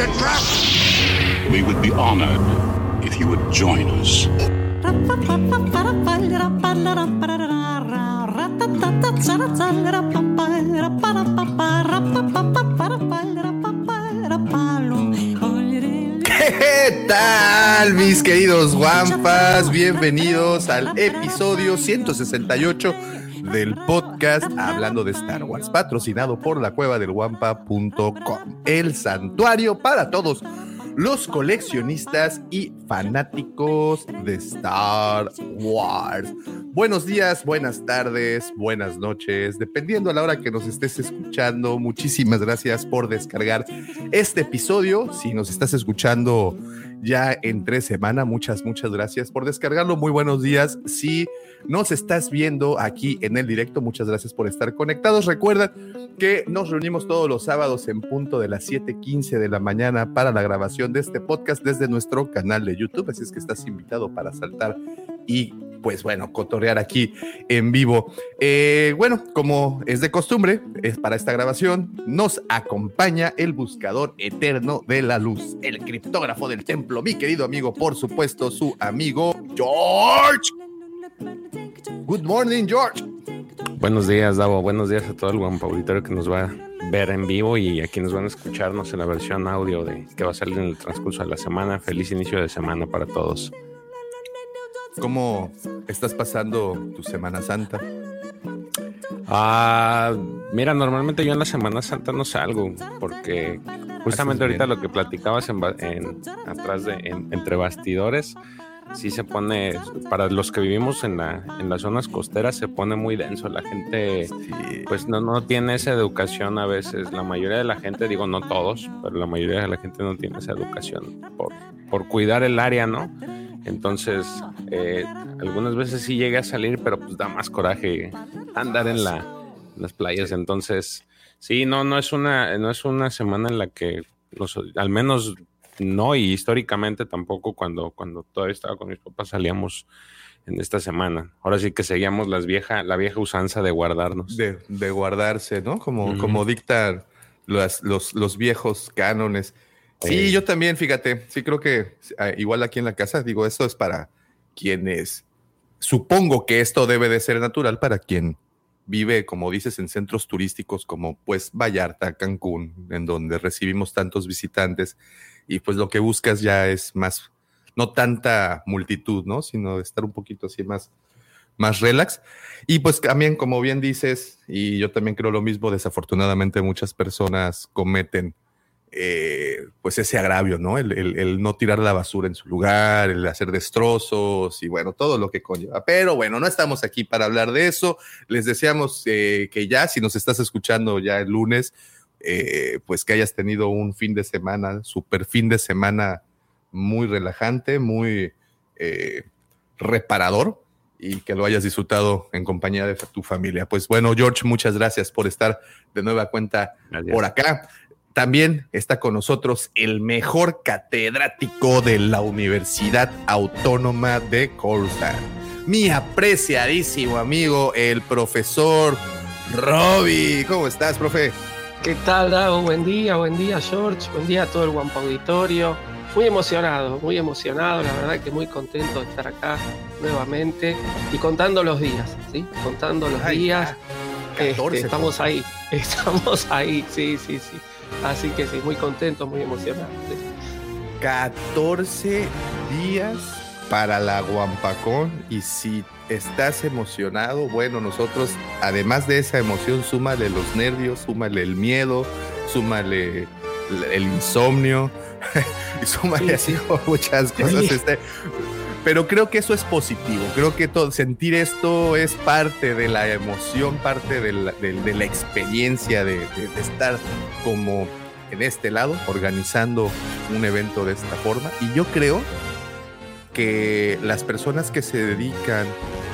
It's a trap! We would be honored if you would join us. ¿Qué tal, mis queridos guampas? Bienvenidos al episodio 168 del podcast Hablando de Star Wars, patrocinado por la cueva del guampa.com, el santuario para todos los coleccionistas y fanáticos de Star Wars. Buenos días, buenas tardes, buenas noches, dependiendo a la hora que nos estés escuchando. Muchísimas gracias por descargar este episodio. Si nos estás escuchando ya entre semana, muchas, muchas gracias por descargarlo. Muy buenos días. Si nos estás viendo aquí en el directo, muchas gracias por estar conectados. Recuerda que nos reunimos todos los sábados en punto de las 7:15 de la mañana para la grabación de este podcast desde nuestro canal de YouTube. Así es que estás invitado para saltar y pues bueno, cotorrear aquí en vivo. Eh, bueno, como es de costumbre, es para esta grabación, nos acompaña el buscador eterno de la luz, el criptógrafo del templo, mi querido amigo, por supuesto, su amigo George. Good morning, George. Buenos días, Davo. Buenos días a todo el guampa auditorio que nos va a ver en vivo y a quienes van a escucarnos en la versión audio de que va a salir en el transcurso de la semana. Feliz inicio de semana para todos. ¿Cómo estás pasando tu Semana Santa? Ah, mira, normalmente yo en la Semana Santa no salgo porque justamente ahorita lo que platicabas en, en atrás de en, entre bastidores sí se pone, para los que vivimos en, la, en las zonas costeras, se pone muy denso. La gente, pues no, no tiene esa educación a veces. La mayoría de la gente, digo no todos, pero la mayoría de la gente no tiene esa educación por, por cuidar el área, ¿no? Entonces, eh, algunas veces sí llega a salir, pero pues da más coraje andar en, la, en las playas. Entonces, sí, no, no es una, no es una semana en la que los, al menos no, y históricamente tampoco cuando, cuando todavía estaba con mis papás salíamos en esta semana. Ahora sí que seguíamos las vieja, la vieja usanza de guardarnos. De, de guardarse, ¿no? Como, uh -huh. como dictan los, los, los, viejos cánones. Sí, eh. yo también, fíjate, sí creo que igual aquí en la casa, digo, esto es para quienes, supongo que esto debe de ser natural para quien vive, como dices, en centros turísticos como pues Vallarta, Cancún, en donde recibimos tantos visitantes y pues lo que buscas ya es más, no tanta multitud, ¿no? Sino estar un poquito así más, más relax. Y pues también, como bien dices, y yo también creo lo mismo, desafortunadamente muchas personas cometen eh, pues ese agravio, ¿no? El, el, el, no tirar la basura en su lugar, el hacer destrozos y bueno, todo lo que conlleva. Pero bueno, no estamos aquí para hablar de eso. Les deseamos eh, que ya, si nos estás escuchando ya el lunes, eh, pues que hayas tenido un fin de semana, super fin de semana muy relajante, muy eh, reparador y que lo hayas disfrutado en compañía de tu familia. Pues bueno, George, muchas gracias por estar de nueva cuenta por acá. También está con nosotros el mejor catedrático de la Universidad Autónoma de Corsa, mi apreciadísimo amigo, el profesor Robbie. ¿Cómo estás, profe? ¿Qué tal, Dago? Buen día, buen día, George. Buen día a todo el Guampa Auditorio. Muy emocionado, muy emocionado, la verdad que muy contento de estar acá nuevamente y contando los días, ¿sí? Contando los Ay, días. 14, este, estamos ahí, estamos ahí, sí, sí, sí. Así que sí, muy contento, muy emocionado. Sí. 14 días para la Guampacón y si estás emocionado, bueno, nosotros, además de esa emoción, súmale los nervios, súmale el miedo, súmale el insomnio, y súmale sí, así sí. muchas cosas. Sí. Este, pero creo que eso es positivo, creo que todo, sentir esto es parte de la emoción, parte de la, experiencia de, de, estar como en este lado organizando un evento de esta forma. Y yo creo que las personas que se dedican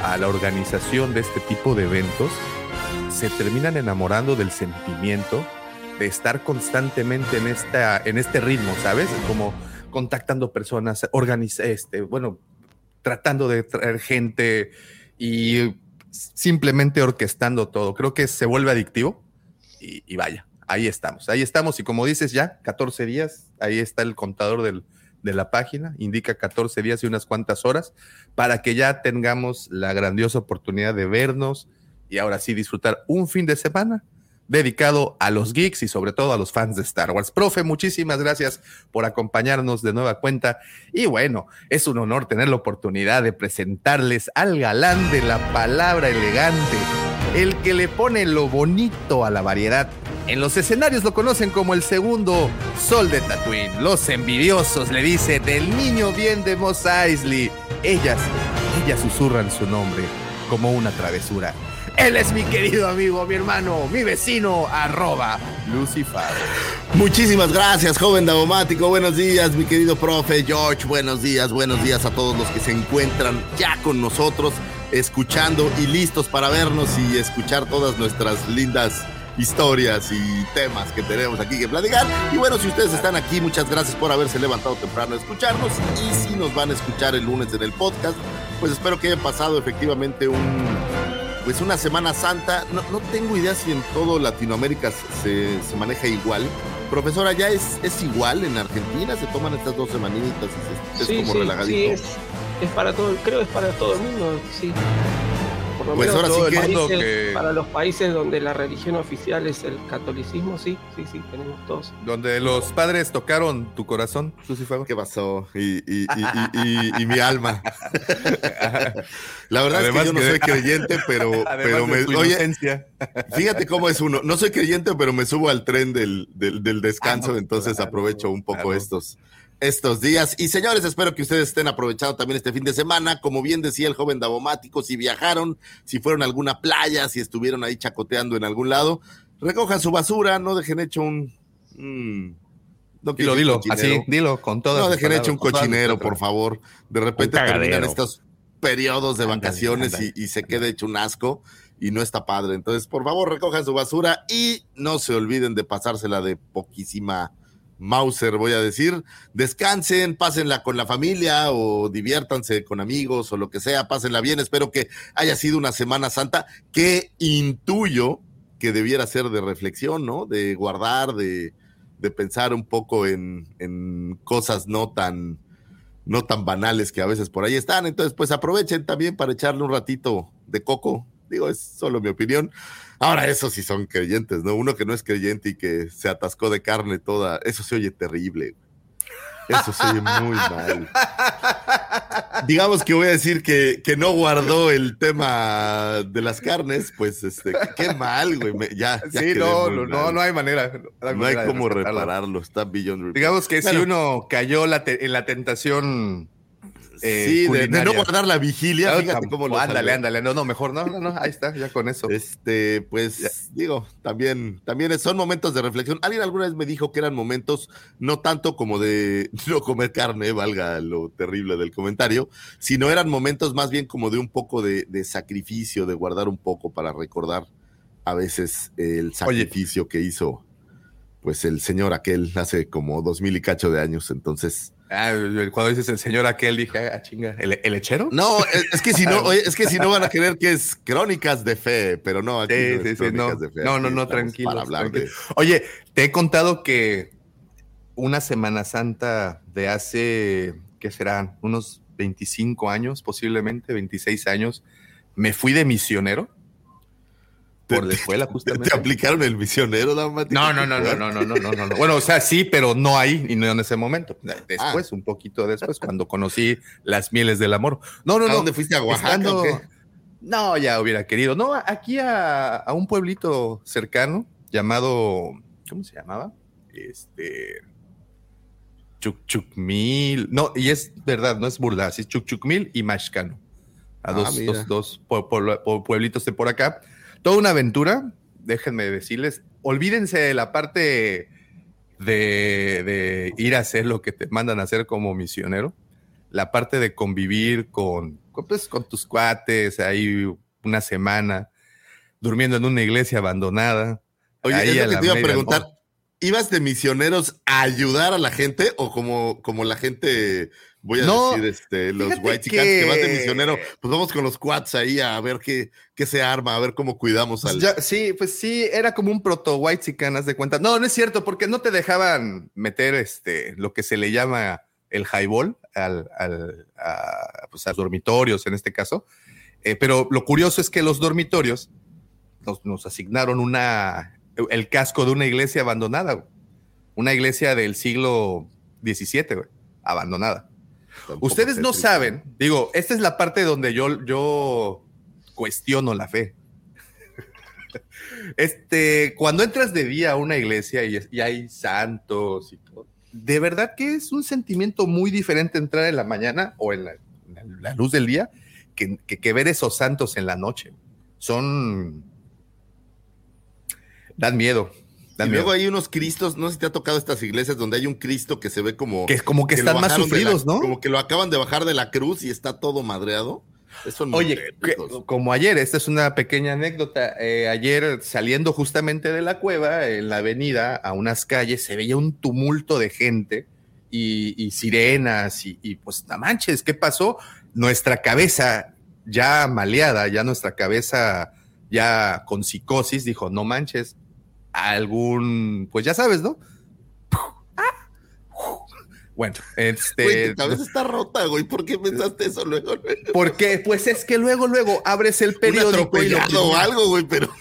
a la organización de este tipo de eventos se terminan enamorando del sentimiento de estar constantemente en, esta, en este ritmo, ¿sabes? Como contactando personas, organiza, este, bueno, tratando de traer gente y simplemente orquestando todo. Creo que se vuelve adictivo y, vaya, ahí estamos, ahí estamos. Y como dices ya, 14 días, ahí está el contador del, de la página, indica 14 días y unas cuantas horas para que ya tengamos la grandiosa oportunidad de vernos y ahora sí disfrutar un fin de semana dedicado a los geeks y sobre todo a los fans de Star Wars. Profe, muchísimas gracias por acompañarnos de nueva cuenta. Y bueno, es un honor tener la oportunidad de presentarles al galán de la palabra elegante, el que le pone lo bonito a la variedad. En los escenarios lo conocen como el segundo sol de Tatooine. Los envidiosos le dicen el niño bien de Mos Eisley. Ellas, ellas susurran su nombre como una travesura. Él es mi querido amigo, mi hermano, mi vecino, arroba Lucifer. Muchísimas gracias, joven daumático. Buenos días, mi querido profe George. Buenos días, buenos días a todos los que se encuentran ya con nosotros, escuchando y listos para vernos y escuchar todas nuestras lindas historias y temas que tenemos aquí que platicar. Y bueno, si ustedes están aquí, muchas gracias por haberse levantado temprano a escucharnos. Y si nos van a escuchar el lunes en el podcast, pues espero que hayan pasado efectivamente un pues una Semana Santa, no, tengo idea si en todo Latinoamérica se, maneja igual. Profesora, ¿ya es, es igual en Argentina? ¿Se toman estas dos semanitas y es, como relagadito? Sí, es, es, para todo, creo es para todo el mundo, sí pues ahora sí que... Para los países donde la religión oficial es el catolicismo, sí, sí, sí, tenemos todos. Donde los padres tocaron tu corazón, Lucifer. ¿Qué pasó? Y, y, y, mi alma. la verdad es que yo no soy creyente, pero, pero me... Oye, fíjate cómo es uno. No soy creyente, pero me subo al tren del, del, descanso, ah, entonces aprovecho un poco estos estos días. Y señores, espero que ustedes estén aprovechando también este fin de semana. Como bien decía el joven Davomático, si viajaron, si fueron a alguna playa, si estuvieron ahí chacoteando en algún lado, recojan su basura, no dejen hecho un... no dilo, dilo, así, dilo con todo. No dejen hecho un cochinero, por favor. De repente terminan estos periodos de vacaciones Y, y, se queda hecho un asco y no está padre. Entonces, por favor, recojan su basura y no se olviden de pasársela de poquísima Mauser, voy a decir. Descansen, pásenla con la familia o diviértanse con amigos o lo que sea, pásenla bien. Espero que haya sido una Semana Santa que intuyo que debiera ser de reflexión, ¿no? De guardar, de, de pensar un poco en, en, cosas no tan, no tan banales que a veces por ahí están. Entonces, pues aprovechen también para echarle un ratito de coco. Digo, es solo mi opinión. Ahora, eso sí son creyentes, ¿no? Uno que no es creyente y que se atascó de carne toda, eso se oye terrible. Eso se oye muy mal. Digamos que voy a decir que, que, no guardó el tema de las carnes, pues este, qué mal, güey. ya, sí, no, no, no, no, hay manera. No hay, cómo repararlo, está beyond Digamos que si uno cayó en la tentación eh, sí, de, no guardar la vigilia. Fíjate cómo lo ándale, ándale. No, no, mejor no, no, no. Ahí está, ya con eso. Este, pues digo, también, también son momentos de reflexión. Alguien alguna vez me dijo que eran momentos no tanto como de no comer carne, valga lo terrible del comentario, sino eran momentos más bien como de un poco de, sacrificio, de guardar un poco para recordar a veces el sacrificio que hizo pues el señor aquel hace como dos mil y cacho de años. Entonces, Ah, cuando dices el señor aquel, dije, ah, chinga, ¿el, ¿el, lechero? No, es, que si no, es que si no van a creer que es crónicas de fe, pero no, aquí no, no, no, no, tranquilo. Oye, te he contado que una Semana Santa de hace, ¿qué serán? Unos 25 años, posiblemente 26 años, me fui de misionero por la escuela, justamente. ¿Te aplicaron el misionero, No, no, no, no, no, no, no, no, no. Bueno, o sea, sí, pero no ahí y no en ese momento. Después, un poquito después, cuando conocí las mieles del amor. No, no, no. ¿A dónde fuiste a Oaxaca? No, ya hubiera querido. No, aquí a, a, un pueblito cercano llamado, ¿cómo se llamaba? Este, Chucchucmil. No, y es verdad, no es burda, es Chucchucmil y Mashcano. A ah, dos, dos, dos pueblitos de por acá toda una aventura, déjenme decirles, olvídense de la parte de, ir a hacer lo que te mandan a hacer como misionero, la parte de convivir con, pues, con tus cuates ahí una semana, durmiendo en una iglesia abandonada. Oye, ahí es lo que te iba a preguntar. ¿Ibas de misioneros a ayudar a la gente o como, como la gente, voy a decir, este, los white que... que vas de misionero, pues vamos con los quads ahí a ver qué, qué se arma, a ver cómo cuidamos pues al. sí, pues sí, era como un proto white chicanas de cuenta. No, no es cierto, porque no te dejaban meter este, lo que se le llama el highball al, al, a, pues a los dormitorios en este caso. Eh, pero lo curioso es que los dormitorios nos, nos asignaron una el casco de una iglesia abandonada, Una iglesia del siglo XVII, abandonada. Ustedes no saben, digo, esta es la parte donde yo, yo cuestiono la fe. este, cuando entras de día a una iglesia y, hay santos y todo, de verdad que es un sentimiento muy diferente entrar en la mañana o en la, luz del día que, que ver esos santos en la noche. Son Dan miedo. Y luego hay unos cristos, no sé si te ha tocado estas iglesias donde hay un cristo que se ve como... Que es como que, están más sufridos, ¿no? Como que lo acaban de bajar de la cruz y está todo madreado. Eso Oye, como ayer, esta es una pequeña anécdota. Eh, ayer saliendo justamente de la cueva, en la avenida, a unas calles, se veía un tumulto de gente y, sirenas y, y, pues, no manches, ¿qué pasó? Nuestra cabeza ya maleada, ya nuestra cabeza ya con psicosis, dijo, no manches, algún, pues ya sabes, ¿no? Bueno, este. Güey, tu cabeza está rota, güey. ¿Por qué pensaste eso luego? Porque, pues es que luego, luego abres el periódico y o algo, güey, pero.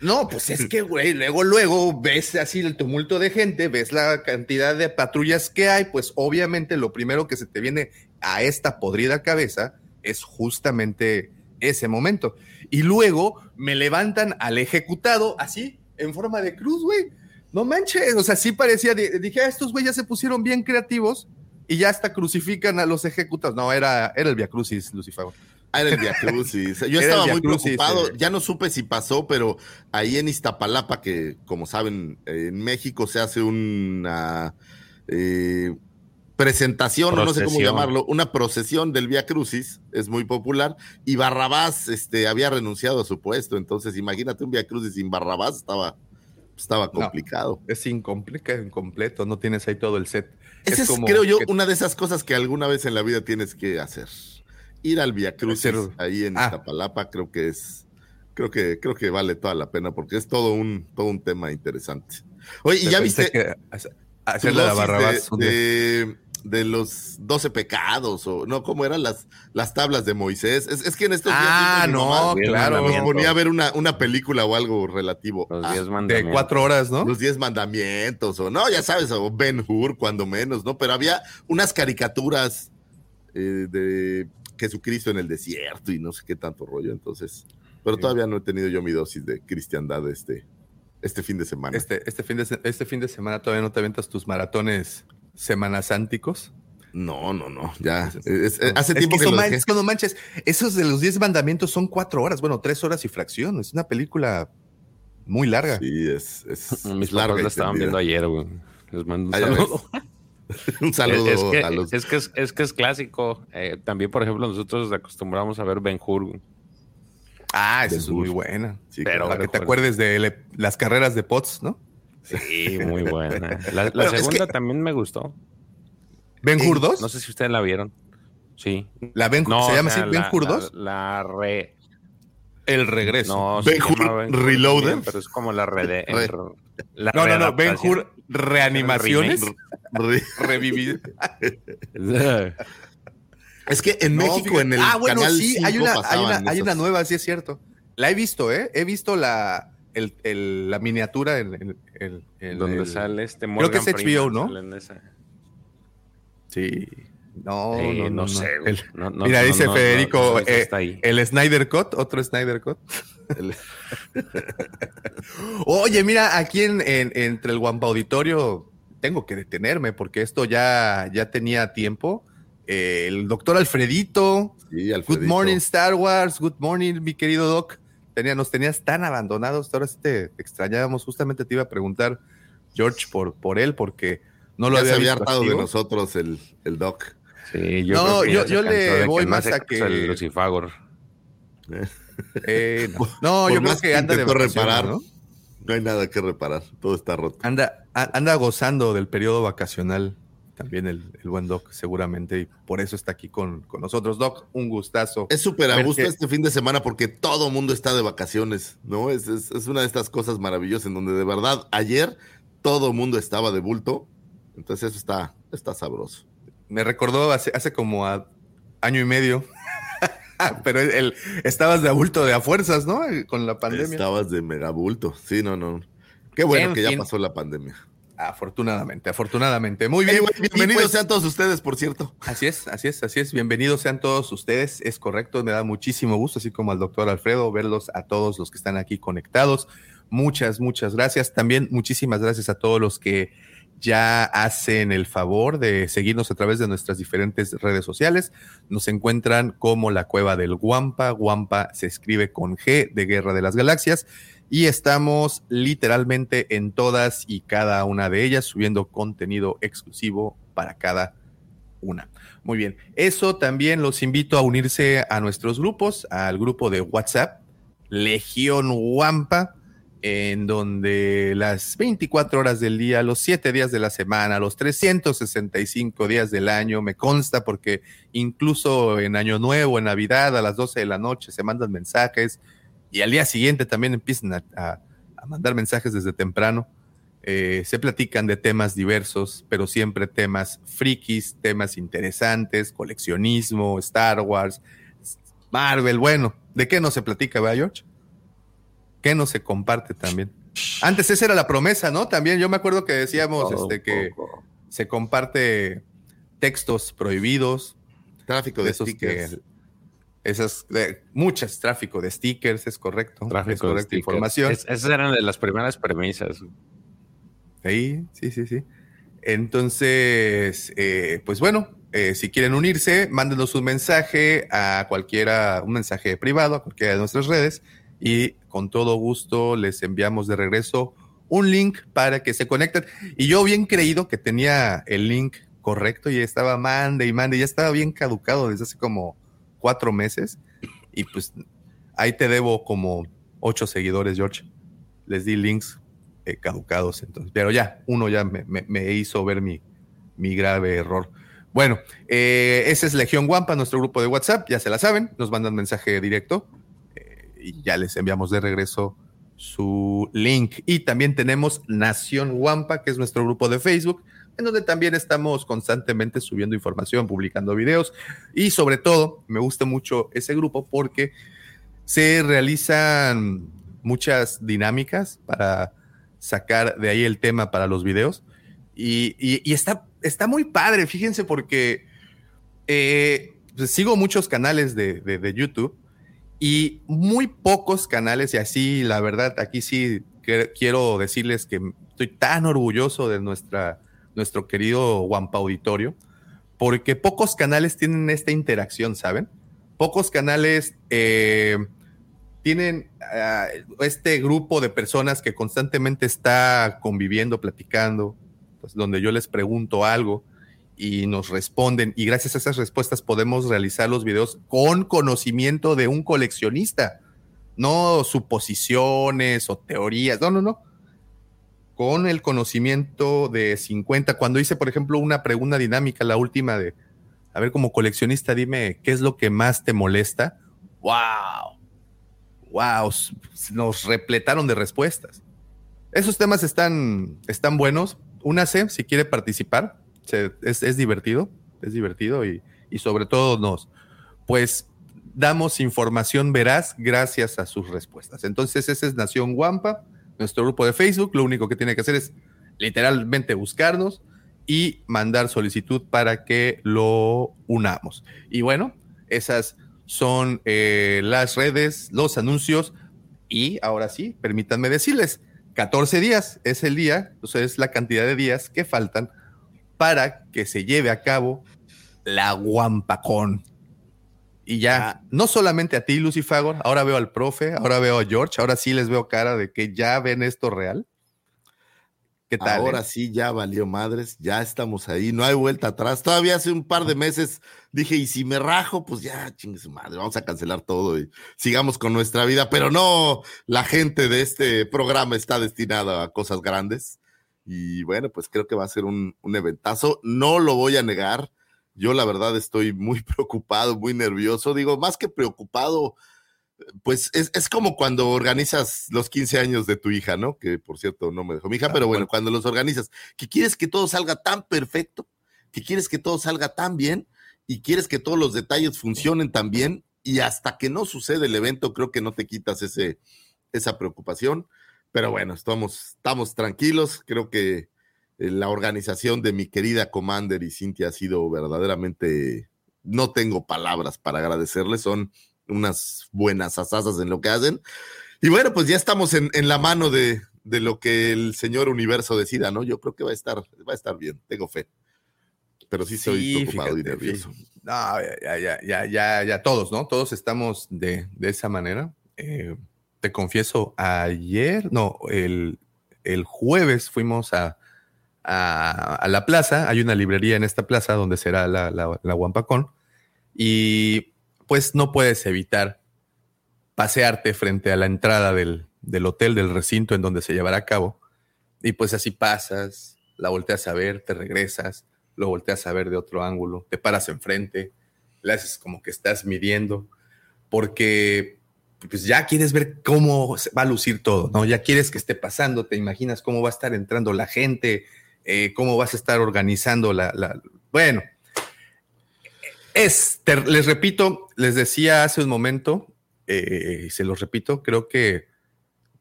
No, pues es que, güey, luego, luego ves así el tumulto de gente, ves la cantidad de patrullas que hay, pues obviamente lo primero que se te viene a esta podrida cabeza es justamente ese momento. Y luego me levantan al ejecutado así, en forma de cruz, güey. No manches, o sea, sí parecía, dije, ah, estos güey ya se pusieron bien creativos y ya hasta crucifican a los ejecutados. No, era, era el Via Crucis, Lucifer. Ah, era el Via Crucis. Yo estaba muy preocupado, ya no supe si pasó, pero ahí en Iztapalapa, que como saben, en México se hace una eh, presentación, o no sé cómo llamarlo, una procesión del Via Crucis, es muy popular, y Barrabás este, había renunciado a su puesto, entonces imagínate un Via Crucis sin Barrabás, estaba, estaba complicado. es incomplicado, incompleto, no tienes ahí todo el set. Esa es, creo yo, una de esas cosas que alguna vez en la vida tienes que hacer. Ir al Via Crucis ahí en ah. creo que es, creo que, creo que vale toda la pena, porque es todo un, todo un tema interesante. Oye, y ya viste... Que hacerle la Barrabás de, de los doce pecados, o no, ¿cómo eran las, las tablas de Moisés? Es, que en estos días. Ah, no, claro. Nos ponía a ver una, una película o algo relativo. de cuatro horas, ¿no? Los diez mandamientos, o no, ya sabes, o Ben Hur, cuando menos, ¿no? Pero había unas caricaturas eh, de Jesucristo en el desierto y no sé qué tanto rollo, entonces. Pero todavía no he tenido yo mi dosis de cristiandad este, este fin de semana. Este, este, fin de, este fin de semana todavía no te aventas tus maratones semanas ánticos. No, no, no, ya. hace tiempo que, que lo manches, esos de los 10 mandamientos son cuatro horas, bueno, tres horas y fracción. Es una película muy larga. Sí, es, es Mis larga. la estaban viendo ayer, güey. Les mando un saludo. un saludo es que, a los... Es que es, que es clásico. Eh, también, por ejemplo, nosotros acostumbramos a ver Ben Hur. Ah, esa es muy buena. Sí, pero para que te acuerdes de las carreras de Potts, ¿no? Sí, muy buena. La, segunda también me gustó. ¿Ben Hur 2? No sé si ustedes la vieron. Sí. ¿La ben, ¿Se llama así Ben Hur 2? La, re. El regreso. No, ben Hur Reloaded. Pero es como la red. no, no, no. Ben Hur Reanimaciones. Revivir. es que en México, en el. Ah, bueno, canal sí, hay una, hay, una, hay una nueva, sí es cierto. La he visto, ¿eh? He visto la, el, el, la miniatura en, en, donde sale este Morgan Creo que es HBO, ¿no? Sí. No, no, no, sé. mira, dice Federico, eh, el Snyder Cut, otro Snyder Cut. Oye, mira, aquí en, entre el Wampa Auditorio tengo que detenerme porque esto ya, ya tenía tiempo. Eh, el doctor Alfredito, sí, Alfredito, Good Morning Star Wars, Good Morning, mi querido Doc nos tenías tan abandonados, ahora sí te extrañábamos. Justamente te iba a preguntar George, por, por él, porque no lo ya había se había hartado de nosotros el, el doc. Sí, yo No, yo- yo le voy más a que- al Lucifagor. Eh, no, yo creo más que anda de reparar, ¿no? No hay nada que reparar, todo está roto. Anda, a- anda gozando del periodo vacacional también el, el buen Doc, seguramente, y por eso está aquí con, con nosotros. Doc, un gustazo. Es súper a gusto este fin de semana porque todo mundo está de vacaciones, ¿no? Es, es, es una de estas cosas maravillosas en donde de verdad ayer todo mundo estaba de bulto. Entonces eso está, está sabroso. Me recordó hace, hace como a año y medio, pero el, el- estabas de abulto de a fuerzas, ¿no? Con la pandemia. Estabas de megabulto. Sí, no, no. Qué bueno En que ya pasó la pandemia. Afortunadamente, afortunadamente. Muy bien. Anyway, bienvenidos pues- sean todos ustedes, por cierto. Así es, así es, así es. Bienvenidos sean todos ustedes. Es correcto, me da muchísimo gusto, así como al doctor Alfredo, verlos a todos los que están aquí conectados. Muchas, muchas gracias. También muchísimas gracias a todos los que ya hacen el favor de seguirnos a través de nuestras diferentes redes sociales. Nos encuentran como la cueva del Guampa. Guampa se escribe con G de Guerra de las Galaxias. Y estamos literalmente en todas y cada una de ellas subiendo contenido exclusivo para cada una. Muy bien. Eso también los invito a unirse a nuestros grupos, al grupo de WhatsApp, Legión Wampa, en donde las 24 horas del día, los 7 días de la semana, los 365 días del año, me consta porque incluso en Año Nuevo, en Navidad, a las 12 de la noche se mandan mensajes y al día siguiente también empiezan a, a- a mandar mensajes desde temprano. Eh, se platican de temas diversos, pero siempre temas frikis, temas interesantes, coleccionismo, Star Wars, Marvel. Bueno, ¿de qué no se platica, verdad, George? ¿Qué no se comparte también? Antes esa era la promesa, ¿no? También yo me acuerdo que decíamos este, que poco. se comparte textos prohibidos, Tráfico de de esos stickers. que esas de, muchas tráfico de stickers, es correcto. Tráfico de correcta información. Es- esas eran de las primeras premisas. Sí, sí, sí, sí. Entonces, eh, pues bueno, eh, si quieren unirse, mándenos un mensaje a cualquiera, un mensaje privado a cualquiera de nuestras redes y con todo gusto les enviamos de regreso un link para que se conecten. Y yo bien creído que tenía el link correcto y estaba mande y mande, ya estaba bien caducado desde hace como cuatro meses y pues ahí te debo como ocho seguidores, George. Les di links eh, caducados. Entonces, pero ya, uno ya me, hizo ver mi, mi grave error. Bueno, eh, ese es Legión Guampa, nuestro grupo de WhatsApp, ya se la saben, nos mandan mensaje directo eh, y ya les enviamos de regreso su link. Y también tenemos Nación Guampa, que es nuestro grupo de Facebook, en donde también estamos constantemente subiendo información, publicando videos y sobre todo me gusta mucho ese grupo porque se realizan muchas dinámicas para sacar de ahí el tema para los videos. Y, está, está muy padre, fíjense, porque eh, pues, sigo muchos canales de, de- de YouTube y muy pocos canales, y así, la verdad, aquí sí quiero decirles que estoy tan orgulloso de nuestra, nuestro querido Wampa Auditorio, porque pocos canales tienen esta interacción, ¿saben? Pocos canales eh, tienen ah, este grupo de personas que constantemente está conviviendo, platicando, pues, donde yo les pregunto algo y nos responden y gracias a esas respuestas podemos realizar los videos con conocimiento de un coleccionista, no suposiciones o teorías, no, no, no. Con el conocimiento de 50, cuando hice, por ejemplo, una pregunta dinámica, la última de, a ver, como coleccionista, dime, ¿qué es lo que más te molesta? ¡Wow! ¡Wow! Nos repletaron de respuestas. Esos temas están, están buenos. Únase si quiere participar. Se- es, divertido, es divertido y, y sobre todo nos, pues, damos información veraz gracias a sus respuestas. Entonces, ese es Nación Guampa, nuestro grupo de Facebook. Lo único que tiene que hacer es literalmente buscarnos y mandar solicitud para que lo unamos. Y bueno, esas son eh, las redes, los anuncios y ahora sí, permítanme decirles, 14 días es el día, entonces es la cantidad de días que faltan para que se lleve a cabo la Guampacón. Y ya, no solamente a ti, Lucifagor, ahora veo al profe, ahora veo a George, ahora sí les veo cara de que ya ven esto real. ¿Qué tal? Ahora eh? sí ya valió madres, ya estamos ahí, no hay vuelta atrás. Todavía hace un par de meses dije, y si me rajo, pues ya, chingue su madre, vamos a cancelar todo y sigamos con nuestra vida. Pero no, la gente de este programa está destinada a cosas grandes. Y bueno, pues creo que va a ser un, un eventazo. No lo voy a negar. Yo la verdad estoy muy preocupado, muy nervioso. Digo, más que preocupado, pues es, como cuando organizas los 15 años de tu hija, ¿no? Que por cierto no me dejó mi hija, ah, pero bueno, cuando los organizas, que quieres que todo salga tan perfecto, que quieres que todo salga tan bien y quieres que todos los detalles funcionen tan bien y hasta que no sucede el evento creo que no te quitas ese, esa preocupación. Pero bueno, estamos, estamos tranquilos, creo que la organización de mi querida Commander y Cintia ha sido verdaderamente, no tengo palabras para agradecerles, son unas buenas asazas en lo que hacen. Y bueno, pues ya estamos en, la mano de, lo que el señor universo decida, ¿no? Yo creo que va a estar, va a estar bien, tengo fe. Pero sí soy preocupado y nervioso. No, ya, ya, ya, ya, ya, todos, ¿no? Todos estamos de, esa manera. Eh, te confieso, ayer, no, el, jueves fuimos a, a, la plaza. Hay una librería en esta plaza donde será la, la, la. Y pues no puedes evitar pasearte frente a la entrada del, hotel, del recinto en donde se llevará a cabo. Y pues así pasas, la volteas a ver, te regresas, lo volteas a ver de otro ángulo, te paras enfrente, le haces como que estás midiendo, porque pues ya quieres ver cómo va a lucir todo, ¿no? Ya quieres que esté pasando, te imaginas cómo va a estar entrando la gente, eh, cómo vas a estar organizando la, la... Bueno, es, les repito, les decía hace un momento, eh, se los repito, creo que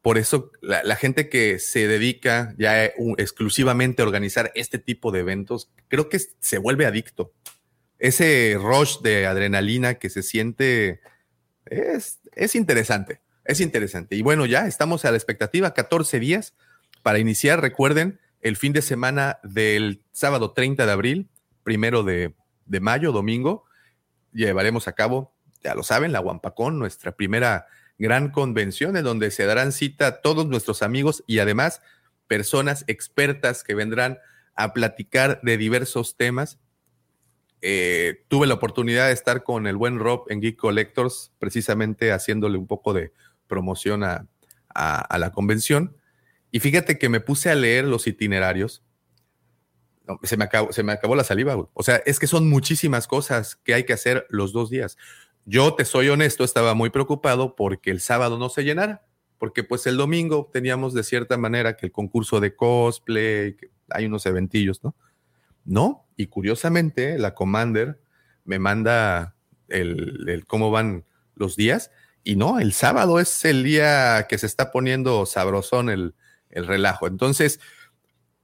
por eso la, gente que se dedica ya exclusivamente a organizar este tipo de eventos, creo que se vuelve adicto. Ese rush de adrenalina que se siente es, es interesante, es interesante. Y bueno, ya estamos a la expectativa, 14 días para iniciar. Recuerden, el fin de semana del sábado 30 de abril, primero de de mayo, domingo, llevaremos a cabo, ya lo saben, la Huampacón, nuestra primera gran convención en donde se darán cita todos nuestros amigos y además personas expertas que vendrán a platicar de diversos temas. Eh, tuve la oportunidad de estar con el buen Rob en Geek Collectors, precisamente haciéndole un poco de promoción a la convención. Y fíjate que me puse a leer los itinerarios se, me acabó, se me acabó la saliva, O sea, es que son muchísimas cosas que hay que hacer los dos días. Yo te soy honesto, estaba muy preocupado porque el sábado no se llenara, porque pues el domingo teníamos de cierta manera que el concurso de cosplay, hay unos eventillos, ¿no? No, y curiosamente la Commander me manda el, cómo van los días y no, el sábado es el día que se está poniendo sabrosón el, el relajo. Entonces,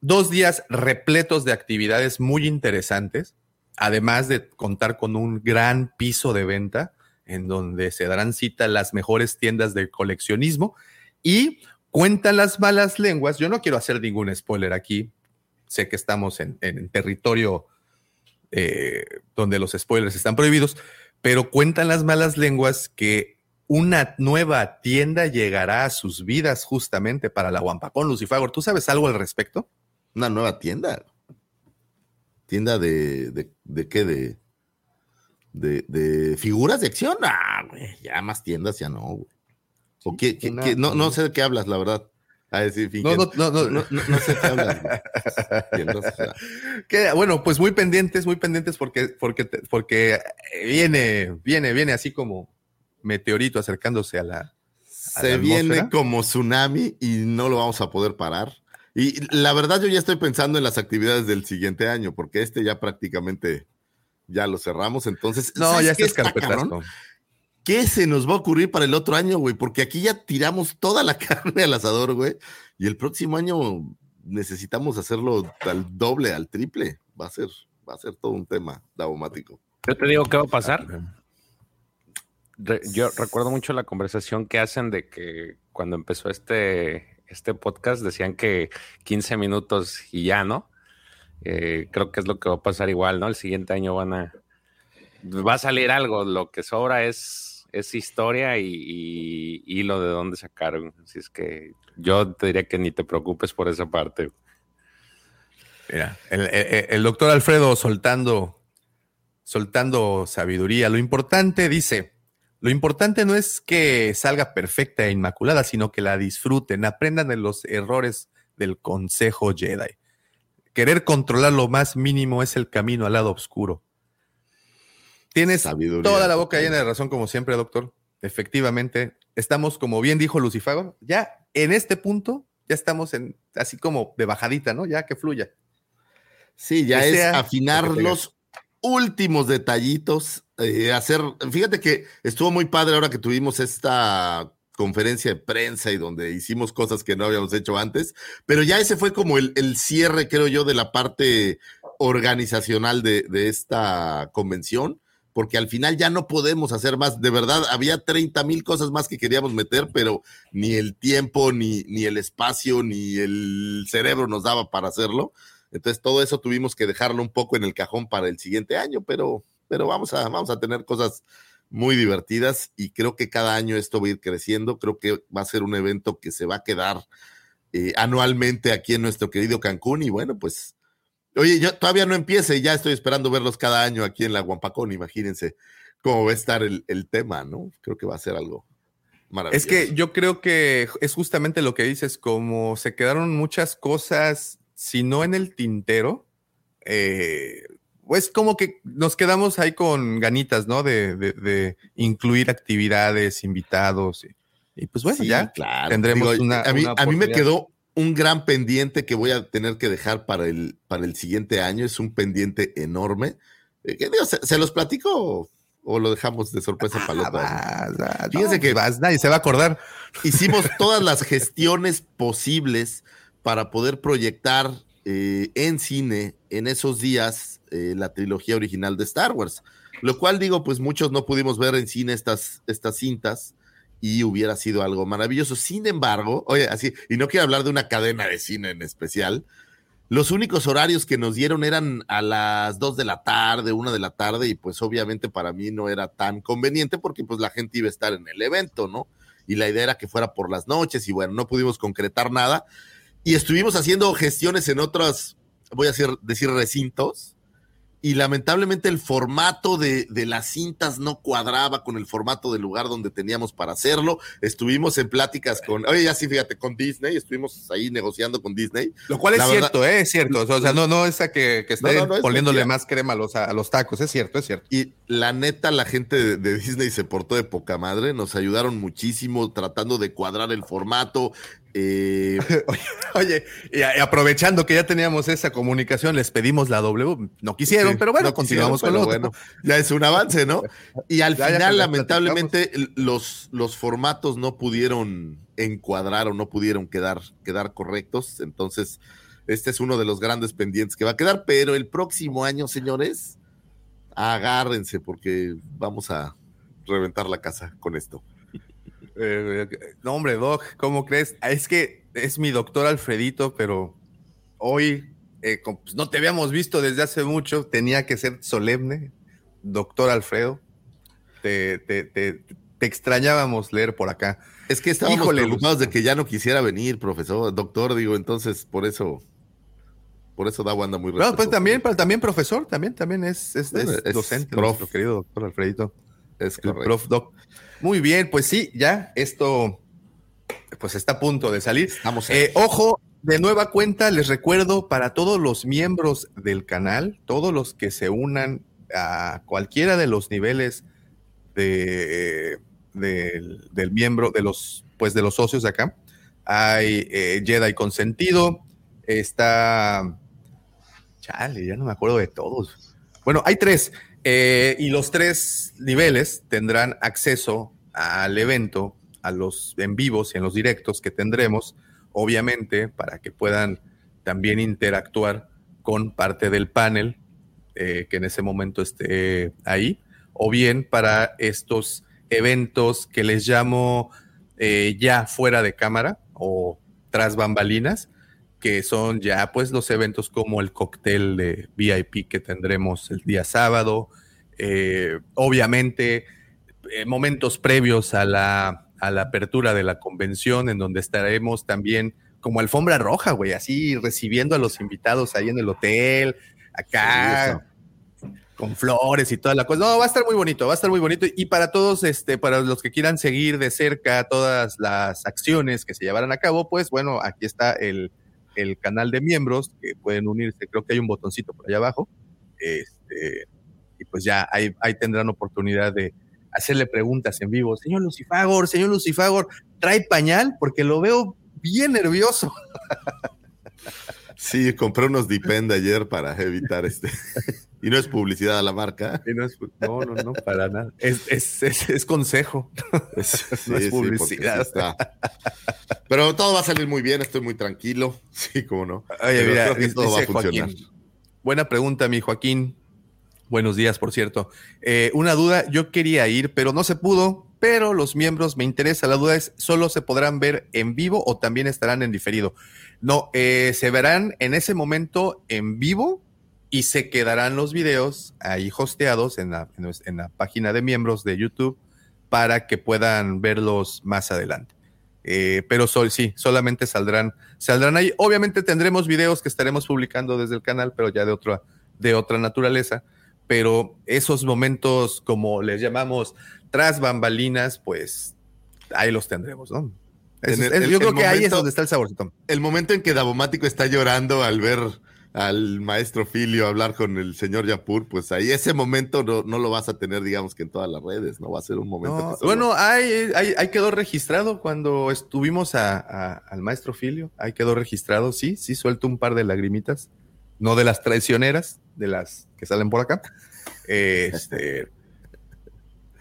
dos días repletos de actividades muy interesantes, además de contar con un gran piso de venta en donde se darán cita las mejores tiendas de coleccionismo y cuentan las malas lenguas. Yo no quiero hacer ningún spoiler aquí, sé que estamos en, territorio eh, donde los spoilers están prohibidos, pero cuentan las malas lenguas que una nueva tienda llegará a sus vidas justamente para la Wampacón, Lucifagor. ¿Tú sabes algo al respecto? Una nueva tienda. Tienda de, de, de qué? De, de, de, figuras de acción. Ah, güey, ya más tiendas ya no, güey. O qué, qué, no, no sé de qué hablas, la verdad. A decir, no, no, no, no, no, no, sé qué hablas. que, bueno, pues muy pendientes, muy pendientes porque, porque, porque viene, viene, viene así como meteorito acercándose a la. Se viene como tsunami y no lo vamos a poder parar. Y la verdad, yo ya estoy pensando en las actividades del siguiente año, porque este ya prácticamente ya lo cerramos. Entonces, no, ya está cabrón? ¿Qué se nos va a ocurrir para el otro año, güey? Porque aquí ya tiramos toda la carne al asador, güey. Y el próximo año necesitamos hacerlo al doble, al triple. Va a ser, va a ser todo un tema daumático. Yo te digo qué va a pasar. Yo recuerdo mucho la conversación que hacen de que cuando empezó este este podcast decían que 15 minutos y ya, ¿no? Eh, creo que es lo que va a pasar igual, ¿no? El siguiente año van a... Va a salir algo, lo que sobra es, es historia y, y, lo de dónde sacaron. Así es que yo te diría que ni te preocupes por esa parte. Mira, el, doctor Alfredo soltando, soltando sabiduría. Lo importante, dice, lo importante no es que salga perfecta e inmaculada, sino que la disfruten, aprendan de los errores del consejo Jedi. Querer controlar lo más mínimo es el camino al lado oscuro. Tienes toda la boca llena de razón, como siempre, doctor. Efectivamente, estamos, como bien dijo Lucifago, ya en este punto, ya estamos en así como de bajadita, ¿no? Ya que fluya. Sí, ya es afinar los últimos detallitos, eh, hacer, fíjate que estuvo muy padre ahora que tuvimos esta conferencia de prensa y donde hicimos cosas que no habíamos hecho antes, pero ya ese fue como el, cierre, creo yo, de la parte organizacional de, de, esta convención, porque al final ya no podemos hacer más. De verdad, había 30 mil cosas más que queríamos meter, pero ni el tiempo, ni, ni el espacio, ni el cerebro nos daba para hacerlo. Entonces todo eso tuvimos que dejarlo un poco en el cajón para el siguiente año, pero, pero vamos, a, vamos a tener cosas muy divertidas y creo que cada año esto va a ir creciendo. Creo que va a ser un evento que se va a quedar eh, anualmente aquí en nuestro querido Cancún y bueno, pues, oye, yo todavía no empiece y ya estoy esperando verlos cada año aquí en la Guampacón, imagínense cómo va a estar el, el tema, ¿no? Creo que va a ser algo es que yo creo que es justamente lo que dices, como se quedaron muchas cosas si no en el tintero, eh, pues como que nos quedamos ahí con ganitas, ¿no? De, incluir actividades, invitados. Y, pues bueno, ya tendremos una. A mí, me quedó un gran pendiente que voy a tener que dejar para el, para el siguiente año. Es un pendiente enorme. Eh, se, los platico o lo dejamos de sorpresa para ah, Fíjense que vas, nadie se va a acordar. Hicimos todas las gestiones posibles para poder proyectar eh, en cine en esos días eh, la trilogía original de Star Wars. Lo cual digo, pues muchos no pudimos ver en cine estas, estas cintas y hubiera sido algo maravilloso. Sin embargo, oye, así, y no quiero hablar de una cadena de cine en especial, los únicos horarios que nos dieron eran a las 2 de la tarde, 1 de la tarde, y pues obviamente para mí no era tan conveniente porque pues la gente iba a estar en el evento, ¿no? Y la idea era que fuera por las noches y bueno, no pudimos concretar nada y estuvimos haciendo gestiones en otros, voy a decir, decir recintos, y lamentablemente el formato de, de, las cintas no cuadraba con el formato del lugar donde teníamos para hacerlo. Estuvimos en pláticas con, oye, ya sí, fíjate, con Disney, estuvimos ahí negociando con Disney. Lo cual es cierto, ¿eh? es cierto. O sea, no, no esa que, que esté poniéndole más crema a los, a los tacos, es cierto, es cierto. Y la neta, la gente de, Disney se portó de poca madre, nos ayudaron muchísimo tratando de cuadrar el formato, eh, oye, y aprovechando que ya teníamos esa comunicación, les pedimos la W. No quisieron, pero bueno, continuamos con lo bueno. Ya es un avance, ¿no? Y al final, lamentablemente, los, los formatos no pudieron encuadrar o no pudieron quedar, quedar correctos. Entonces, este es uno de los grandes pendientes que va a quedar. Pero el próximo año, señores, agárrense porque vamos a reventar la casa con esto. Eh, no, hombre, Doc, ¿cómo crees? Ah, es que es mi doctor Alfredito, pero hoy eh, pues, no te habíamos visto desde hace mucho, tenía que ser solemne. Doctor Alfredo, te, extrañábamos leer por acá. Es que estábamos preocupados de que ya no quisiera venir, profesor, doctor, digo, entonces por eso, por eso da Wanda muy No, pues también, también profesor, también, también es, docente, nuestro querido doctor Alfredito. Es el prof doc. Muy bien, pues sí, ya esto pues está a punto de salir. Eh, ojo, de nueva cuenta, les recuerdo para todos los miembros del canal, todos los que se unan a cualquiera de los niveles de, del miembro, de los, pues de los socios de acá, hay eh, Jedi Consentido, está... Chale, ya no me acuerdo de todos. Bueno, hay tres. Eh, y los tres niveles tendrán acceso al evento, a los en vivos y en los directos que tendremos, obviamente, para que puedan también interactuar con parte del panel eh, que en ese momento esté ahí, o bien para estos eventos que les llamo eh, ya fuera de cámara o tras bambalinas, que son ya pues los eventos como el cóctel de VIP que tendremos el día sábado, eh, obviamente eh, momentos previos a la, a la apertura de la convención en donde estaremos también como alfombra roja, güey, así recibiendo a los invitados ahí en el hotel, acá. con flores y toda la cosa. No, va a estar muy bonito, va a estar muy bonito. Y para todos, este, para los que quieran seguir de cerca todas las acciones que se llevarán a cabo, pues bueno, aquí está el, el canal de miembros que pueden unirse. Creo que hay un botoncito por allá abajo. Este, y pues ya ahí, ahí tendrán oportunidad de hacerle preguntas en vivo. Señor Lucifagor, señor Lucifagor, ¿trae pañal? Porque lo veo bien nervioso. Sí, compré unos Depend ayer para evitar este. Y no es publicidad a la marca. no, no, no, para nada. Es, es, es, consejo. no es publicidad. Pero todo va a salir muy bien, estoy muy tranquilo. Sí, cómo no. Oye, mira, todo va a funcionar. buena pregunta, mi Joaquín. Buenos días, por cierto. Eh, una duda, yo quería ir, pero no se pudo. Pero los miembros me interesa. La duda es, ¿solo se podrán ver en vivo o también estarán en diferido? No, eh, se verán en ese momento en vivo y se quedarán los videos ahí hosteados en la, en la página de miembros de YouTube para que puedan verlos más adelante. Eh, pero sol, sí, solamente saldrán, saldrán ahí. Obviamente tendremos videos que estaremos publicando desde el canal, pero ya de otra, de otra naturaleza. Pero esos momentos, como les llamamos, tras bambalinas, pues ahí los tendremos, ¿no? Yo creo que ahí es donde está el saborcito. El momento en que Davomático está llorando al ver al maestro Filio hablar con el señor Yapur, pues ahí ese momento no, no, lo vas a tener, digamos que en todas las redes, ¿no? Va a ser un momento. bueno, ahí, ahí, quedó registrado cuando estuvimos al maestro Filio, ahí quedó registrado, sí, sí, suelto un par de lagrimitas, no de las traicioneras, de las que salen por acá. Este,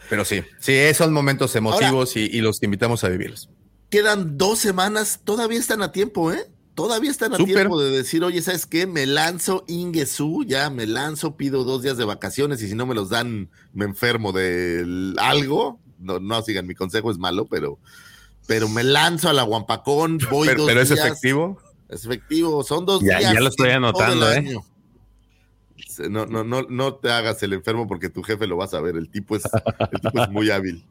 pero sí, sí, esos momentos emotivos y, y los invitamos a vivirlos. Quedan dos semanas, todavía están a tiempo, ¿eh? Todavía están a tiempo de decir, oye, ¿sabes qué? Me lanzo Ingesu, ya me lanzo, pido dos días de vacaciones y si no me los dan, me enfermo de algo. No, no sigan mi consejo, es malo, pero, pero me lanzo a la Guampacón, voy pero, dos pero es efectivo. Es efectivo, son dos días. Ya lo estoy anotando, ¿eh? No, no, no, no te hagas el enfermo porque tu jefe lo vas a ver. El tipo es, el tipo es muy hábil.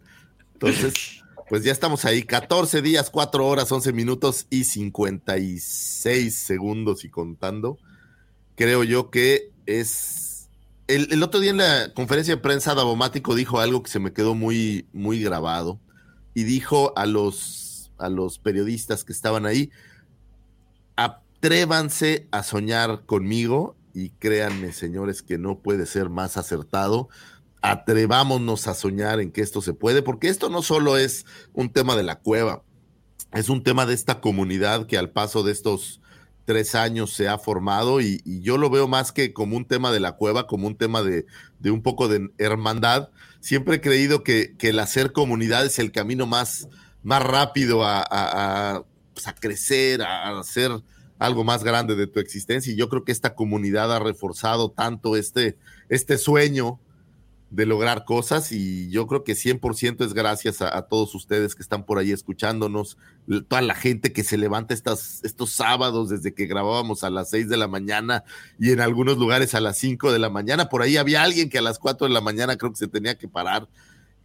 Entonces, pues ya estamos ahí, 14 días, 4 horas, 11 minutos y 56 segundos y contando. Creo yo que es... El, otro día en la conferencia de prensa, Davomático dijo algo que se me quedó muy, muy grabado y dijo a los, a los periodistas que estaban ahí, atrévanse a soñar conmigo y créanme, señores, que no puede ser más acertado atrevámonos a soñar en que esto se puede, porque esto no solo es un tema de la cueva, es un tema de esta comunidad que al paso de estos tres años se ha formado y, yo lo veo más que como un tema de la cueva, como un tema de, un poco de hermandad. Siempre he creído que, el hacer comunidad es el camino más, más rápido a, pues, a crecer, a hacer algo más grande de tu existencia y yo creo que esta comunidad ha reforzado tanto este, este sueño de lograr cosas y yo creo que 100% es gracias a, todos ustedes que están por ahí escuchándonos, toda la gente que se levanta estas, estos sábados desde que grabábamos a las 6 de la mañana y en algunos lugares a las 5 de la mañana. Por ahí había alguien que a las 4 de la mañana creo que se tenía que parar.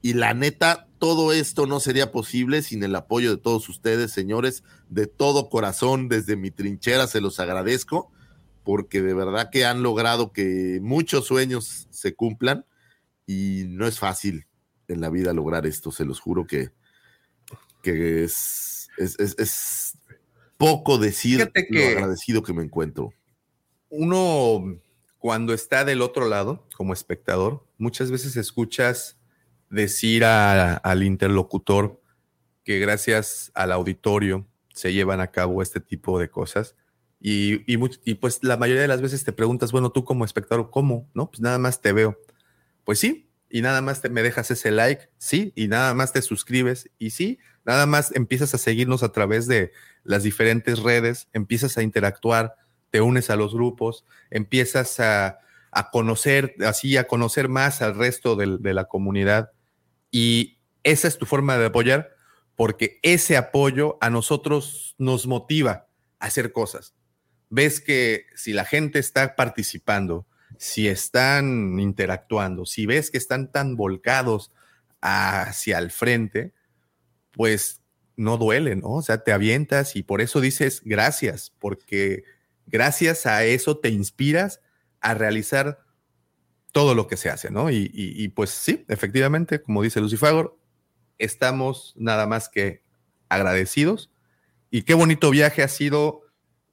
Y la neta, todo esto no sería posible sin el apoyo de todos ustedes, señores, de todo corazón, desde mi trinchera se los agradezco, porque de verdad que han logrado que muchos sueños se cumplan y no es fácil en la vida lograr esto, se los juro que, que es, es, poco decir lo agradecido que me encuentro. Uno, cuando está del otro lado, como espectador, muchas veces escuchas decir al interlocutor que gracias al auditorio se llevan a cabo este tipo de cosas. Y, y, y, pues la mayoría de las veces te preguntas, bueno, tú como espectador, ¿cómo? No, pues nada más te veo. Pues sí, y nada más te, me dejas ese like, sí, y nada más te suscribes, y sí, nada más empiezas a seguirnos a través de las diferentes redes, empiezas a interactuar, te unes a los grupos, empiezas a, conocer, así, a conocer más al resto de la comunidad. Y esa es tu forma de apoyar, porque ese apoyo a nosotros nos motiva a hacer cosas. Ves que si la gente está participando, si están interactuando, si ves que están tan volcados hacia el frente, pues no duele, ¿no? O sea, te avientas y por eso dices gracias, porque gracias a eso te inspiras a realizar todo lo que se hace, ¿no? Y, pues sí, efectivamente, como dice Lucifagor, estamos nada más que agradecidos. Y qué bonito viaje ha sido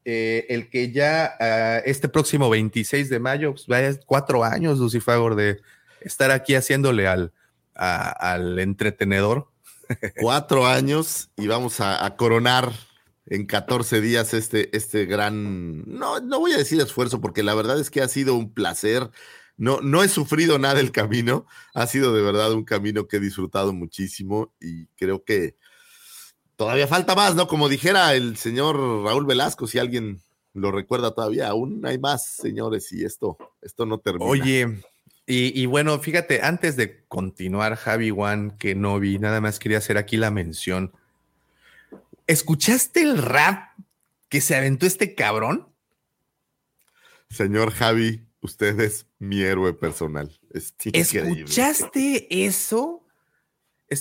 eh, el que ya ah, este próximo 26 de mayo, pues vaya cuatro años, Lucifagor, de estar aquí haciéndole al, al entretenedor. Cuatro años y vamos a, coronar en 14 días este, este gran, no, no voy a decir esfuerzo, porque la verdad es que ha sido un placer no, no he sufrido nada el camino, ha sido de verdad un camino que he disfrutado muchísimo y creo que todavía falta más, ¿no? Como dijera el señor Raúl Velasco, si alguien lo recuerda todavía, aún hay más, señores, y esto, esto no termina. Oye, y, y, bueno, fíjate, antes de continuar, Javi Juan, que no vi, nada más quería hacer aquí la mención. ¿Escuchaste el rap que se aventó este cabrón? Señor Javi, Usted es mi héroe personal. ¿Escuchaste eso?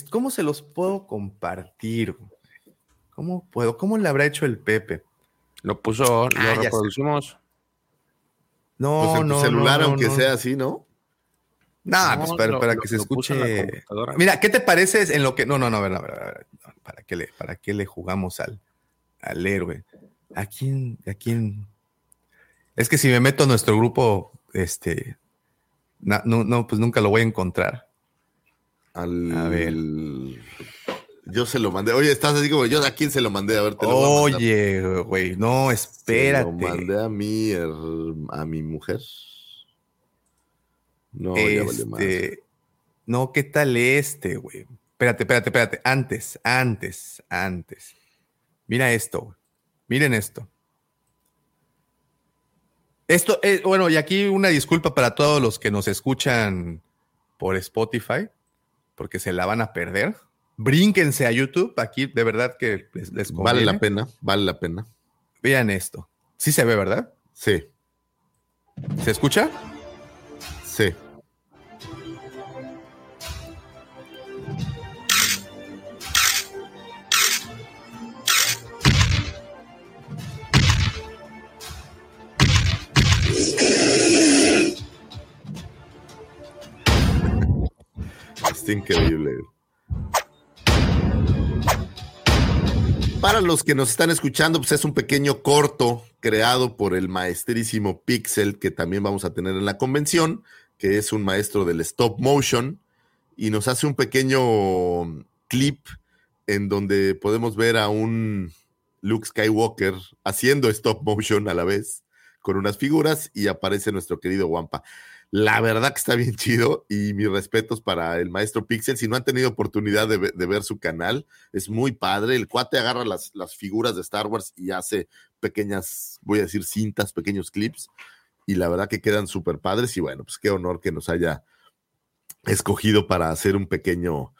¿Cómo se los puedo compartir? ¿Cómo puedo? ¿Cómo le habrá hecho el Pepe? Lo puso, lo ah, reproducimos. No, pues en no. celular, aunque sea así, ¿no? No, pues para, que se escuche. Mira, ¿qué te parece en lo que. No, no, no, a ver, a ver, ¿para qué le, para qué le jugamos al, al héroe? ¿A quién, a quién? Es que si me meto a nuestro grupo este, no, no, pues nunca lo voy a encontrar. Al, a ver. Yo se lo mandé. Oye, estás así como yo, ¿a quién se lo mandé? A ver, te lo Oye, güey, no, espérate. Se lo mandé a mí, a mi mujer. No, ya vale más. Este, no, ¿qué tal este, güey? Espérate, espérate, espérate. Antes, antes, antes. Mira esto, Miren esto. Esto, es, bueno, y aquí una disculpa para todos los que nos escuchan por Spotify, porque se la van a perder. Brínquense a YouTube, aquí de verdad que les, les Vale la pena, vale la pena. Vean esto. Sí se ve, ¿verdad? Sí. ¿Se escucha? Sí. increíble. Para los que nos están escuchando, pues es un pequeño corto creado por el maestrísimo Pixel que también vamos a tener en la convención, que es un maestro del stop motion y nos hace un pequeño clip en donde podemos ver a un Luke Skywalker haciendo stop motion a la vez con unas figuras y aparece nuestro querido Wampa. La verdad que está bien chido y mis respetos para el maestro Pixel. Si no han tenido oportunidad de, ver su canal, es muy padre. El cuate agarra las, las, figuras de Star Wars y hace pequeñas, voy a decir, cintas, pequeños clips. Y la verdad que quedan súper padres. Y bueno, pues qué honor que nos haya escogido para hacer un pequeño,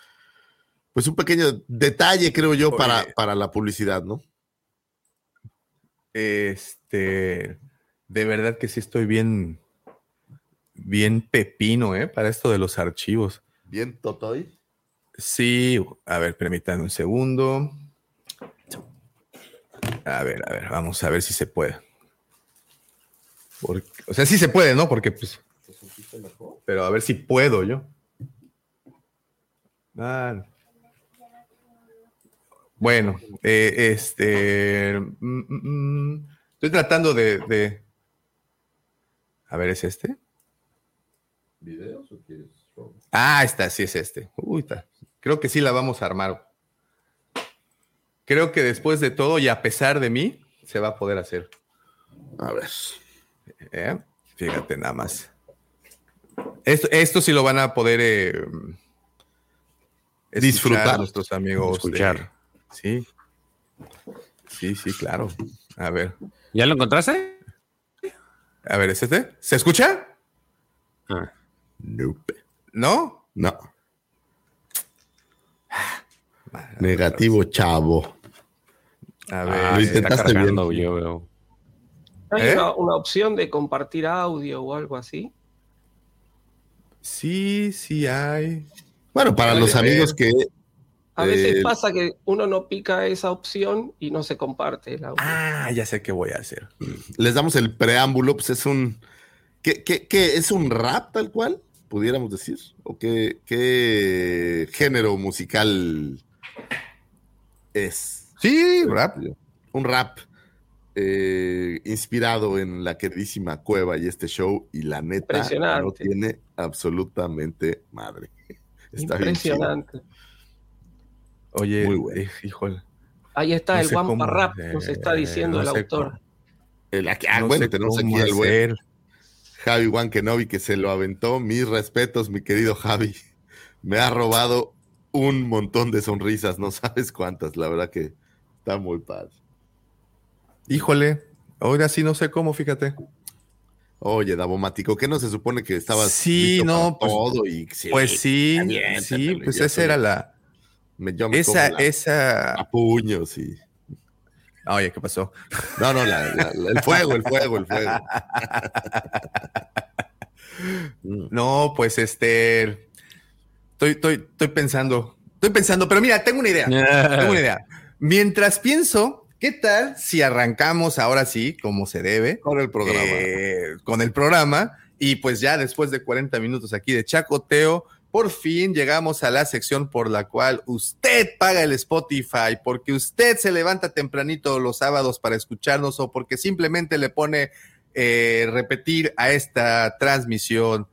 pues un pequeño detalle, creo yo, para, para la publicidad, ¿no? Este, de verdad que sí estoy bien bien pepino, ¿eh? Para esto de los archivos. Bien totoy. Sí, a ver, permítanme un segundo. A ver, a ver, vamos a ver si se puede. o sea, sí se puede, ¿no? Porque pues. Pero a ver si puedo yo. Bueno, eh, este. Mm, mm, mm, estoy tratando de, de. A ver, ¿es este? Videos o quieres? Ah, está, sí es este. Uy, está. Creo que sí la vamos a armar. Creo que después de todo y a pesar de mí, se va a poder hacer. A ver. ¿Eh? Fíjate nada más. Esto, esto sí lo van a poder eh, disfrutar nuestros amigos. Escuchar. sí. Sí, sí, claro. A ver. ¿Ya lo encontraste? A ver, ¿es este? ¿Se escucha? Ah. Nope. ¿No? No. Negativo, chavo. A ver, ah, lo intentaste bien. Yo veo. ¿Hay ¿Eh? una, opción de compartir audio o algo así? Sí, sí hay. Bueno, para los amigos que A veces pasa que uno no pica esa opción y no se comparte el audio. Ah, ya sé qué voy a hacer. Les damos el preámbulo, pues es un. ¿Qué, qué, qué es un rap tal cual? Pudiéramos decir. ¿O qué, qué género musical es? Sí, rap. Un rap eh, inspirado en la queridísima Cueva y este show, y la neta no tiene absolutamente madre. Está Impresionante. Oye, eh, híjole. Ahí está el Wampa Rap, nos está diciendo el autor. El, ah, bueno, tenemos aquí el buen Javi Juan Kenobi que se lo aventó. Mis respetos, mi querido Javi. Me ha robado un montón de sonrisas, no sabes cuántas. La verdad que está muy padre. Híjole, ahora sí no sé cómo, fíjate. Oye, Davomático, ¿qué no se supone que estabas sí, no, pues, todo y pues sí, sí, pues esa era la, esa, esa. A puños, sí. Oye, ¿qué pasó? No, no, el fuego, el fuego, el fuego. no, pues este. Estoy, estoy, estoy pensando. Estoy pensando, pero mira, tengo una idea. tengo una idea. Mientras pienso, ¿qué tal si arrancamos ahora sí, como se debe? Con el programa. Eh, con el programa. Y pues ya después de 40 minutos aquí de chacoteo, por fin llegamos a la sección por la cual usted paga el Spotify, porque usted se levanta tempranito los sábados para escucharnos o porque simplemente le pone eh, repetir a esta transmisión.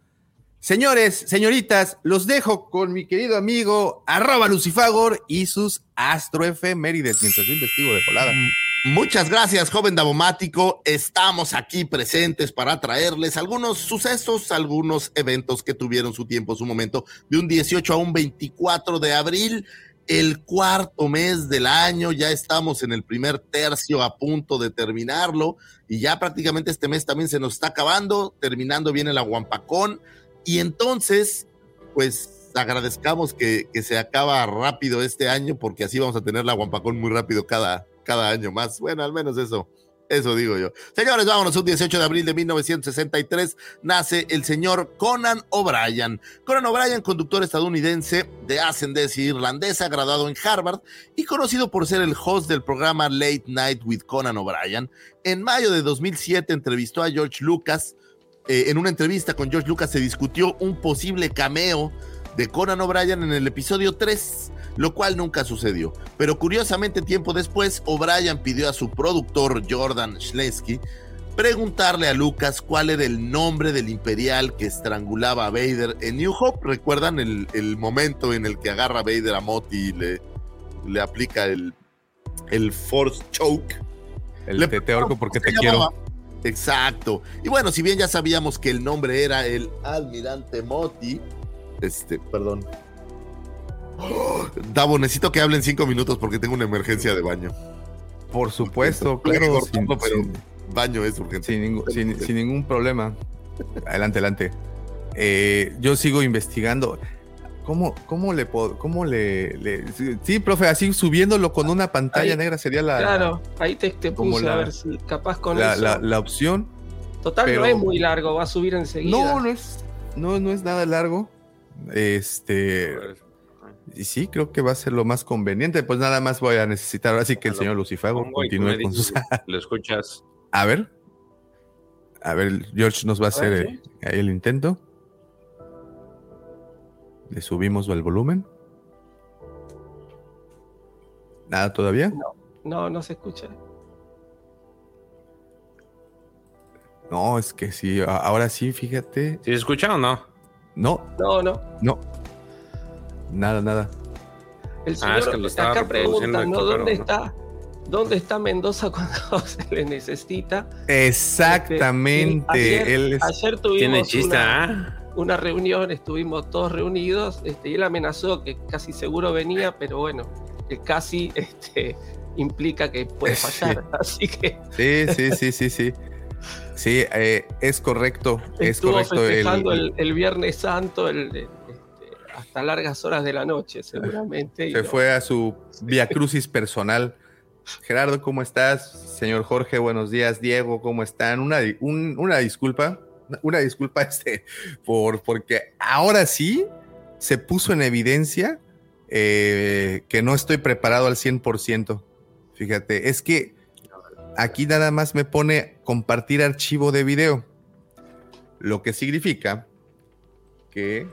Señores, señoritas, los dejo con mi querido amigo arroba Lucifagor y sus astroefemérides mientras yo investigo de volada. Mm. Muchas gracias, joven Davomático. Estamos aquí presentes para traerles algunos sucesos, algunos eventos que tuvieron su tiempo, su momento, de un 18 a un 24 de abril, el cuarto mes del año. Ya estamos en el primer tercio a punto de terminarlo y ya prácticamente este mes también se nos está acabando, terminando bien el aguampacón. Y entonces, pues agradezcamos que, que se acaba rápido este año porque así vamos a tener la aguampacón muy rápido cada cada año más. Bueno, al menos eso. Eso digo yo. Señores, vámonos. Un 18 de abril de 1963 nace el señor Conan O'Brien. Conan O'Brien, conductor estadounidense de ascendencia irlandesa, graduado en Harvard y conocido por ser el host del programa Late Night with Conan O'Brien. En mayo de 2007 entrevistó a George Lucas. Eh, en una entrevista con George Lucas se discutió un posible cameo de Conan O'Brien en el episodio 3 lo cual nunca sucedió. Pero curiosamente, tiempo después, O'Brien pidió a su productor Jordan Schlesky preguntarle a Lucas cuál era el nombre del imperial que estrangulaba a Vader en New Hope. ¿Recuerdan el, momento en el que agarra a Vader a Moti y le, le aplica el, el Force Choke? El le, te porque te quiero. Exacto. Y bueno, si bien ya sabíamos que el nombre era el Almirante Moti, este, perdón, Davo, necesito que hablen cinco minutos porque tengo una emergencia de baño. Por supuesto, claro. pero baño es urgente. Sin, ningún problema. Adelante, adelante. Eh, yo sigo investigando. ¿Cómo, cómo le puedo, cómo le, sí, profe, así subiéndolo con una pantalla negra sería la. Claro, ahí te, puse a ver si capaz con la, eso. La, opción. Total, no es muy largo, va a subir enseguida. No, no es, no, no es nada largo. Este. Y sí, creo que va a ser lo más conveniente. Pues nada más voy a necesitar así que el señor Lucifago continúe con sus. ¿Lo escuchas? A ver. A ver, George nos va a hacer eh, ahí el intento. Le subimos el volumen. ¿Nada todavía? No, no, no se escucha. No, es que sí, ahora sí, fíjate. ¿Sí se escucha o no? No. No, no. No. Nada, nada. El ah, señor ah, está acá preguntando dónde está, dónde está Mendoza cuando se le necesita. Exactamente. Este, ayer, ayer, tuvimos una, ¿ah? una, reunión, estuvimos todos reunidos este, y él amenazó que casi seguro venía, pero bueno, que casi este, implica que puede fallar. Así que. Sí, sí, sí, sí, sí. Sí, eh, es correcto. Estuvo es correcto. festejando el, el, Viernes Santo, el, hasta largas horas de la noche, seguramente. Se fue a su via crucis personal. Gerardo, ¿cómo estás? Señor Jorge, buenos días. Diego, ¿cómo están? Una, una disculpa, una disculpa este, por, porque ahora sí se puso en evidencia eh, que no estoy preparado al 100%. Fíjate, es que aquí nada más me pone compartir archivo de video, lo que significa que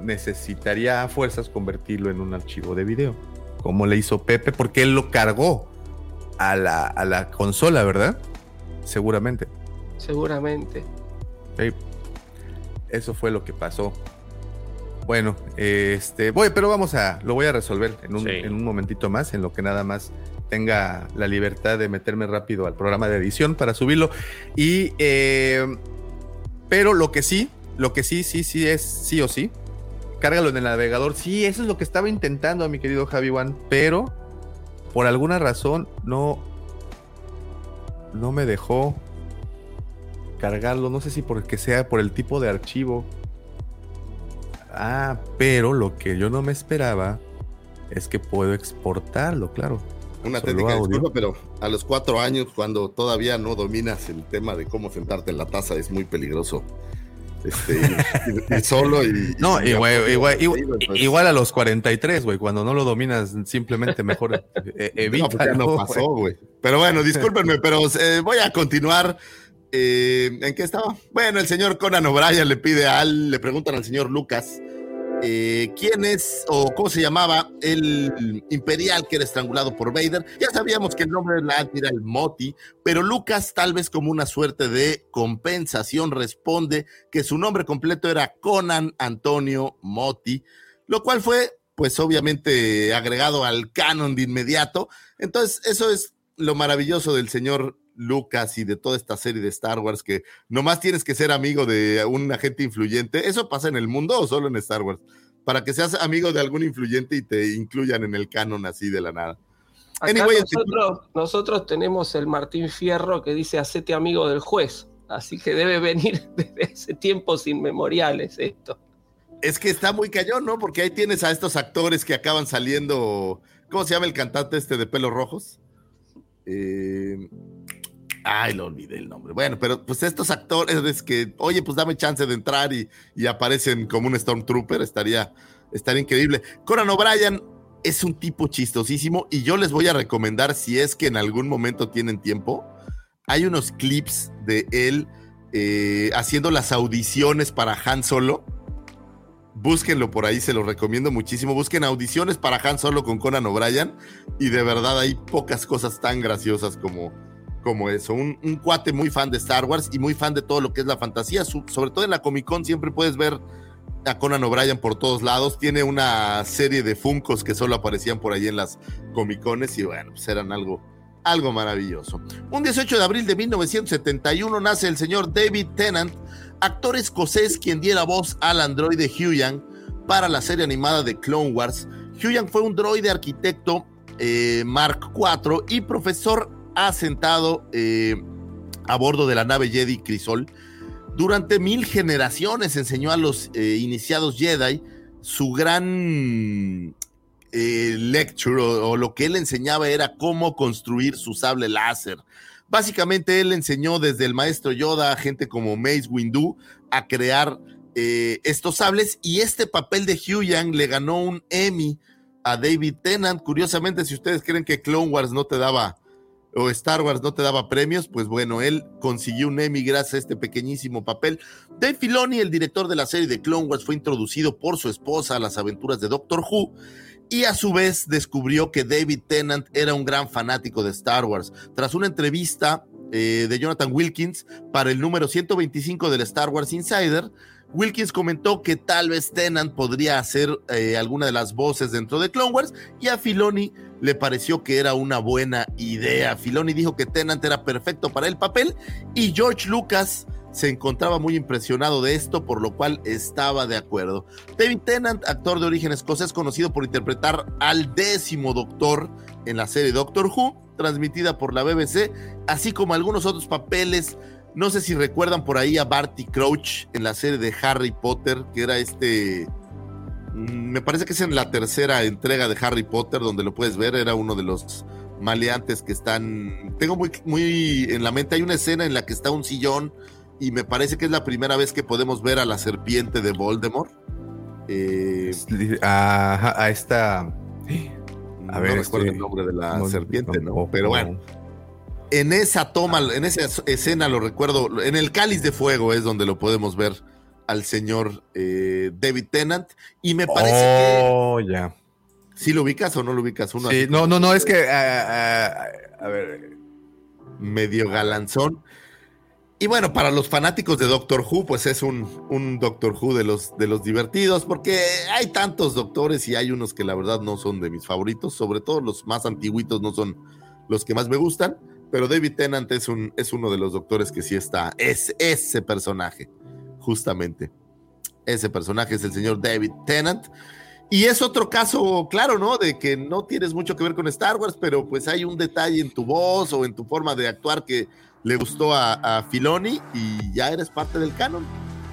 necesitaría a fuerzas convertirlo en un archivo de video, como le hizo Pepe, porque él lo cargó a la, a la consola, ¿verdad? Seguramente. Seguramente. Eso fue lo que pasó. Bueno, este, voy, pero vamos a, lo voy a resolver en un, en un momentito más, en lo que nada más tenga la libertad de meterme rápido al programa de edición para subirlo. Y, eh, pero lo que sí, lo que sí, sí, sí es sí o sí, cárgalo en el navegador. Sí, eso es lo que estaba intentando, mi querido Javi One, pero por alguna razón no, no me dejó cargarlo. No sé si porque sea por el tipo de archivo. Ah, pero lo que yo no me esperaba es que puedo exportarlo, claro. Una técnica, disculpa, pero a los cuatro años, cuando todavía no dominas el tema de cómo sentarte en la taza, es muy peligroso. Este, solo y. No, igual, igual, a los 43, güey, cuando no lo dominas, simplemente mejor eh, evita. No, no pasó, güey. Pero bueno, discúlpenme, pero eh, voy a continuar. Eh, ¿En qué estaba? Bueno, el señor Conan O'Brien le pide al, le preguntan al señor Lucas eh, quién es o cómo se llamaba el imperial que era estrangulado por Vader. Ya sabíamos que el nombre era el Moti, pero Lucas, tal vez como una suerte de compensación, responde que su nombre completo era Conan Antonio Moti, lo cual fue, pues obviamente, agregado al canon de inmediato. Entonces, eso es lo maravilloso del señor Lucas y de toda esta serie de Star Wars que nomás tienes que ser amigo de un agente influyente. ¿Eso pasa en el mundo o solo en Star Wars? Para que seas amigo de algún influyente y te incluyan en el canon así de la nada. nosotros, tenemos el Martín Fierro que dice hacete amigo del juez. Así que debe venir desde ese tiempos inmemoriales esto. Es que está muy callón, ¿no? Porque ahí tienes a estos actores que acaban saliendo. ¿Cómo se llama el cantante este de pelos rojos? Eh, Ay, lo olvidé el nombre. Bueno, pero pues estos actores que, oye, pues dame chance de entrar y, aparecen como un Stormtrooper, estaría, estaría increíble. Conan O'Brien es un tipo chistosísimo y yo les voy a recomendar, si es que en algún momento tienen tiempo, hay unos clips de él eh, haciendo las audiciones para Han Solo. Búsquenlo por ahí, se lo recomiendo muchísimo. Busquen audiciones para Han Solo con Conan O'Brien y de verdad hay pocas cosas tan graciosas como como eso. Un, cuate muy fan de Star Wars y muy fan de todo lo que es la fantasía. sobre todo en la Comic Con siempre puedes ver a Conan O'Brien por todos lados. Tiene una serie de Funcos que solo aparecían por ahí en las Comic Cones y bueno, pues eran algo, algo maravilloso. Un 18 de abril de 1971 nace el señor David Tennant, actor escocés quien diera voz al androide Huyan para la serie animada de Clone Wars. Huyan fue un droide arquitecto eh, Mark IV y profesor asentado eh, a bordo de la nave Jedi Crisol. Durante mil generaciones enseñó a los eh, iniciados Jedi su gran eh, lecture o, lo que él enseñaba era cómo construir su sable láser. Básicamente él enseñó desde el maestro Yoda a gente como Mace Windu a crear estos sables y este papel de Hugh Yang le ganó un Emmy a David Tennant. Curiosamente, si ustedes creen que Clone Wars no te daba o Star Wars no te daba premios, pues bueno, él consiguió un Emmy gracias a este pequeñísimo papel. Dave Filoni, el director de la serie de Clone Wars, fue introducido por su esposa a las aventuras de Doctor Who y a su vez descubrió que David Tennant era un gran fanático de Star Wars. Tras una entrevista eh, de Jonathan Wilkins para el número 125 del Star Wars Insider, Wilkins comentó que tal vez Tennant podría hacer eh, alguna de las voces dentro de Clone Wars y a Filoni le pareció que era una buena idea. Filoni dijo que Tennant era perfecto para el papel y George Lucas se encontraba muy impresionado de esto, por lo cual estaba de acuerdo. David Tennant, actor de origen escocés, conocido por interpretar al décimo doctor en la serie Doctor Who, transmitida por la BBC, así como algunos otros papeles no sé si recuerdan por ahí a Barty Crouch en la serie de Harry Potter, que era este. Mm, me parece que es en la tercera entrega de Harry Potter, donde lo puedes ver. Era uno de los maleantes que están. Tengo muy, muy en la mente. Hay una escena en la que está un sillón y me parece que es la primera vez que podemos ver a la serpiente de Voldemort. Eh, a, esta. A no ver, recuerdo el nombre de la serpiente, ¿no? Pero bueno. En esa toma, en esa escena lo recuerdo, en el cáliz de fuego es donde lo podemos ver al señor eh, David Tennant. Y me parece que. Oh, ya. ¿Sí lo ubicas o no lo ubicas? Uno sí, no, no, no, es que. a ver. Medio galanzón. Y bueno, para los fanáticos de Doctor Who, pues es un, un, Doctor Who de los, de los divertidos, porque hay tantos doctores y hay unos que la verdad no son de mis favoritos, sobre todo los más antiguitos no son los que más me gustan, pero David Tennant es, un, es uno de los doctores que sí está, es ese personaje justamente. Ese personaje es el señor David Tennant. Y es otro caso, claro, ¿no? De que no tienes mucho que ver con Star Wars, pero pues hay un detalle en tu voz o en tu forma de actuar que le gustó a, Filoni y ya eres parte del canon.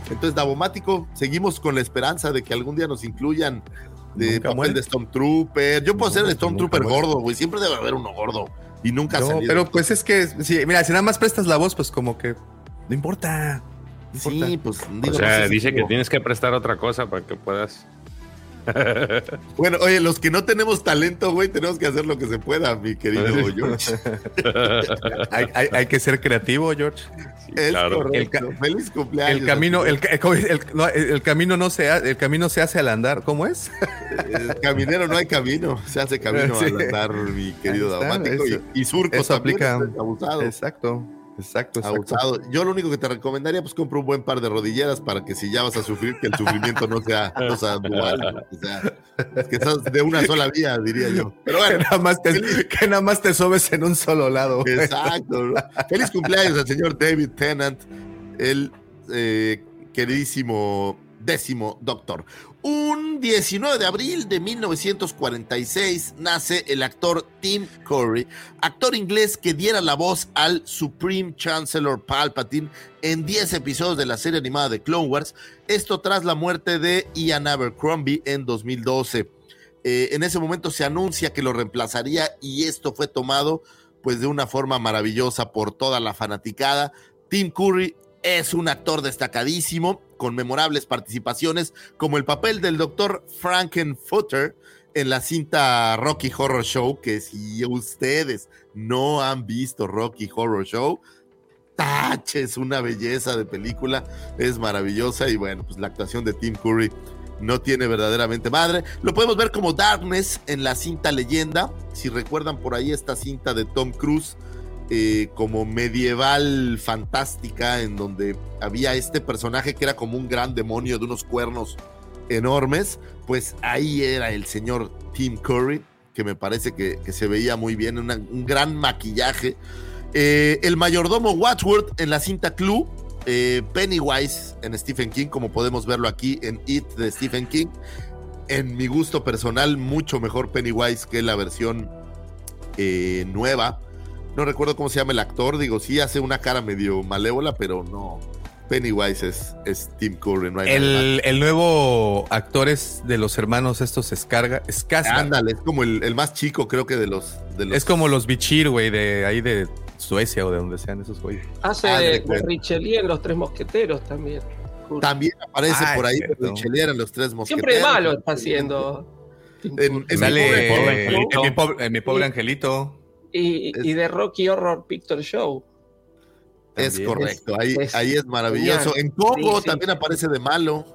Entonces, Davomático, seguimos con la esperanza de que algún día nos incluyan de papel de Stormtrooper. Yo puedo ser el Stormtrooper gordo, güey. Siempre debe haber uno gordo. Y nunca no, Pero pues es que, mira, si nada más prestas la voz, pues como que no importa. Sí, pues. o sea, dice que tienes que prestar otra cosa para que puedas. bueno, oye, los que no tenemos talento, güey, tenemos que hacer lo que se pueda, mi querido George. hay, que ser creativo, George. claro. Feliz cumpleaños. El camino, el, el, camino no se hace, el camino se hace al andar. ¿Cómo es? El caminero no hay camino, se hace camino al andar, mi querido Daumático. Y, y surco eso aplica. Exacto. Exacto, exacto. Yo lo único que te recomendaría, pues compra un buen par de rodilleras para que si ya vas a sufrir, que el sufrimiento no sea, no sea dual. O sea, que estás de una sola vía, diría yo. Pero bueno, que nada más te, que nada más te sobes en un solo lado. Exacto. Feliz cumpleaños al señor David Tennant, el eh, queridísimo décimo doctor. Un 19 de abril de 1946 nace el actor Tim Curry, actor inglés que diera la voz al Supreme Chancellor Palpatine en 10 episodios de la serie animada de Clone Wars, esto tras la muerte de Ian Abercrombie en 2012. Eh, en ese momento se anuncia que lo reemplazaría y esto fue tomado pues de una forma maravillosa por toda la fanaticada. Tim Curry es un actor destacadísimo, con memorables participaciones, como el papel del doctor Frankenfutter en la cinta Rocky Horror Show, que si ustedes no han visto Rocky Horror Show, tache, es una belleza de película, es maravillosa y bueno, pues la actuación de Tim Curry no tiene verdaderamente madre. Lo podemos ver como Darkness en la cinta Leyenda, si recuerdan por ahí esta cinta de Tom Cruise eh, como medieval fantástica, en donde había este personaje que era como un gran demonio de unos cuernos enormes, pues ahí era el señor Tim Curry, que me parece que, se veía muy bien, un gran maquillaje. Eh, el mayordomo Wadsworth en la cinta Clue, eh, Pennywise en Stephen King, como podemos verlo aquí en It de Stephen King. En mi gusto personal, mucho mejor Pennywise que la versión nueva no recuerdo cómo se llama el actor, digo, sí hace una cara medio malévola, pero no. Pennywise es, es Tim Curry, no hay el, el, nuevo actor es de los hermanos estos Escarga, Ándale, es como el, más chico, creo que de los, Es como los Bichir, güey, de ahí de Suecia o de donde sean esos güeyes. Hace ah, de, Richelieu en Los Tres Mosqueteros también. También aparece por ahí Richelieu en Los Tres Mosqueteros. Siempre malo está haciendo. En, Sale, en, mi pobre angelito. Y, de Rocky Horror Picture Show. Es correcto, ahí es, ahí es maravilloso. En Congo también aparece de malo.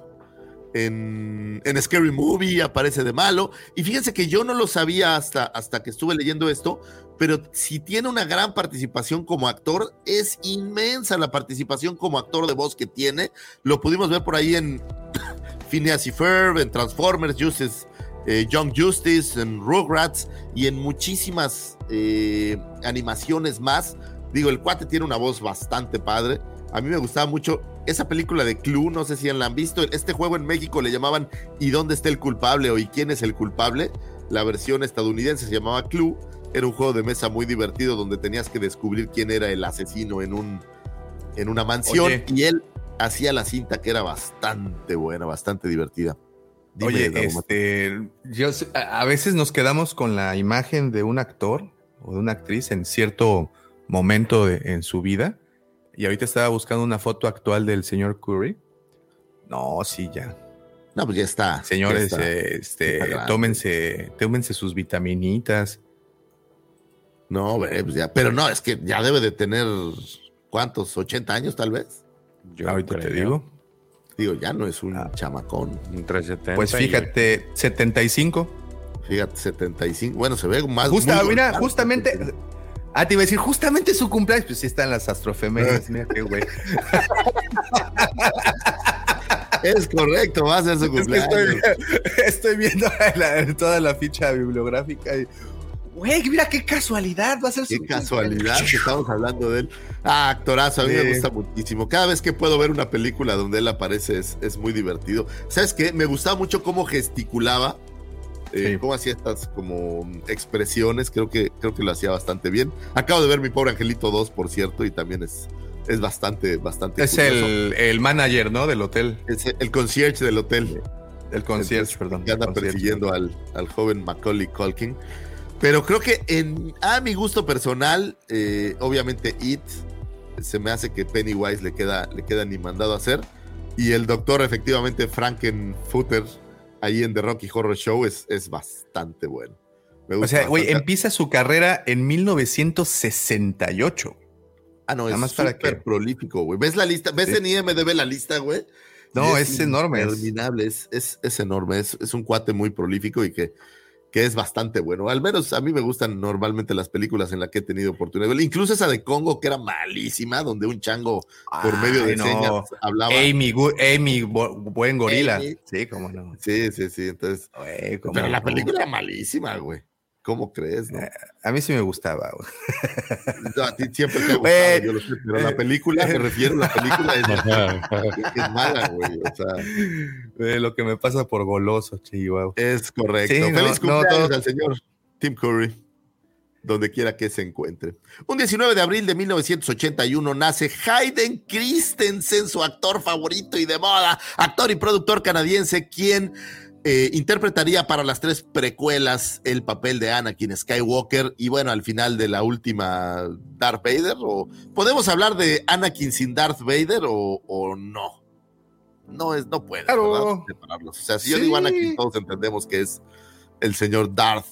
En, en, Scary Movie aparece de malo. Y fíjense que yo no lo sabía hasta, hasta que estuve leyendo esto, pero si tiene una gran participación como actor, es inmensa la participación como actor de voz que tiene. Lo pudimos ver por ahí en Phineas y Ferb, en Transformers, Justice eh, Young Justice, en Rugrats y en muchísimas eh, animaciones más. Digo, el cuate tiene una voz bastante padre. A mí me gustaba mucho esa película de Clue, no sé si la han visto. Este juego en México le llamaban ¿Y dónde está el culpable? o ¿Y quién es el culpable? La versión estadounidense se llamaba Clue. Era un juego de mesa muy divertido donde tenías que descubrir quién era el asesino en, un, en una mansión. Y él hacía la cinta que era bastante buena, bastante divertida. Oye, este, yo, a veces nos quedamos con la imagen de un actor o de una actriz en cierto momento en su vida. Y ahorita estaba buscando una foto actual del señor Curry. No, sí, ya. No, pues ya está. Señores, este, tómense, tómense sus vitaminitas. No, pues ya, pero no, es que ya debe de tener, ¿cuántos? ¿80 años tal vez? Yo ahorita te digo. Digo, ya no es un ah. chamacón. Un 370. Pues fíjate, 75. Fíjate, 75. Bueno, se ve más. Justa, mira, justamente. Ah, te iba a decir, justamente su cumpleaños. Pues sí están las astrofemérides. mira qué güey. Es correcto, va a ser su cumpleaños. estoy, viendo toda la ficha bibliográfica y. Güey, mira qué casualidad, va a ser Qué casualidad que estamos hablando de él. Ah, actorazo, a mí me gusta muchísimo. Cada vez que puedo ver una película donde él aparece es, es muy divertido. ¿Sabes qué? Me gustaba mucho cómo gesticulaba, eh, cómo hacía estas como expresiones. Creo que, creo que lo hacía bastante bien. Acabo de ver Mi Pobre Angelito 2, por cierto, y también es, es bastante, bastante. Es el, el, manager, ¿no? Del hotel. Es el concierge del hotel. El concierge, perdón. Que anda persiguiendo al, al, joven Macaulay Culkin. Pero creo que en, a mi gusto personal, eh, obviamente It se me hace que Pennywise le queda, le queda ni mandado a hacer. Y el doctor, efectivamente, Frankenfutter, ahí en The Rocky Horror Show, es, es bastante bueno. o sea, güey, empieza su carrera en 1968. Ah, no, es súper prolífico, güey. ¿Ves la lista? ¿Ves en IMDB la lista, güey? No, es, enorme. Es, es, es, enorme. Es, es un cuate muy prolífico y que, que es bastante bueno. Al menos a mí me gustan normalmente las películas en las que he tenido oportunidad. Incluso esa de Congo, que era malísima, donde un chango por medio de señas hablaba. Amy, Amy buen gorila. Sí, cómo no. Sí, sí, sí. Entonces, pero la película era malísima, güey. ¿Cómo crees? No? Eh, a mí sí me gustaba. a ti siempre te ha gustado, yo lo sé, pero la película, me refiero, la película es, mala, güey. O sea, lo que me pasa por goloso, chihuahua. Es correcto. Feliz cumpleaños al señor Tim Curry, donde quiera que se encuentre. Un 19 de abril de 1981 nace Hayden Christensen, su actor favorito y de moda, actor y productor canadiense, quien eh, interpretaría para las tres precuelas el papel de Anakin Skywalker y bueno, al final de la última Darth Vader. O, ¿Podemos hablar de Anakin sin Darth Vader o, no? No es, no puede separarlos. O sea, si yo digo Anakin, todos entendemos que es el señor Darth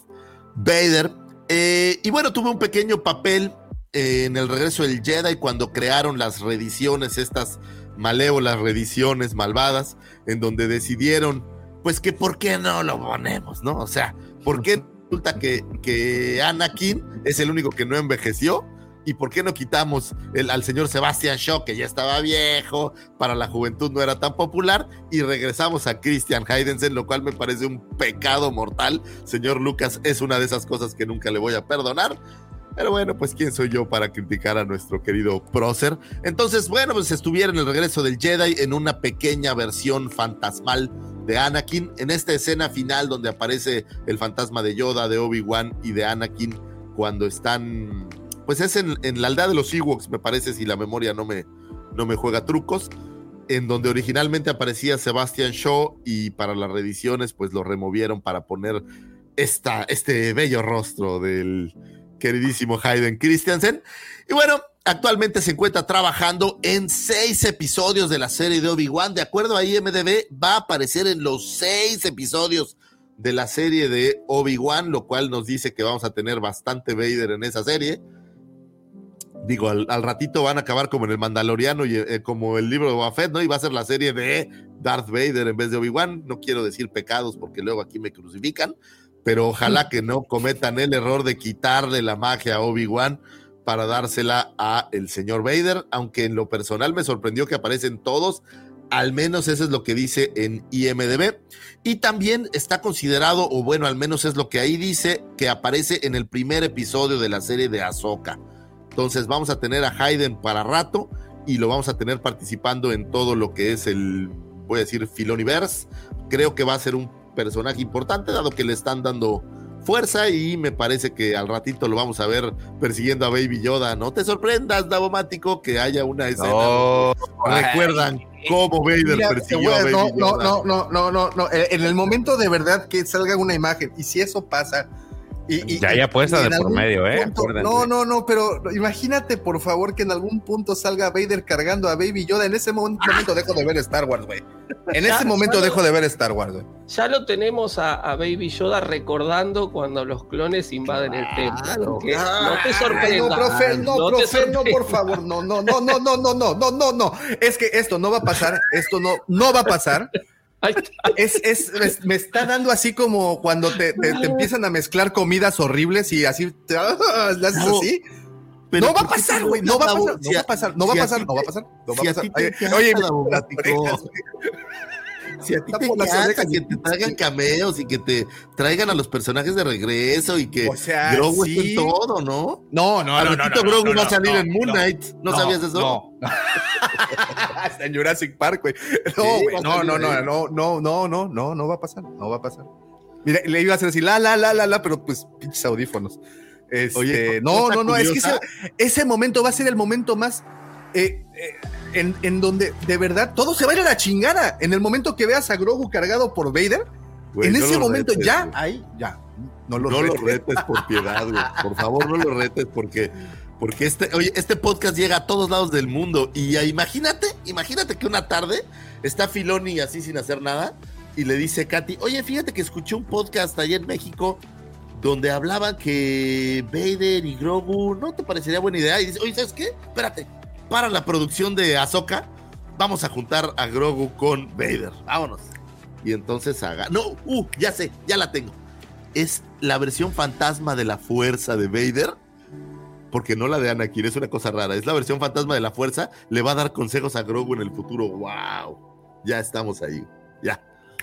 Vader. Eh, y bueno, tuve un pequeño papel en el regreso del Jedi cuando crearon las reediciones, estas malévolas reediciones malvadas, en donde decidieron pues que por qué no lo ponemos, ¿no? O sea, ¿por qué resulta que, que Anakin es el único que no envejeció? ¿Y por qué no quitamos al señor Sebastian Shaw, que ya estaba viejo, para la juventud no era tan popular, y regresamos a Christian Heidensen, lo cual me parece un pecado mortal. Señor Lucas, es una de esas cosas que nunca le voy a perdonar. Pero bueno, pues quién soy yo para criticar a nuestro querido prócer. Entonces, bueno, pues estuviera en el regreso del Jedi en una pequeña versión fantasmal de Anakin, en esta escena final donde aparece el fantasma de Yoda, de Obi-Wan y de Anakin cuando están, pues es en, la aldea de los Ewoks, me parece, si la memoria no me, no me juega trucos, en donde originalmente aparecía Sebastian Shaw y para las reediciones pues lo removieron para poner esta, este bello rostro del queridísimo Hayden Christensen. Y bueno, actualmente se encuentra trabajando en seis episodios de la serie de Obi-Wan. De acuerdo a IMDB, va a aparecer en los seis episodios de la serie de Obi-Wan, lo cual nos dice que vamos a tener bastante Vader en esa serie. Digo, al, ratito van a acabar como en el Mandaloriano y eh, como el libro de Boba ¿no? Y va a ser la serie de Darth Vader en vez de Obi-Wan. No quiero decir pecados porque luego aquí me crucifican, pero ojalá que no cometan el error de quitarle la magia a Obi-Wan para dársela a el señor Vader, aunque en lo personal me sorprendió que aparecen todos, al menos eso es lo que dice en IMDB. Y también está considerado, o bueno, al menos es lo que ahí dice, que aparece en el primer episodio de la serie de Ahsoka. Entonces vamos a tener a Hayden para rato y lo vamos a tener participando en todo lo que es el, voy a decir, Filoniverse. Creo que va a ser un personaje importante, dado que le están dando fuerza y me parece que al ratito lo vamos a ver persiguiendo a Baby Yoda. No te sorprendas, Davomático, que haya una escena. Recuerdan cómo Vader persiguió a Baby no, No, no, no, no, no, En el momento de verdad que salga una imagen, y si eso pasa, Y, ya hay apuesta de por medio, ¿eh? no, no, no, pero imagínate por favor que en algún punto salga Vader cargando a Baby Yoda. En ese momento dejo de ver Star Wars, güey. En ese momento dejo de ver Star Wars, güey. Ya lo tenemos a, Baby Yoda recordando cuando los clones invaden el templo. no te sorprendas. No, profe, no, profe, no, por favor. No, no, no, no, no, no, no, no, no, no. Es que esto no va a pasar. Esto no, no va a pasar. Es, es, me está dando así como cuando te, te, empiezan a mezclar comidas horribles y así te haces así. no va a pasar, güey. No, va a pasar, no va a pasar, no va a pasar, no va a pasar, no va a pasar. Oye, si a ti te encanta que te traigan cameos y que te traigan a los personajes de regreso y que o sea, Grogu esté en todo, ¿no? No, no, no, no, no, Grogu va a salir en Moon Knight. ¿No, sabías eso? No. En Jurassic Park, güey. No, no, no, no, no, no, no, no, no, no va a pasar, no va a pasar. Mira, le iba a hacer así, la, la, la, la, la, pero pues pinches audífonos. Este, Oye, no, no, no, es que ese, ese, momento va a ser el momento más eh, eh, en, donde de verdad todo se va a ir a la chingada. En el momento que veas a Grogu cargado por Vader, en ese momento ya, ahí, ya. No lo, retes. por piedad, güey. Por favor, no lo retes porque, porque este, oye, este podcast llega a todos lados del mundo. Y imagínate, imagínate que una tarde está Filoni así sin hacer nada y le dice Katy, oye, fíjate que escuché un podcast allá en México donde hablaban que Vader y Grogu no te parecería buena idea. Y dice, oye, ¿sabes qué? Espérate, para la producción de Ahsoka, vamos a juntar a Grogu con Vader. Vámonos. Y entonces haga. No, uh, ya sé, ya la tengo. Es la versión fantasma de la fuerza de Vader. Porque no la de Anakin, es una cosa rara. Es la versión fantasma de la fuerza. Le va a dar consejos a Grogu en el futuro. ¡Wow! Ya estamos ahí. Ya.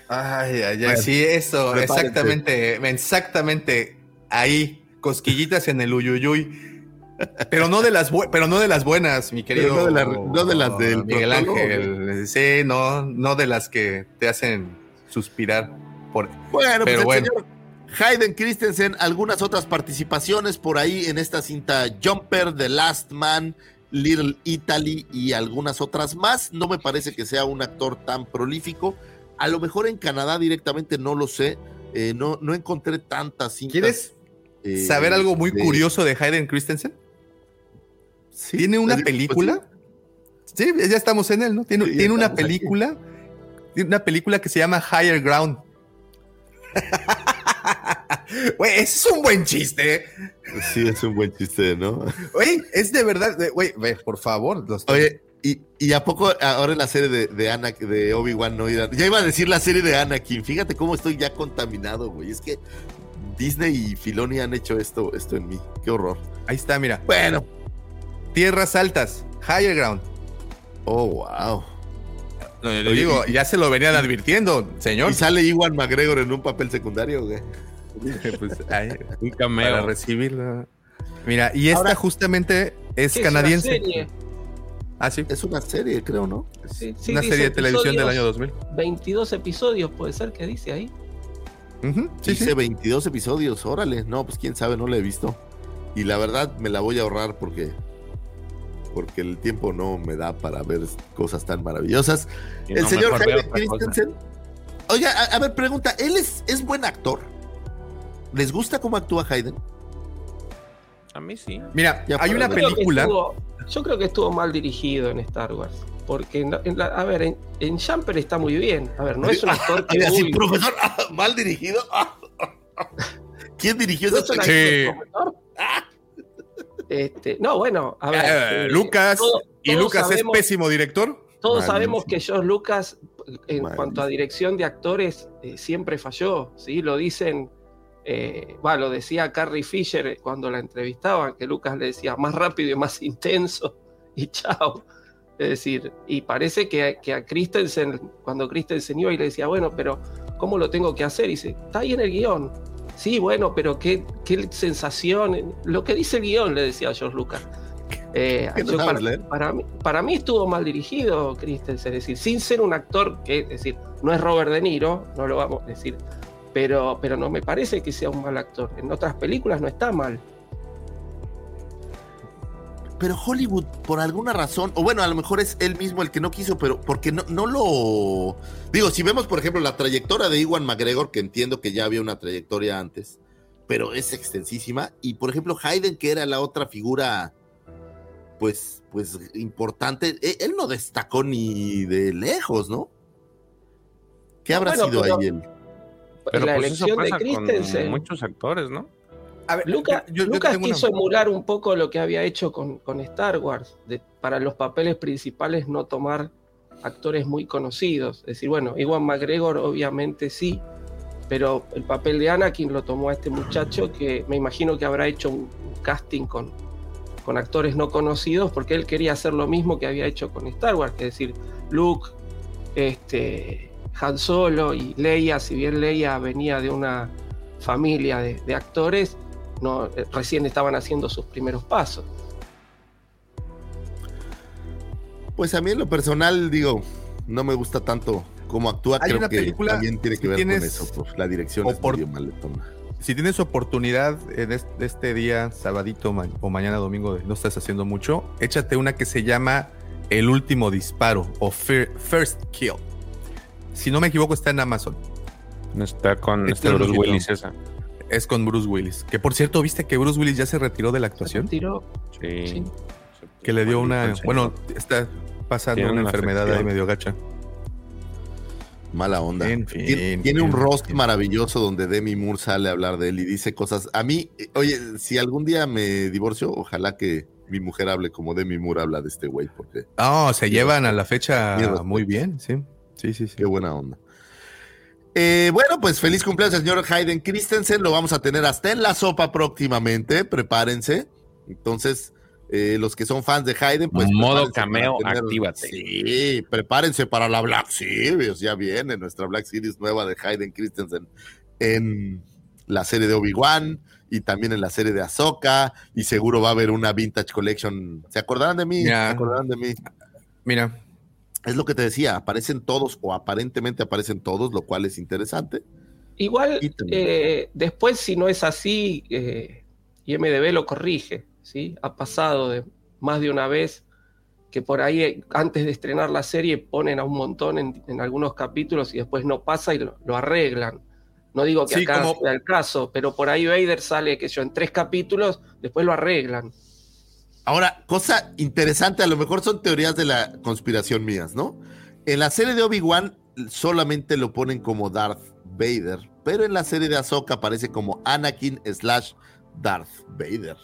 Ay, ay, ay. sí, eso, exactamente, exactamente ahí. Cosquillitas en el uyuyuy. Pero no de las pero no de las buenas, mi querido. No de, las del Miguel Ángel. Sí, no, no de las que te hacen suspirar. Por, bueno, pero pues bueno. Hayden Christensen, algunas otras participaciones por ahí en esta cinta Jumper, The Last Man, Little Italy y algunas otras más. No me parece que sea un actor tan prolífico. A lo mejor en Canadá directamente no lo sé. Eh, no, no encontré tantas cintas. ¿Quieres eh, saber algo muy curioso de Hayden Christensen? Tiene una película. Sí, ya estamos en él, ¿no? Tiene, tiene una película. Tiene una película que se llama Higher Ground. Güey, es un buen chiste. Sí, es un buen chiste, ¿no? Güey, es de verdad. Güey, por favor. Oye, y, a poco ahora en la serie de, de, de Obi-Wan no Ya iba a decir la serie de Anakin. Fíjate cómo estoy ya contaminado, güey. Es que Disney y Filoni han hecho esto, esto en mí. Qué horror. Ahí está, mira. Bueno, Tierras altas, higher ground. Oh, wow. le digo, ya se lo venían advirtiendo, señor. Y sale Iwan McGregor en un papel secundario, güey. pues, un cameo. Para recibirlo. Mira, y esta justamente es canadiense. Es ah, sí. Es una serie, creo, ¿no? Sí, sí una serie de televisión del año 2000. 22 episodios, puede ser que dice ahí. sí, dice 22 episodios, órale. No, pues quién sabe, no la he visto. Y la verdad me la voy a ahorrar porque porque el tiempo no me da para ver cosas tan maravillosas. el señor Hayden Christensen. Oiga, a, ver, pregunta, ¿él es, es buen actor? ¿Les gusta cómo actúa Hayden? A mí sí. Mira, hay una película. yo creo que estuvo mal dirigido en Star Wars. Porque, a ver, en, Jumper está muy bien. A ver, no es un actor que. Así, profesor, mal dirigido. ¿Quién dirigió esa película? Este, no, bueno, a ver. Eh, Lucas, ¿y Lucas es pésimo director? Todos sabemos que George Lucas, en cuanto a dirección de actores, eh, siempre falló, ¿sí? Lo dicen, eh, lo decía Carrie Fisher cuando la entrevistaban, que Lucas le decía más rápido y más intenso, y chao. Es decir, y parece que, que a Christensen, cuando Christensen iba y le decía, bueno, pero ¿cómo lo tengo que hacer? Y dice, está ahí en el guion Sí, bueno, pero qué, qué sensación. Lo que dice el guion, le decía a George Lucas. Eh, para, mí, para, mí, estuvo mal dirigido Christensen, es decir, sin ser un actor que, es decir, no es Robert De Niro, no lo vamos a decir, pero, pero no me parece que sea un mal actor. En otras películas no está mal pero Hollywood, por alguna razón, o bueno, a lo mejor es él mismo el que no quiso, pero porque no, no lo. Digo, si vemos, por ejemplo, la trayectoria de Iwan McGregor, que entiendo que ya había una trayectoria antes, pero es extensísima. Y por ejemplo, Hayden, que era la otra figura, pues, pues importante, e, él no destacó ni de lejos, ¿no? ¿Qué habrá sido ahí él? Pero la pues elección de Christensen. muchos actores, ¿no? A ver, Lucas quiso emular un poco lo que había hecho con, con Star Wars, de, para los papeles principales no tomar actores muy conocidos. Es decir, bueno, Iwan McGregor obviamente sí, pero el papel de Anakin lo tomó a este muchacho que me imagino que habrá hecho un, casting con, con actores no conocidos porque él quería hacer lo mismo que había hecho con Star Wars, es decir, Luke, este, Han Solo y Leia, si bien Leia venía de una familia de, actores, no, recién estaban haciendo sus primeros pasos. Pues a mí en lo personal, digo, no me gusta tanto cómo actúa. Hay creo que también tiene que ver con eso, pues, la dirección es medio. Si tienes oportunidad en este día, sabadito o mañana domingo, no estás haciendo mucho, échate una que se llama El último disparo o First Kill. Si no me equivoco, está en Amazon. Está con este Bruce Willis esa. Es con Bruce Willis. Que por cierto, ¿viste que Bruce Willis ya se retiró de la actuación? ¿Se retiró? Sí. Que le dio una. Bueno, está pasando una, enfermedad ahí medio gacha. Mala onda. tiene, un rostro maravilloso donde Demi Moore sale a hablar de él y dice cosas. A mí, eh, oye, si algún día me divorcio, ojalá que mi mujer hable como Demi Moore habla de este güey, porque. Oh, se llevan a la fecha muy bien, sí. Sí, sí, sí. Qué buena onda. Eh, bueno, pues feliz cumpleaños al señor Hayden Christensen. Lo vamos a tener hasta en la sopa próximamente. Prepárense. Entonces, eh, los que son fans de Hayden, pues. Modo cameo, actívate. Sí, prepárense para la Black Series. Ya viene nuestra Black Series nueva de Hayden Christensen en la serie de Obi-Wan y también en la serie de Ahsoka. Y seguro va a haber una Vintage Collection. ¿Se acordarán de mí? ¿Se acordarán de mí? Mira. Es lo que te decía, aparecen todos o aparentemente aparecen todos, lo cual es interesante. Igual, eh, después, si no es así, eh, IMDB lo corrige ¿sí? Ha pasado de más de una vez que por ahí antes de estrenar la serie ponen a un montón en, algunos capítulos y después no pasa y lo, arreglan. No digo que acá sea el caso, pero por ahí Vader sale, que yo, en tres capítulos, después lo arreglan. Ahora, cosa interesante, a lo mejor son teorías de la conspiración mías, ¿no? En la serie de Obi-Wan solamente lo ponen como Darth Vader, pero en la serie de Ahsoka aparece como Anakin slash Darth Vader.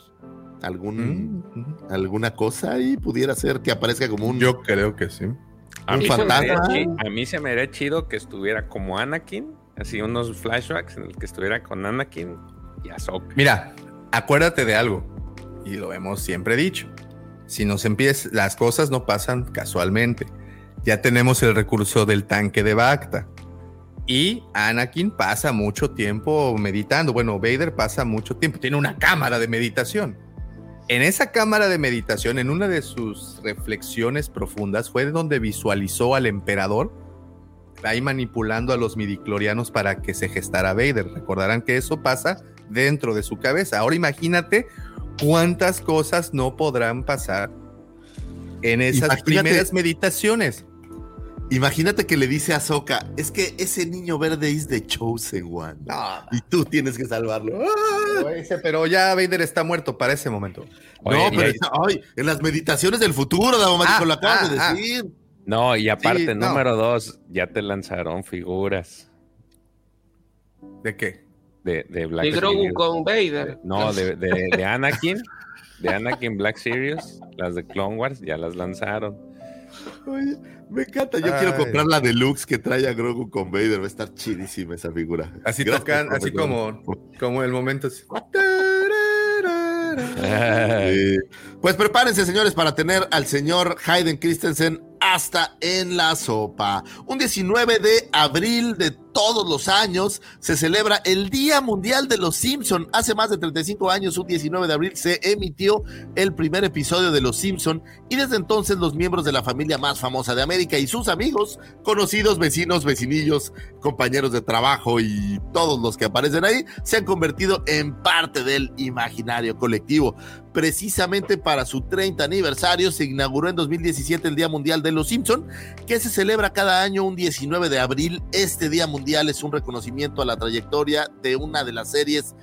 Algún mm, alguna cosa y pudiera ser que aparezca como un yo creo que sí. A mí, a mí se me haría chido que estuviera como Anakin así unos flashbacks en el que estuviera con Anakin y Ahsoka. Mira acuérdate de algo y lo hemos siempre dicho si nos empiezas las cosas no pasan casualmente ya tenemos el recurso del tanque de Bacta y Anakin pasa mucho tiempo meditando. Bueno, Vader pasa mucho tiempo, tiene una cámara de meditación en esa cámara de meditación, en una de sus reflexiones profundas, fue donde visualizó al emperador ahí manipulando a los midiclorianos para que se gestara Vader. Recordarán que eso pasa dentro de su cabeza. Ahora imagínate cuántas cosas no podrán pasar en esas primeras meditaciones. Imagínate que le dice a Soka, es que ese niño verde es the chosen one. Y tú tienes que salvarlo. pero ya Vader está muerto para ese momento. no, pero en las meditaciones del futuro, ah, lo acabas de ah, ah. decir. No, y aparte, número dos, ya te lanzaron figuras. ¿De qué? De, de Black De Grogu con Vader. No, de, de, de Anakin. de Anakin Black Series, las de Clone Wars, ya las lanzaron. Oye, me encanta. Yo quiero comprar la deluxe que trae a Grogu con Vader. Va a estar chidísima esa figura. Así tocan, así como, como el momento. Pues prepárense, señores, para tener al señor Hayden Christensen hasta en la sopa. Un 19 de abril de todos los años se celebra el Día Mundial de los Simpson. Hace más de 35 años, un 19 de abril, se emitió el primer episodio de Los Simpson y desde entonces los miembros de la familia más famosa de América y sus amigos, conocidos, vecinos, vecinillos, compañeros de trabajo y todos los que aparecen ahí se han convertido en parte del imaginario colectivo precisamente para su 30 aniversario, se inauguró en 2017 el Día Mundial de los Simpson, que se celebra cada año un 19 de abril. Este Día Mundial es un reconocimiento a la trayectoria de una de las series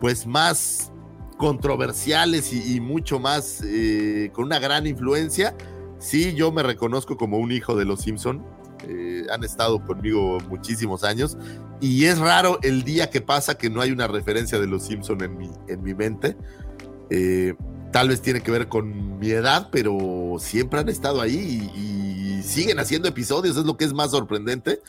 pues más controversiales y, mucho más eh, con una gran influencia. Sí, yo me reconozco como un hijo de los Simpson. Eh, han estado conmigo muchísimos años y es raro el día que pasa que no hay una referencia de los Simpson en mi, en mi mente. Eh, tal vez tiene que ver con mi edad, pero siempre han estado ahí y, y, siguen haciendo episodios, es lo que es más sorprendente.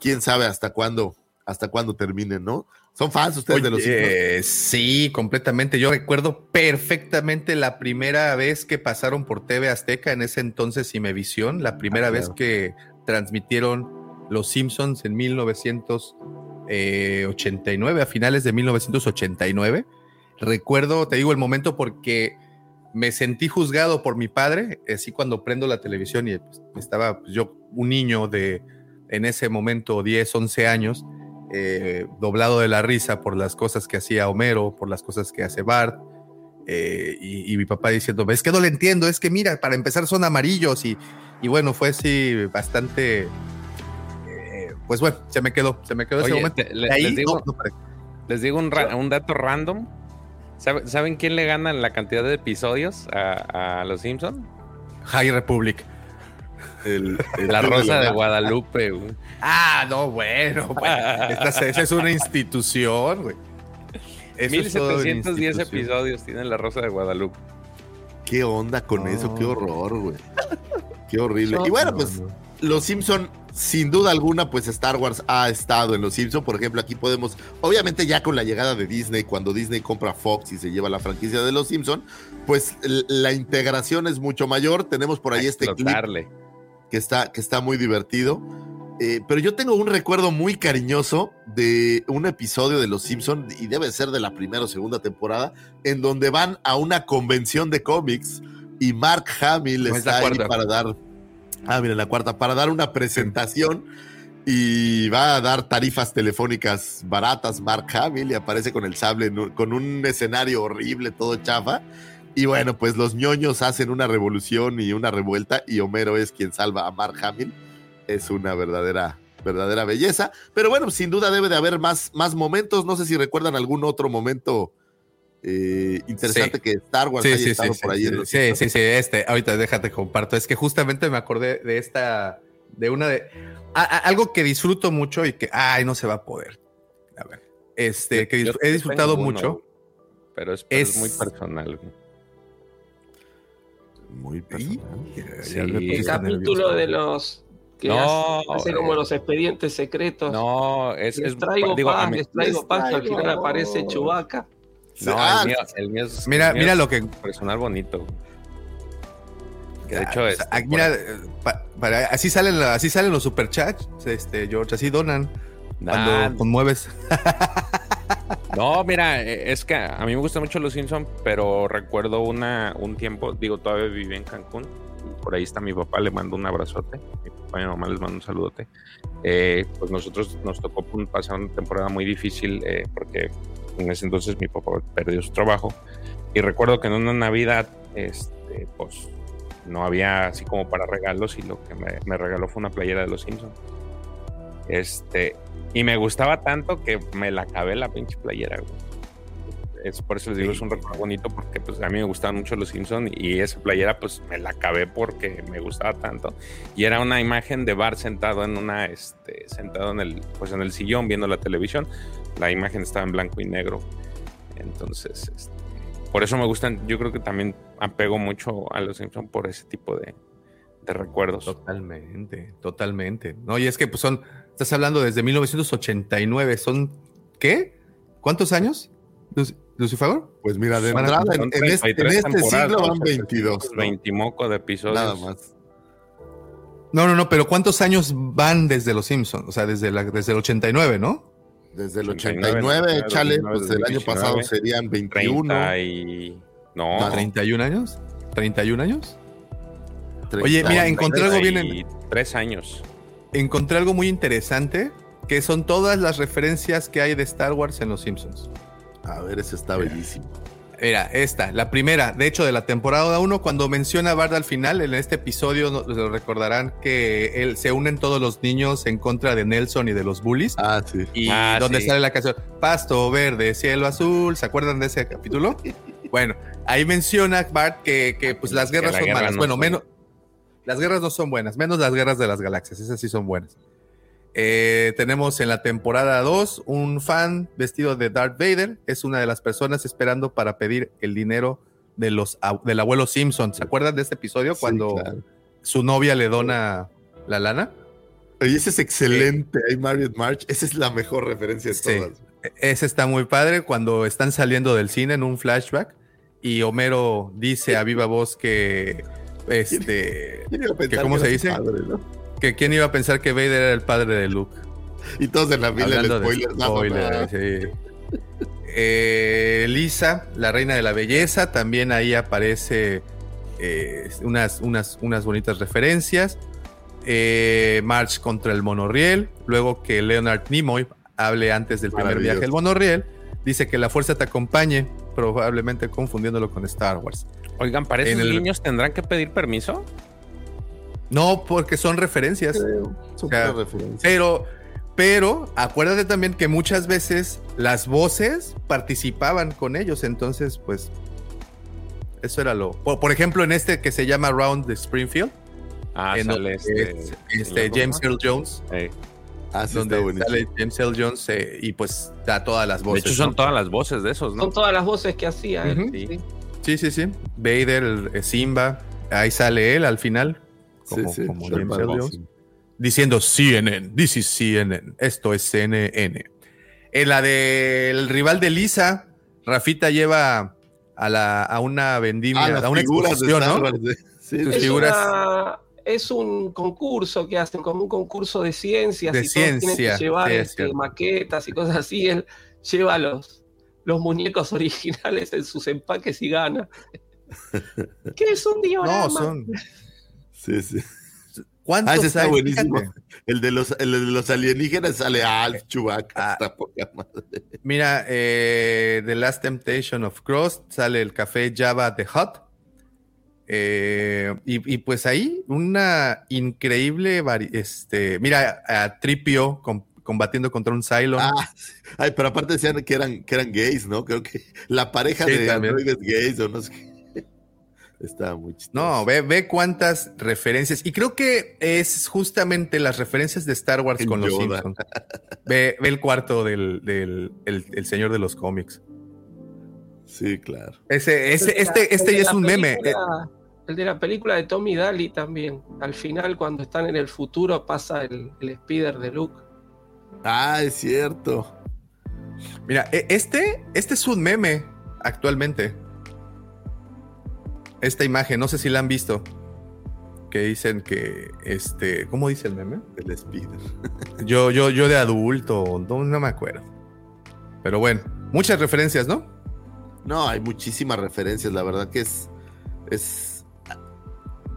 Quién sabe hasta cuándo, hasta cuándo terminen, ¿no? ¿Son fans ustedes de los Simpsons? Sí, completamente. Yo recuerdo perfectamente la primera vez que pasaron por TV Azteca, en ese entonces Imevisión, la primera ah, vez que transmitieron Los Simpsons en 1989, a finales de 1989. Recuerdo, te digo el momento porque me sentí juzgado por mi padre, así cuando prendo la televisión y pues, estaba pues, yo un niño de en ese momento 10, 11 años eh, doblado de la risa por las cosas que hacía Homero, por las cosas que hace Bart. Eh, y, mi papá diciendo, es que no le entiendo, es que mira, para empezar son amarillos y, y bueno, fue así bastante, eh, pues bueno, se me quedó, se me quedó ese momento. les, digo, les digo un, un dato random. ¿Saben quién le gana la cantidad de episodios a, a Los Simpson? High Republic la Rosa de Guadalupe, Ah, no, bueno, esa, es una institución, güey. 1710 episodios tiene la Rosa de Guadalupe. ¿Qué onda con eso? Qué horror, güey. Qué horrible. y bueno, pues los Simpson, sin duda alguna, pues Star Wars ha estado en los Simpson. Por ejemplo, aquí podemos, obviamente ya con la llegada de Disney, cuando Disney compra Fox y se lleva la franquicia de los Simpson, pues la integración es mucho mayor. Tenemos por ahí este clip que está, que está muy divertido. Eh, pero yo tengo un recuerdo muy cariñoso de un episodio de Los Simpson y debe ser de la primera o segunda temporada, en donde van a una convención de cómics y Mark Hamill está ahí para dar, ah, mira, la cuarta, para dar una presentación y va a dar tarifas telefónicas baratas Mark Hamill y aparece con el sable, con un escenario horrible, todo chafa. Y bueno, pues los ñoños hacen una revolución y una revuelta y Homero es quien salva a Mark Hamill. Es una verdadera, verdadera belleza. Pero bueno, sin duda debe de haber más, más momentos. No sé si recuerdan algún otro momento eh, interesante que Star Wars haya estado por ahí. Sí, sí, sí, este, ahorita déjate comparto. Es que justamente me acordé de esta, de una de, algo que disfruto mucho y que, ay, no se va a poder. A ver, este, que he disfrutado mucho. pero es, muy personal muy personal. el capítulo de los que no, hace, como los expedientes secretos. No, es, les traigo paz, les traigo paz, al final aparece Chubaca. No, ah, el, mío, es mira, mira lo que personal bonito. de hecho es mira, así salen así salen los superchats, este George, así donan cuando conmueves. No, mira, e, es que a mí me gustan mucho los Simpsons, pero recuerdo una, un tiempo, digo, todavía viví en Cancún. Por ahí está mi papá, le mando un abrazote. Mi papá y mi mamá les mando un saludote. Eh, pues nosotros nos tocó pasar una temporada muy difícil eh, porque en ese entonces mi papá perdió su trabajo. Y recuerdo que en una Navidad, este, pues no había así como para regalos y lo que me, me regaló fue una playera de los Simpsons. Este, y me gustaba tanto que me la acabé la pinche playera, Es por eso les digo, es un recuerdo bonito porque pues a mí me gustaban mucho los Simpsons y esa playera pues me la acabé porque me gustaba tanto. Y era una imagen de Bart sentado en una, este, sentado en el, pues en el sillón viendo la televisión. La imagen estaba en blanco y negro. Entonces, este, por eso me gustan, yo creo que también apego mucho a los Simpsons por ese tipo de, de recuerdos. Totalmente, totalmente. No, y es que pues son Estás hablando desde 1989. ¿Son qué? ¿Cuántos años? Lucifer? Pues mira, de entrada, en, este, este siglo van 22. 20 moco de episodios. Nada más. No, no, no, pero ¿cuántos años van desde los Simpsons? O sea, desde, la, desde el 89, ¿no? Desde el 89, échale, pues el año pasado serían 21. y... No. ¿31 años? ¿31 años? Oye, mira, encontré algo bien en... Tres años encontré algo muy interesante, que son todas las referencias que hay de Star Wars en Los Simpsons. A ver, eso está bellísimo. Mira, esta, la primera, de hecho, de la temporada 1, cuando menciona a Bard al final, en este episodio lo recordarán que él se unen todos los niños en contra de Nelson y de los bullies. Ah, sí. Y Ah, donde sí. sale la canción Pasto verde, cielo azul. ¿Se acuerdan de ese capítulo? bueno, ahí menciona Bart que, que, pues las guerras la son guerra malas. no bueno, menos. Las guerras no son buenas, menos las guerras de las galaxias, esas sí son buenas. Eh, tenemos en la temporada 2 un fan vestido de Darth Vader. Es una de las personas esperando para pedir el dinero de los, del abuelo Simpson. ¿Se acuerdan de este episodio Sí, cuando claro. su novia le dona la lana? Oye, ese es excelente. Hay Marriott March. Esa es la mejor referencia de Sí. todas. E- Ese está muy padre cuando están saliendo del cine en un flashback y Homero dice a viva voz que este ¿Quién iba a pensar cómo que se dice? su padre, no? que quién iba a pensar que Vader era el padre de Luke. Y todos en la fila de spoiler. no, spoiler, mamá. sí. Eh, Lisa, la reina de la belleza, también ahí aparece eh, unas, unas, unas bonitas referencias. Eh, March contra el monorriel, luego que Leonard Nimoy hable antes del primer viaje del monorriel, dice que la fuerza te acompañe, probablemente confundiéndolo con Star Wars. Oigan, ¿para esos el- niños tendrán que pedir permiso? No, porque son referencias. Son O sea, puras referencias. Pero, pero acuérdate también que muchas veces las voces participaban con ellos, entonces, pues, eso era lo. Por, por ejemplo, en este que se llama Round the Springfield, Ah, en sale este. es- este James ¿cómo Earl Jones, Ey. Ah, sí, donde sale James Earl Jones eh, y pues da todas las De voces. hecho, son ¿no? todas las voces de esos, ¿no? Son todas las voces que hacía él. Sí. Sí, sí, sí. Vader, eh, Simba, ahí sale él al final, como, Sí, sí, como James diciendo CNN, this is CNN, esto es CNN. En la del rival de Lisa, Rafita lleva a, la, a una vendimia, Ah, a una de exposición, ¿no? De- sí, Sus sí. Es, figuras. una- es un concurso que hacen, como un concurso de ciencias. De y todos tienen ciencia, que llevar sí, este, maquetas y cosas así. Él lleva los, los muñecos originales en sus empaques y gana. ¿Qué es un diorama? No, son. Sí, sí. ¿Cuántos Ah, ese está buenísimo. El de los, el de los alienígenas sale Alf, Chewbacca, Ah. está poca madre. Mira, eh, The Last Temptation of Cross, sale el café Java The Hut. Eh, y, y pues ahí una increíble, vari- este, mira, a Tripio com- combatiendo contra un Cylon. Ah. Ay, pero aparte decían que eran, que eran gays, ¿no? Creo que la pareja Sí, de también. androides gays o no sé qué. Estaba muy chistoso. No, ve, ve cuántas referencias. Y creo que es justamente las referencias de Star Wars El con los. Simpsons. Ve, ve el cuarto del, del el, el señor de los cómics. Sí, claro. Ese, ese, este, este ya es un meme. El de la película de Tommy Daly también. Al final, cuando están en el futuro, pasa el, el speeder de Luke. Ah, es cierto. Mira, e- este, este es un meme actualmente. Esta imagen, no sé si la han visto. Que dicen que, este, ¿cómo dice el meme? El speeder. Yo, yo, yo de adulto, no, no me acuerdo. Pero bueno, muchas referencias, ¿no? No, hay muchísimas referencias, la verdad que es, es...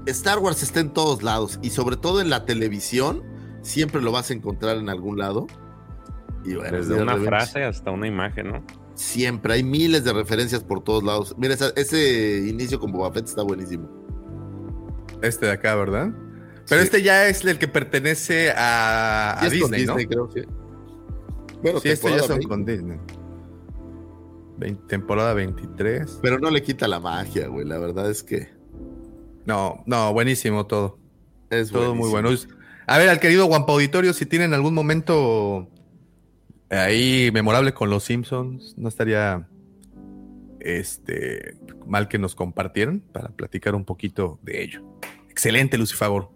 Star Wars está en todos lados y sobre todo en la televisión, siempre lo vas a encontrar en algún lado. Y bueno, Desde de una frase hasta una imagen, ¿no? Siempre, hay miles de referencias por todos lados. Mira, esa- ese inicio con Boba Fett está buenísimo. Este de acá, ¿verdad? Pero Sí. este ya es el que pertenece a, a Sí, es con Disney, ¿no? creo, sí. Bueno, Sí, estos ya son 20, con Disney. Temporada 23. Pero no le quita la magia, güey. La verdad es que No, no, buenísimo todo. es Todo muy bueno. A ver, al querido Guampa Auditorio, si tienen algún momento ahí memorable con los Simpsons, no estaría este mal que nos compartieran para platicar un poquito de ello. Excelente, Lucifagor.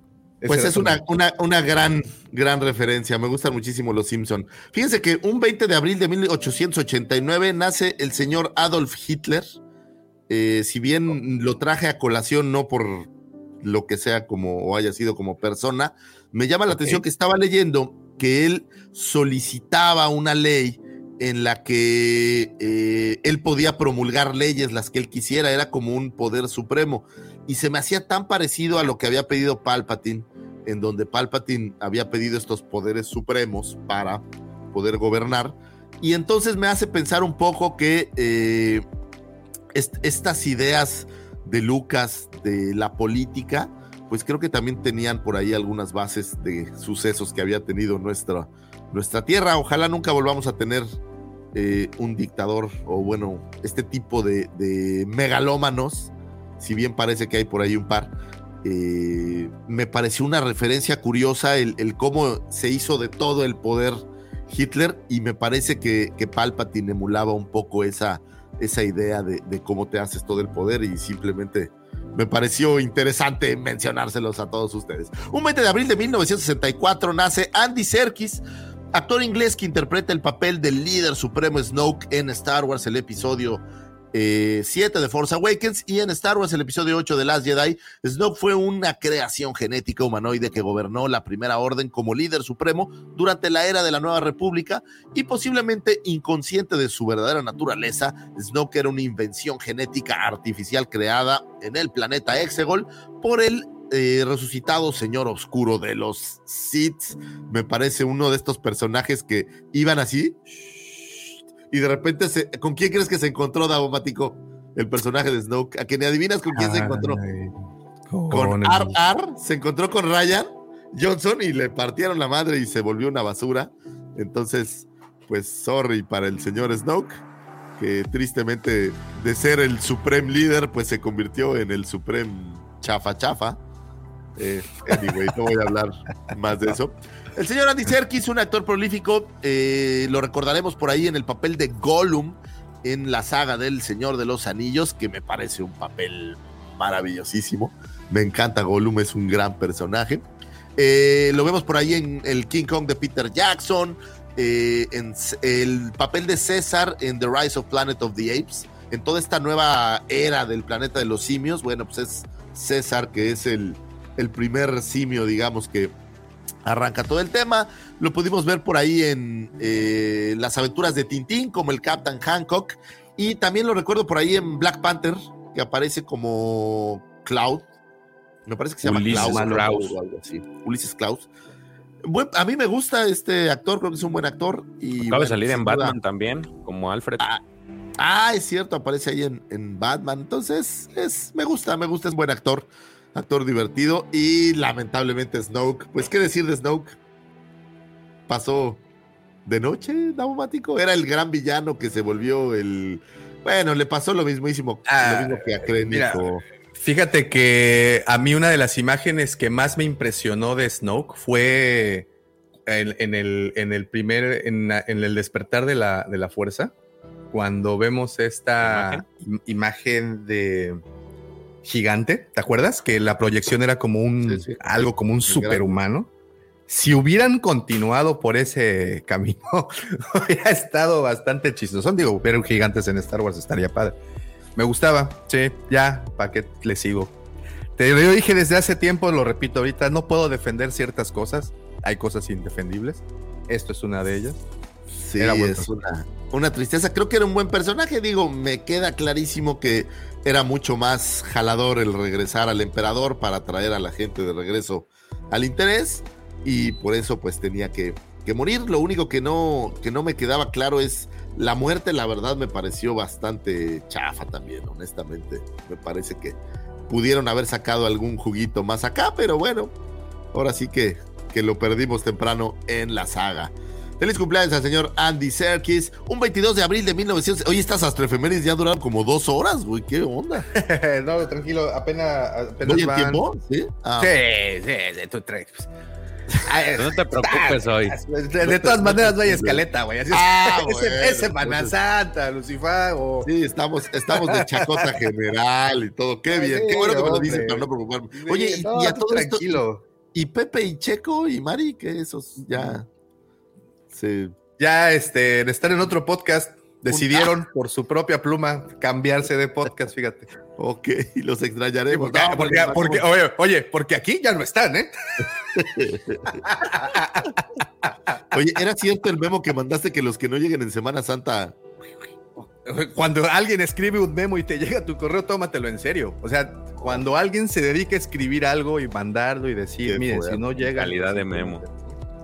Pues es una, una, una gran, gran referencia. Me gustan muchísimo los Simpson. Fíjense que un 20 de abril de 1889 nace el señor Adolf Hitler. Eh, si bien lo traje a colación, no por lo que sea como o haya sido como persona, me llama la atención que estaba leyendo que él solicitaba una ley en la que eh, él podía promulgar leyes las que él quisiera, era como un poder supremo. Y se me hacía tan parecido a lo que había pedido Palpatine, en donde Palpatine había pedido estos poderes supremos para poder gobernar. Y entonces me hace pensar un poco que eh, estas ideas de Lucas, de la política, pues creo que también tenían por ahí algunas bases de sucesos que había tenido nuestra, nuestra tierra. Ojalá nunca volvamos a tener eh, un dictador o bueno, este tipo de, megalómanos, si bien parece que hay por ahí un par. Eh, me pareció una referencia curiosa el, cómo se hizo de todo el poder Hitler y me parece que, que Palpatine emulaba un poco esa, esa idea de, cómo te haces todo el poder y simplemente me pareció interesante mencionárselos a todos ustedes. Un 20 de abril de 1964 nace Andy Serkis, actor inglés que interpreta el papel del líder supremo Snoke en Star Wars, el episodio 7 eh, de Force Awakens y en Star Wars el episodio 8 de Last Jedi, Snoke fue una creación genética humanoide que gobernó la Primera Orden como líder supremo durante la era de la Nueva República y posiblemente inconsciente de su verdadera naturaleza, Snoke era una invención genética artificial creada en el planeta Exegol por el eh, resucitado señor oscuro de los Sith. Me parece uno de estos personajes que iban así y de repente, se, ¿con quién crees que se encontró Davomático? El personaje de Snoke. A que ni adivinas con quién se encontró. Con R.R. se encontró con Ryan Johnson y le partieron la madre y se volvió una basura. Entonces, pues sorry para el señor Snoke, que tristemente de ser el Supreme Líder, pues se convirtió en el Supreme Chafa Chafa. Eh, anyway, no voy a hablar más de eso. El señor Andy Serkis, un actor prolífico, eh, lo recordaremos por ahí en el papel de Gollum en la saga del Señor de los Anillos, que me parece un papel maravillosísimo. Me encanta Gollum, es un gran personaje. Eh, lo vemos por ahí en el King Kong de Peter Jackson, eh, en el papel de César en The Rise of Planet of the Apes, en toda esta nueva era del planeta de los simios. Bueno, pues es César, que es el, el primer simio, digamos, que arranca todo el tema. Lo pudimos ver por ahí en eh, las aventuras de Tintín, como el Captain Hancock. Y también lo recuerdo por ahí en Black Panther, que aparece como Cloud. Me parece que se llama Ulises Klaus. Ulises Klaus. a mí me gusta este actor, creo que es un buen actor. Y, Acaba de salir en Batman también, como Alfred. Ah, ah, es cierto, aparece ahí en, en Batman. Entonces, es, me gusta, me gusta, es buen actor actor divertido y lamentablemente Snoke. Pues qué decir de Snoke. Pasó de noche, Daumático. Era el gran villano que se volvió el. Bueno, le pasó lo mismísimo, lo mismo que a Krennic. Fíjate que a mí una de las imágenes que más me impresionó de Snoke fue en, el, en el primer, en, el despertar de la, de la fuerza, cuando vemos esta imagen de gigante, ¿te acuerdas? Que la proyección era como un algo como un superhumano. Si hubieran continuado por ese camino, hubiera estado bastante chistoso. Digo, ver gigantes en Star Wars estaría padre. Me gustaba, sí, ya, ¿para qué le sigo? Te lo dije desde hace tiempo, lo repito ahorita, no puedo defender ciertas cosas. Hay cosas indefendibles. Esto es una de ellas. Sí, es una, una tristeza. Creo que era un buen personaje. Digo, me queda clarísimo que era mucho más jalador el regresar al emperador para traer a la gente de regreso al interés y por eso pues tenía que, morir. Lo único que no, que no me quedaba claro es la muerte, la verdad me pareció bastante chafa también, honestamente. Me parece que pudieron haber sacado algún juguito más acá, pero bueno, ahora sí que, que lo perdimos temprano en la saga. Feliz cumpleaños al señor Andy Serkis. Un 22 de abril de 1900. Oye, estas astrofemérides ya duraron como dos horas, güey. ¿Qué onda? no, tranquilo. Apenas. apenas van... tiempo? ¿Sí? Ah. sí, sí, tú traes. Pues. no te preocupes hoy. De, todas maneras no hay escaleta, güey. Así ah, es, Semana Santa, Lucifer. Sí, estamos, estamos de chacota general y todo. Qué bien. Qué bueno que me lo dicen para no preocuparme. Oye, y, a todo tranquilo. esto. Y Pepe y Checo y Mari, que esos ya. Ya este, estar en otro podcast, decidieron por su propia pluma cambiarse de podcast, fíjate. Ok, y los extrañaremos. porque, oye, porque aquí ya no están, ¿eh? oye, ¿era cierto el memo que mandaste que los que no lleguen en Semana Santa cuando alguien escribe un memo y te llega tu correo, tómatelo en serio. O sea, cuando alguien se dedica a escribir algo y mandarlo y decir, mire, si no llega. Calidad de memo.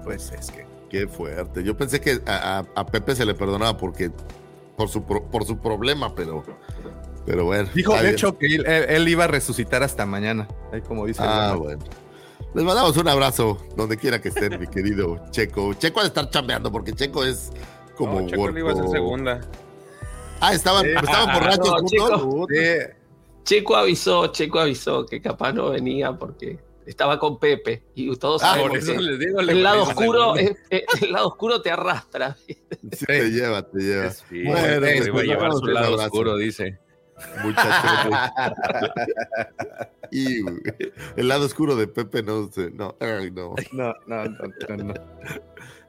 Pues es que. Qué fuerte. Yo pensé que a, Pepe se le perdonaba porque por su, por su problema, pero Pero bueno. Dijo, de hecho, que él, iba a resucitar hasta mañana. Ahí como dice. Ah, bueno. Les mandamos un abrazo donde quiera que estén, mi querido Checo. Checo ha de estar chambeando porque Checo es como. No, Checo iba a ser segunda. Ah, estaban, estaban borrachos Checo, Checo avisó, Checo avisó que capaz no venía porque estaba con Pepe y todos ah, sabemos el lado oscuro el lado oscuro te arrastra te lleva te lleva bueno, pues, voy a llevar su lado oscuro dice Muchachos. y el lado oscuro de Pepe no sé. No, no. No, no, no, no.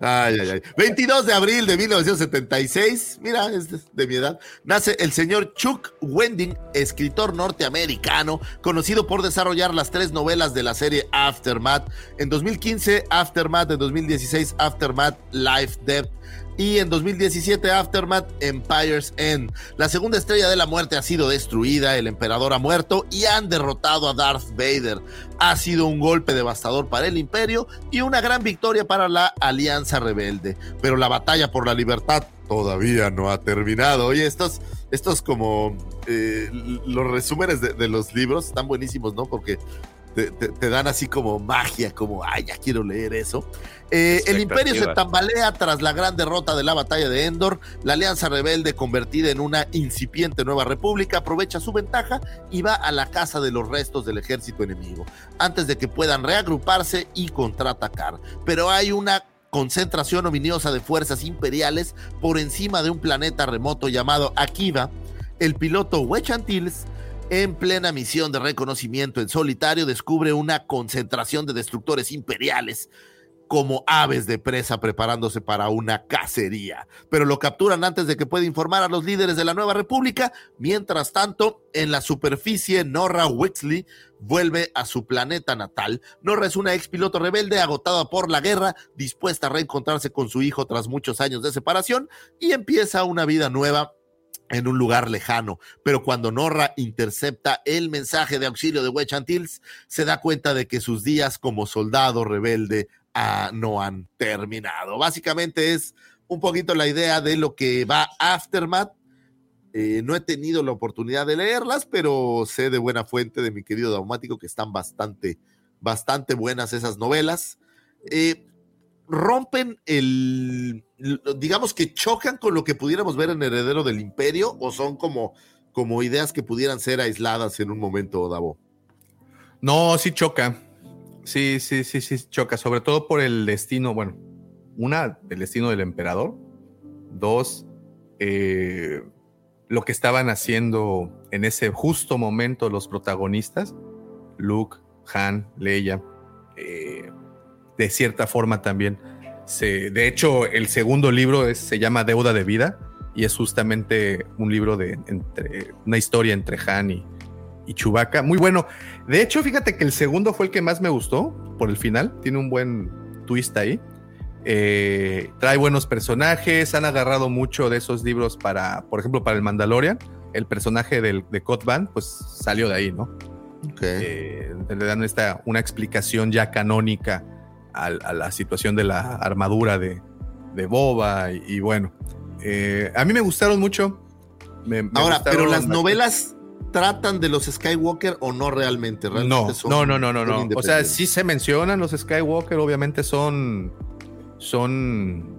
Ay, ay, ay. 22 de abril de 1976, mira, es de, mi edad, nace el señor Chuck Wending, escritor norteamericano, conocido por desarrollar las tres novelas de la serie Aftermath. En 2015, Aftermath, en 2016, Aftermath, Life, Death y en 2017 Aftermath Empire's End. La segunda estrella de la muerte ha sido destruida, el emperador ha muerto y han derrotado a Darth Vader. Ha sido un golpe devastador para el imperio y una gran victoria para la Alianza Rebelde. Pero la batalla por la libertad todavía no ha terminado. Oye, estos, estos como eh, los resúmenes de, de los libros están buenísimos, ¿no? Porque te, dan así como magia, como, ay, ya quiero leer eso. Eh, el imperio se tambalea tras la gran derrota de la batalla de Endor. La alianza rebelde, convertida en una incipiente nueva república, aprovecha su ventaja y va a la casa de los restos del ejército enemigo, antes de que puedan reagruparse y contraatacar. Pero hay una concentración ominiosa de fuerzas imperiales por encima de un planeta remoto llamado Akiva. El piloto Wechantills en plena misión de reconocimiento en solitario, descubre una concentración de destructores imperiales como aves de presa preparándose para una cacería. Pero lo capturan antes de que pueda informar a los líderes de la nueva república. Mientras tanto, en la superficie, Norra Wixley vuelve a su planeta natal. Norra es una ex piloto rebelde agotada por la guerra, dispuesta a reencontrarse con su hijo tras muchos años de separación y empieza una vida nueva en un lugar lejano, pero cuando Norra intercepta el mensaje de auxilio de Wedge Antilles, se da cuenta de que sus días como soldado rebelde ah, no han terminado. Básicamente es un poquito la idea de lo que va Aftermath. Eh, no he tenido la oportunidad de leerlas, pero sé de buena fuente de mi querido Daumático que están bastante, bastante buenas esas novelas. Eh, rompen el, digamos que chocan con lo que pudiéramos ver en Heredero del Imperio o son como, como ideas que pudieran ser aisladas en un momento, Davo? No, sí choca. Sí, sí, sí, sí, choca, sobre todo por el destino, bueno, una, el destino del emperador, dos, eh, lo que estaban haciendo en ese justo momento los protagonistas, Luke, Han, Leia, eh, de cierta forma también. Se, de hecho, el segundo libro se llama Deuda de Vida y es justamente un libro de entre, una historia entre Han y, y Chewbacca. Muy bueno. De hecho, fíjate que el segundo fue el que más me gustó por el final. Tiene un buen twist ahí. Eh, trae buenos personajes. Han agarrado mucho de esos libros para, por ejemplo, para el Mandalorian. El personaje del, de Cotban, pues salió de ahí, ¿no? Eh, le dan esta, una explicación ya canónica a, la situación de la armadura de, Boba y, bueno, eh, a mí me gustaron mucho. Ahora, pero las novelas tratan de los Skywalker o no realmente? no, no, no, no, no, O sea, sí se mencionan los Skywalker, obviamente son, son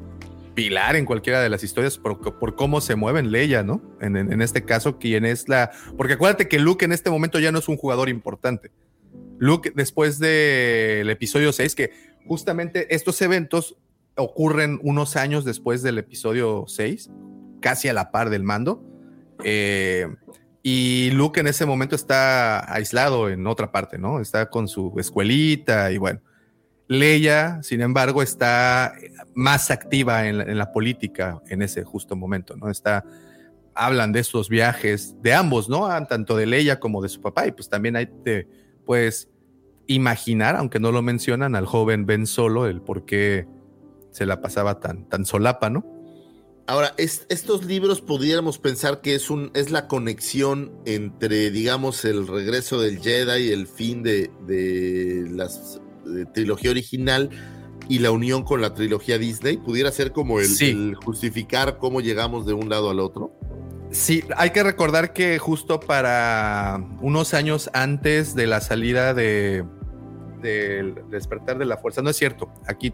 pilar en cualquiera de las historias por, por cómo se mueven Leia, ¿no? En, en, este caso, quien es la... Porque acuérdate que Luke en este momento ya no es un jugador importante. Luke, después del episodio 6, que justamente estos eventos ocurren unos años después del episodio 6, casi a la par del mando. Eh, y Luke en ese momento está aislado en otra parte, ¿no? Está con su escuelita y bueno. Leia, sin embargo, está más activa en la, política en ese justo momento, ¿no? Está, hablan de estos viajes de ambos, ¿no? Tanto de Leia como de su papá y pues también hay, pues, imaginar, aunque no lo mencionan, al joven Ben Solo, el por qué se la pasaba tan, tan solapa, ¿no? Ahora, estos libros pudiéramos pensar que es, un, es la conexión entre, digamos, el regreso del Jedi y el fin de, de la trilogía original y la unión con la trilogía Disney. ¿Pudiera ser como el, el, justificar cómo llegamos de un lado al otro? Sí, hay que recordar que justo para unos años antes de la salida de del despertar de la fuerza, no es cierto, aquí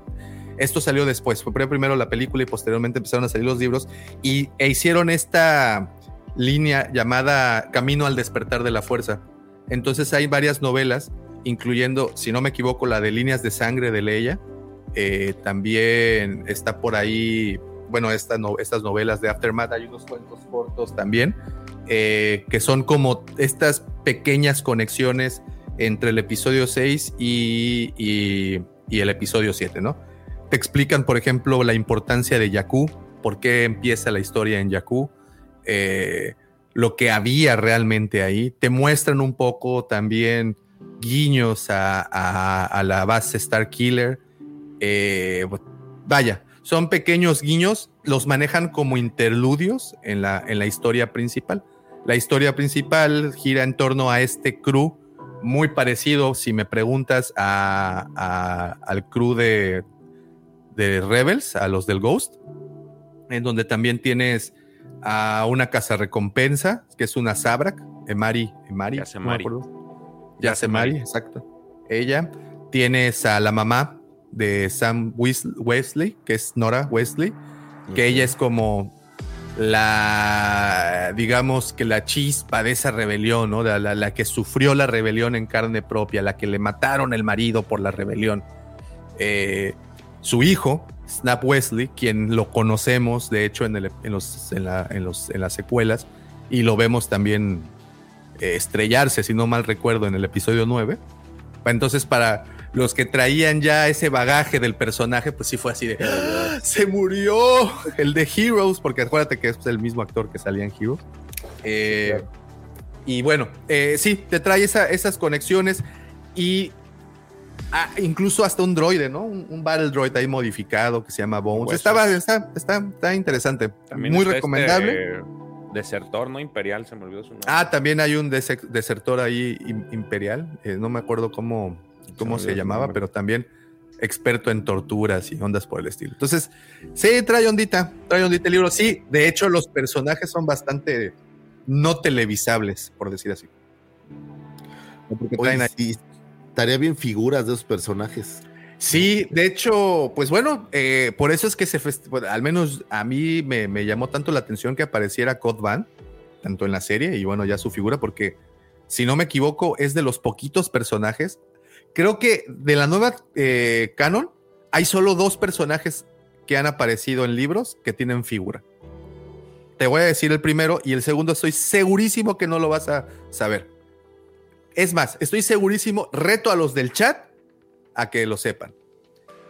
esto salió después, fue primero la película y posteriormente empezaron a salir los libros y e hicieron esta línea llamada Camino al despertar de la fuerza. Entonces hay varias novelas, incluyendo, si no me equivoco, la de Líneas de Sangre de Leia. Eh, también está por ahí, bueno, estas novelas de Aftermath, hay unos cuentos cortos también, eh, que son como estas pequeñas conexiones entre el episodio 6 y, y el episodio 7, ¿no? Te explican, por ejemplo, la importancia de Jakku, por qué empieza la historia en Jakku, eh, lo que había realmente ahí. Te muestran un poco también guiños a, la base Star Killer. Eh, vaya, son pequeños guiños, los manejan como interludios en la, en la historia principal. La historia principal gira en torno a este crew, muy parecido, si me preguntas, al crew de, de Rebels, a los del Ghost, en donde también tienes a una casa recompensa, que es una Sabrak, Emari, Emari, Yasemari. Yasemari, exacto. Ella. Tienes a la mamá de Sam Wesley, que es Nora Wesley, que ella es como la, digamos que la chispa de esa rebelión, ¿no? La, la, que sufrió la rebelión en carne propia, la que le mataron el marido por la rebelión. Eh, su hijo, Snap Wesley, quien lo conocemos, de hecho, en, los, en, las secuelas, y lo vemos también eh, estrellarse, si no mal recuerdo, en el episodio 9. Entonces, para los que traían ya ese bagaje del personaje, pues sí fue así de ¡Ah! se murió el de Heroes, porque acuérdate que es el mismo actor que salía en Heroes. Eh, y bueno, eh, sí, te trae esas conexiones y Ah, incluso hasta un droide, ¿no? Un, Battle Droid ahí modificado que se llama Bones. Estaba, está, está, interesante. Muy recomendable. Este desertor, ¿no? Imperial, se me olvidó su nombre. Ah, también hay un desertor ahí imperial. Eh, no me acuerdo cómo, cómo se, llamaba, pero también experto en torturas y ondas por el estilo. Entonces, sí, trae ondita, trae ondita el libro. Sí, de hecho, los personajes son bastante no televisables, por decir así. Porque traen ahí estaría bien figuras de esos personajes. Sí, de hecho, pues bueno, eh, por eso es que se, al menos a mí me, llamó tanto la atención que apareciera Cod Van, tanto en la serie y bueno, ya su figura, porque si no me equivoco, es de los poquitos personajes. Creo que de la nueva eh, canon hay solo dos personajes que han aparecido en libros que tienen figura. Te voy a decir el primero y el segundo estoy segurísimo que no lo vas a saber. Es más, estoy segurísimo, reto a los del chat a que lo sepan.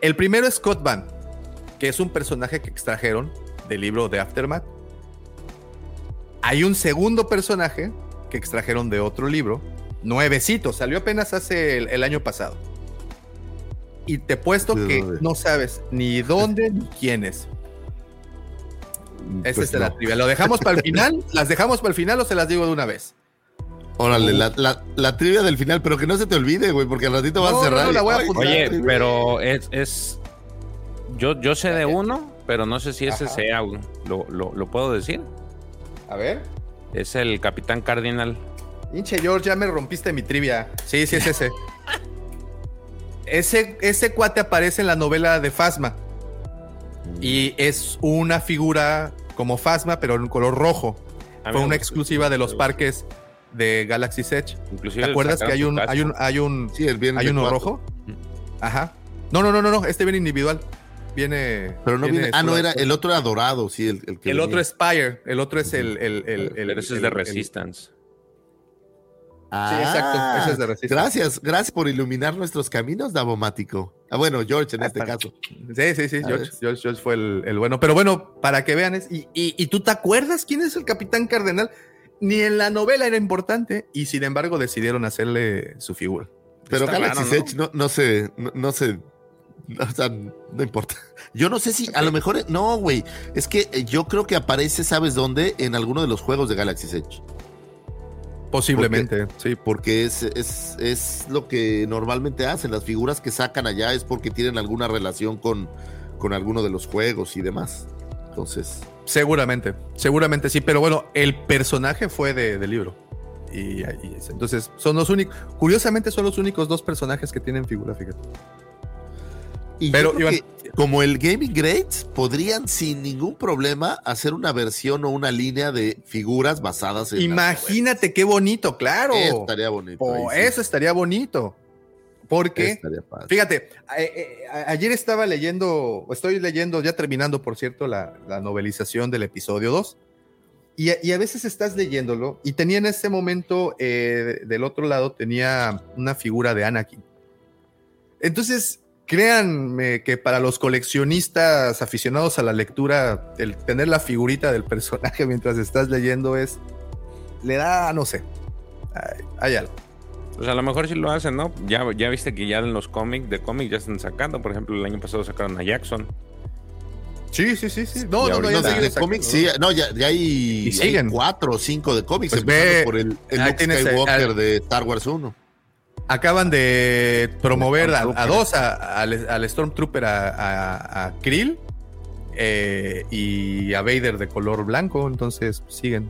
El primero es Scott Van, que es un personaje que extrajeron del libro de Aftermath. Hay un segundo personaje que extrajeron de otro libro, nuevecito, salió apenas hace el, año pasado. Y te puesto que no sabes ni dónde ni quién es. Esa pues es la trivia. ¿Lo dejamos para el final? ¿Las dejamos para el final o se las digo de una vez? Órale, la, la, trivia del final, pero que no se te olvide, güey, porque al ratito vas a cerrar. Oye, pero es, es. Yo, yo sé de uno, pero no sé si ese sea. ¿Lo, lo, puedo decir? A ver. Es el Capitán Cardinal. Hinche George, ya me rompiste mi trivia. Sí, sí, es ese. ese, ese cuate aparece en la novela de Fasma. Y es una figura como Fasma, pero en color rojo. Fue una exclusiva de los parques de Galaxy Edge. ¿Te acuerdas que hay un, hay un, hay un, sí, hay uno rojo? Ajá. No, no, no, no, no, este viene individual. Viene. Pero no viene. ah, no, era, el otro era dorado, sí, el, el que. El otro es Spire, el otro es el. el, el, el ese es de Resistance. Ah, sí, exacto. Es de Resistance. Gracias, gracias por iluminar nuestros caminos, Davomático. Ah, bueno, George en este caso. Sí, sí, sí, George, George, George, fue el, bueno. Pero bueno, para que vean, es, y, y, y, tú te acuerdas quién es el Capitán Cardenal? ni en la novela era importante y sin embargo decidieron hacerle su figura. Pero Galaxy Edge no, no se, no, se, o sea, no importa. Yo no sé si, a lo mejor, no, güey, es que eh, yo creo que aparece, ¿sabes dónde? En alguno de los juegos de Galaxy Edge. Posiblemente, sí. Porque es, es, es, lo que normalmente hacen. Las figuras que sacan allá es porque tienen alguna relación con, con alguno de los juegos y demás. Entonces. Seguramente, seguramente sí, pero bueno, el personaje fue de, libro. Y, entonces son los únicos, curiosamente son los únicos dos personajes que tienen figura, fíjate. Y pero como el Gaming Greats, podrían sin ningún problema hacer una versión o una línea de figuras basadas en. Imagínate qué bonito, claro. Eso estaría bonito. Oh, eso estaría bonito. Porque, fíjate, ayer estaba leyendo, estoy leyendo, ya terminando, por cierto, la, novelización del episodio 2. Y, a veces estás leyéndolo y tenía en ese momento, eh, del otro lado, tenía una figura de Anakin. Entonces, créanme que para los coleccionistas aficionados a la lectura, el tener la figurita del personaje mientras estás leyendo es, le da, no sé, hay algo. Pues a lo mejor sí lo hacen, ¿no? Ya, ya viste que ya en los cómics, de cómics ya están sacando. Por ejemplo, el año pasado sacaron a Jackson. Sí, sí, sí, sí. No, no, no, ya de cómics, sí. No, ya, ya hay, siguen. cuatro o cinco de cómics. Pues ve, por el, el Luke Skywalker de Star Wars 1. Acaban de promover a, dos, al, Stormtrooper, a, a Krill eh, y a Vader de color blanco. Entonces, siguen.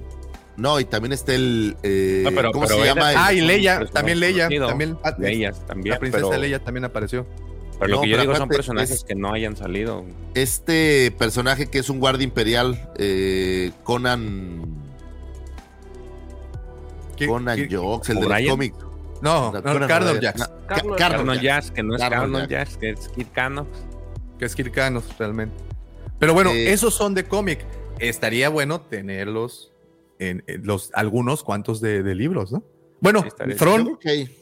No, y también está el. Eh, ¿Cómo se llama? Ah, y Leia, también Leia. También, Leia también. La princesa Leia también apareció. Pero lo que yo digo son personajes que no hayan salido. Este personaje que es un guardia imperial, eh, Conan. Conan Jox, el del cómic. No, no, no Carlos Jax. Carlos Jax, que no es Carlos Jax, que es Kid Que es Kid realmente. Pero bueno, eh, esos son de cómic. Estaría bueno tenerlos en, los algunos cuantos de, libros, ¿no? Bueno, Tron. Que hay,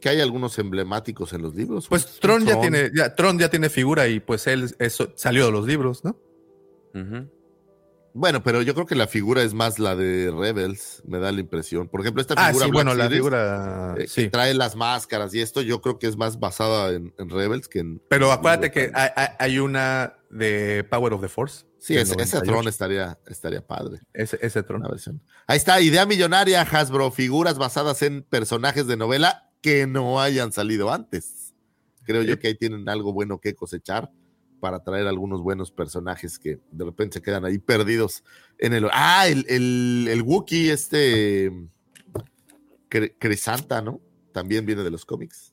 que hay, algunos emblemáticos en los libros. Pues Tron, ya tiene, ya, Tron ya tiene figura y pues él eso, salió de los libros, ¿no? Bueno, pero yo creo que la figura es más la de Rebels, me da la impresión. Por ejemplo, esta ah, figura. sí, bueno, la figura. Eh, que trae las máscaras y esto, yo creo que es más basada en, Rebels que en. Pero acuérdate que hay, una de Power of the Force. Sí, ese, Tron estaría, estaría padre. Ese, ese Tron. Ahí está, idea millonaria, Hasbro, figuras basadas en personajes de novela que no hayan salido antes. Creo yo que ahí tienen algo bueno que cosechar para traer algunos buenos personajes que de repente se quedan ahí perdidos en el. Ah, el, el, el Wookiee, este. Crisanta, ¿no? También viene de los cómics.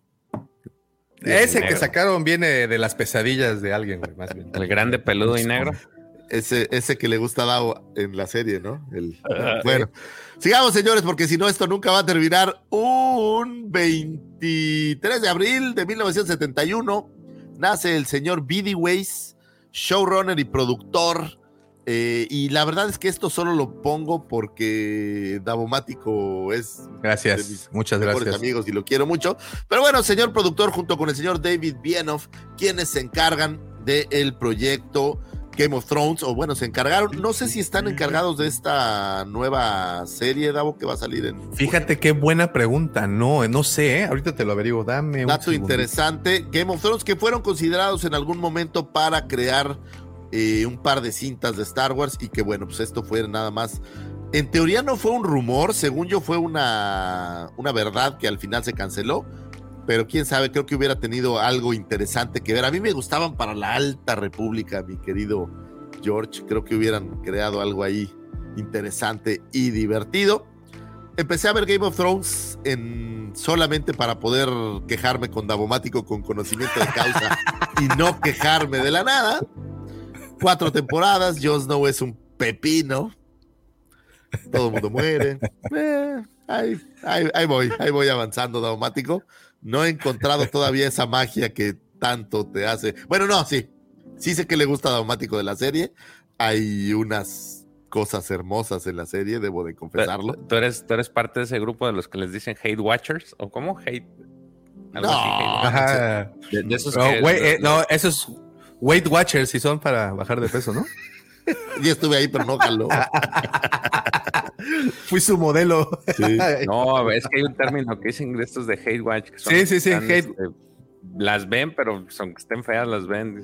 Ese que sacaron viene de las pesadillas de alguien, más bien. El grande peludo y negro. Ese, ese que le gusta a Dao en la serie, ¿no? El, bueno, sigamos, señores, porque si no, esto nunca va a terminar. Un 23 de abril de 1971 nace el señor B.D. Weiss, showrunner y productor. Eh, y la verdad es que esto solo lo pongo porque Davomático es gracias, muchas gracias amigos y lo quiero mucho. Pero bueno, señor productor, junto con el señor David Bienoff, quienes se encargan del proyecto Game of Thrones, o bueno, se encargaron, no sé si están encargados de esta nueva serie, Davo, que va a salir en... Fíjate qué buena pregunta, no, no sé, ¿eh? ahorita te lo averiguo, dame Dato interesante, Game of Thrones, que fueron considerados en algún momento para crear eh, un par de cintas de Star Wars y que bueno, pues esto fue nada más... En teoría no fue un rumor, según yo fue una, una verdad que al final se canceló, pero quién sabe, creo que hubiera tenido algo interesante que ver. A mí me gustaban para la Alta República, mi querido George. Creo que hubieran creado algo ahí interesante y divertido. Empecé a ver Game of Thrones en, solamente para poder quejarme con Davomático con conocimiento de causa y no quejarme de la nada. Cuatro temporadas, Jon Snow es un pepino. Todo el mundo muere. Eh, ahí, ahí, voy, ahí voy avanzando, Davomático. No he encontrado todavía esa magia que tanto te hace. Bueno, no, sí. Sí sé que le gusta Daumático de la serie. Hay unas cosas hermosas en la serie, debo de confesarlo. ¿Tú eres, tú eres parte de ese grupo de los que les dicen hate watchers? ¿O cómo? Hate. no, De, esos no, eh, no, esos Weight Watchers si son para bajar de peso, ¿no? Yo estuve ahí, pero no jaló. Fui su modelo. No, es que hay un término que dicen estos de hate watch. sí, sí, sí, hate. Este, las ven, pero son que estén feas, las ven.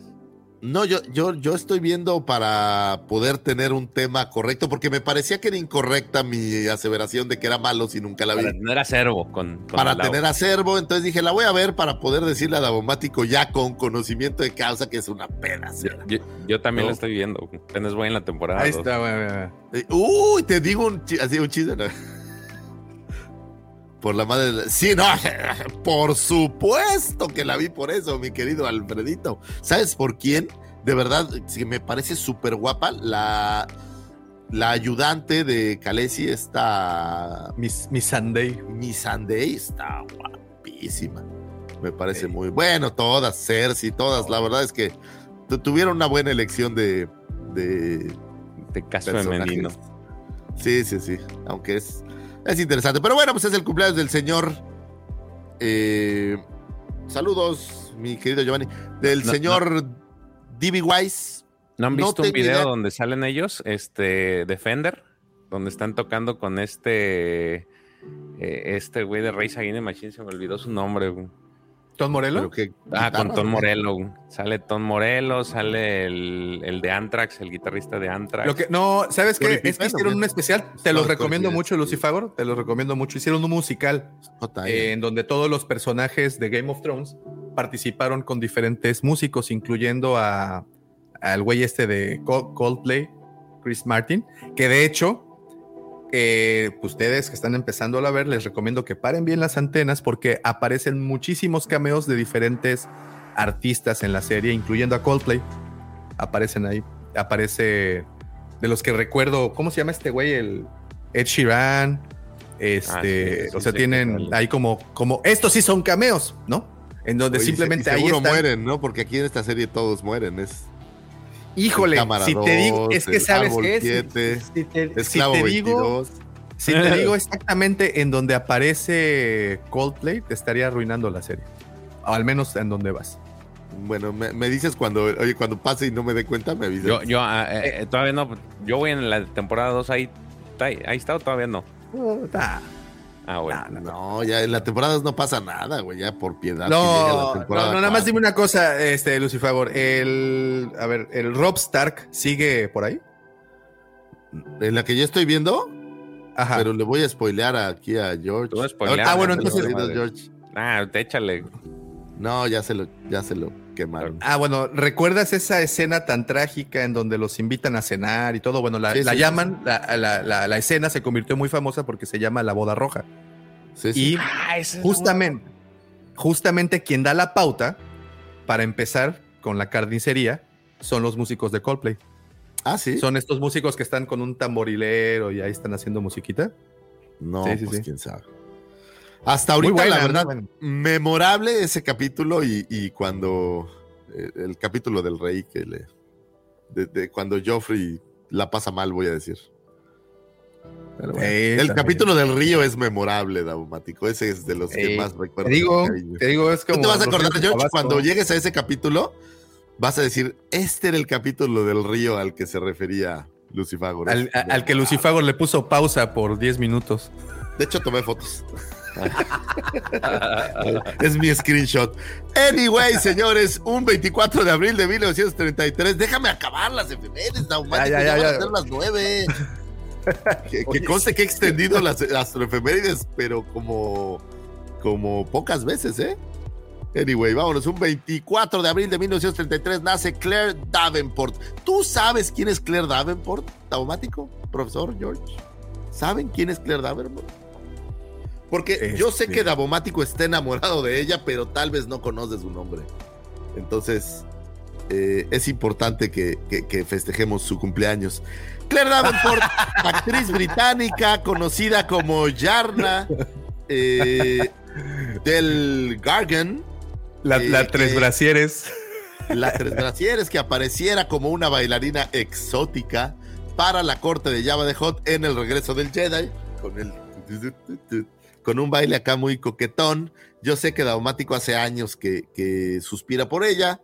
No, yo, yo, yo estoy viendo para poder tener un tema correcto, porque me parecía que era incorrecta mi aseveración de que era malo si nunca la vi. Para tener acervo. Con, con para tener acervo, entonces dije, la voy a ver para poder decirle a Davomático ya con conocimiento de causa que es una pena. Yo, yo también No. la estoy viendo. Apenas voy en la temporada. Ahí dos. está, güey. Eh, Uy, te digo un, así un chiste. ¿no? Por la madre. de- Sí, no, por supuesto que la vi por eso, mi querido Alfredito. ¿Sabes por quién? De verdad, sí, me parece súper guapa la, la ayudante de Khaleesi, esta Miss, Miss Sunday. Miss Sunday, está guapísima. Me parece muy bueno, todas, Cersei, todas. La verdad es que tu- tuvieron una buena elección de, de De caso femenino. Sí, sí, sí. Aunque es, es interesante. Pero bueno, pues es el cumpleaños del señor. eh, saludos, mi querido Giovanni. Del No, señor D.B. Wise. ¿No han No visto un video idea. donde salen ellos, este, Defender, donde están tocando con este, eh, este güey de Rey Against Machine, se me olvidó su nombre, güey. ¿Tom Morello? Que, Ah, con guitarra, Tom. Morello. Sale Tom Morello, sale el, el de Anthrax, el guitarrista de Anthrax. Lo que, no, ¿sabes qué? Es que hicieron un especial. Te los recomiendo mucho. Lucifagor. Te los recomiendo mucho. Hicieron un musical J.A. eh, en donde todos los personajes de Game of Thrones participaron con diferentes músicos, incluyendo a al güey este de Co- Coldplay, Chris Martin, que de hecho, eh, ustedes que están empezando a ver, les recomiendo que paren bien las antenas porque aparecen muchísimos cameos de diferentes artistas en la serie, incluyendo a Coldplay. Aparecen ahí. Aparece de los que recuerdo, ¿cómo se llama este güey? El Ed Sheeran. Este, Ah, sí, sí, o sea, sí, tienen ahí como, como, estos sí son cameos, ¿no? En donde Oye, y simplemente se- y ahí están. mueren, ¿no? Porque aquí en esta serie todos mueren. Es Híjole, Cámara si te digo, es que sabes qué, siete, si, te, si Esclavo te digo, 22. si te digo exactamente en donde aparece Coldplay, te estaría arruinando la serie. O al menos en donde vas. Bueno, me, me dices cuando, oye, cuando pase y no me dé cuenta, me avisas. Yo, yo ah, eh, eh, todavía no, yo voy en la temporada 2, ahí, ahí, ahí está o todavía no. Puta. Ah, bueno. No, no, No, ya en la temporada no pasa nada, güey, ya por piedad. No, no, nada más dime una cosa, este, Lucifagor. El, a ver, el Rob Stark sigue por ahí. En la que yo estoy viendo, Ajá. pero le voy a spoilear aquí a George. Tú spoileas, Ah, bueno, entonces. George. Ah, te échale. No, ya se lo, ya se lo quemaron. Ah, bueno, ¿recuerdas esa escena tan trágica en donde los invitan a cenar y todo? Bueno, la, Sí, la sí, llaman, la, la- la- la escena se convirtió muy famosa porque se llama La Boda Roja. Sí, sí. Y justamente, justamente quien da la pauta para empezar con la carnicería son los músicos de Coldplay. Ah, sí. Son estos músicos que están con un tamborilero y ahí están haciendo musiquita. No, pues sí. quién sabe. Hasta ahorita, buena, la verdad, memorable ese capítulo y, y cuando eh, el capítulo del rey que le de, de cuando Joffrey la pasa mal, voy a decir. Pero bueno, Eh, el también. capítulo del río es memorable, Daumático. Ese es de los que más recuerdo. Te digo, te digo, es ¿Tú como. te vas a acordar, George? Cuando llegues a ese capítulo, vas a decir, este era el capítulo del río al que se refería Lucifagor. Al que Lucifagor le puso pausa por 10 minutos. De hecho, tomé fotos. es mi screenshot. Anyway, señores, un 24 de abril de 1933. Déjame acabar las efemérides, Daumático. Ya, Ya, ya, ya, van a ser las 9. que, que conste que he extendido las astroefemérides, pero como, como pocas veces, ¿eh? Anyway, vámonos. Un 24 de abril de 1933 nace Claire Davenport. ¿Tú sabes quién es Claire Davenport, Daumático? Profesor George. ¿Saben quién es Claire Davenport? Porque yo sé Este. que Davomático está enamorado de ella, pero tal vez no conoce su nombre. Entonces, eh, es importante que, que- que festejemos su cumpleaños. Claire Davenport, actriz británica conocida como Yarna eh, del Gargan. La, Eh, la tres que- brasieres. La Tres Brasieres que apareciera como una bailarina exótica para la corte de Java de Hot en el regreso del Jedi con el con un baile acá muy coquetón. Yo sé que Daumático hace años que, que suspira por ella.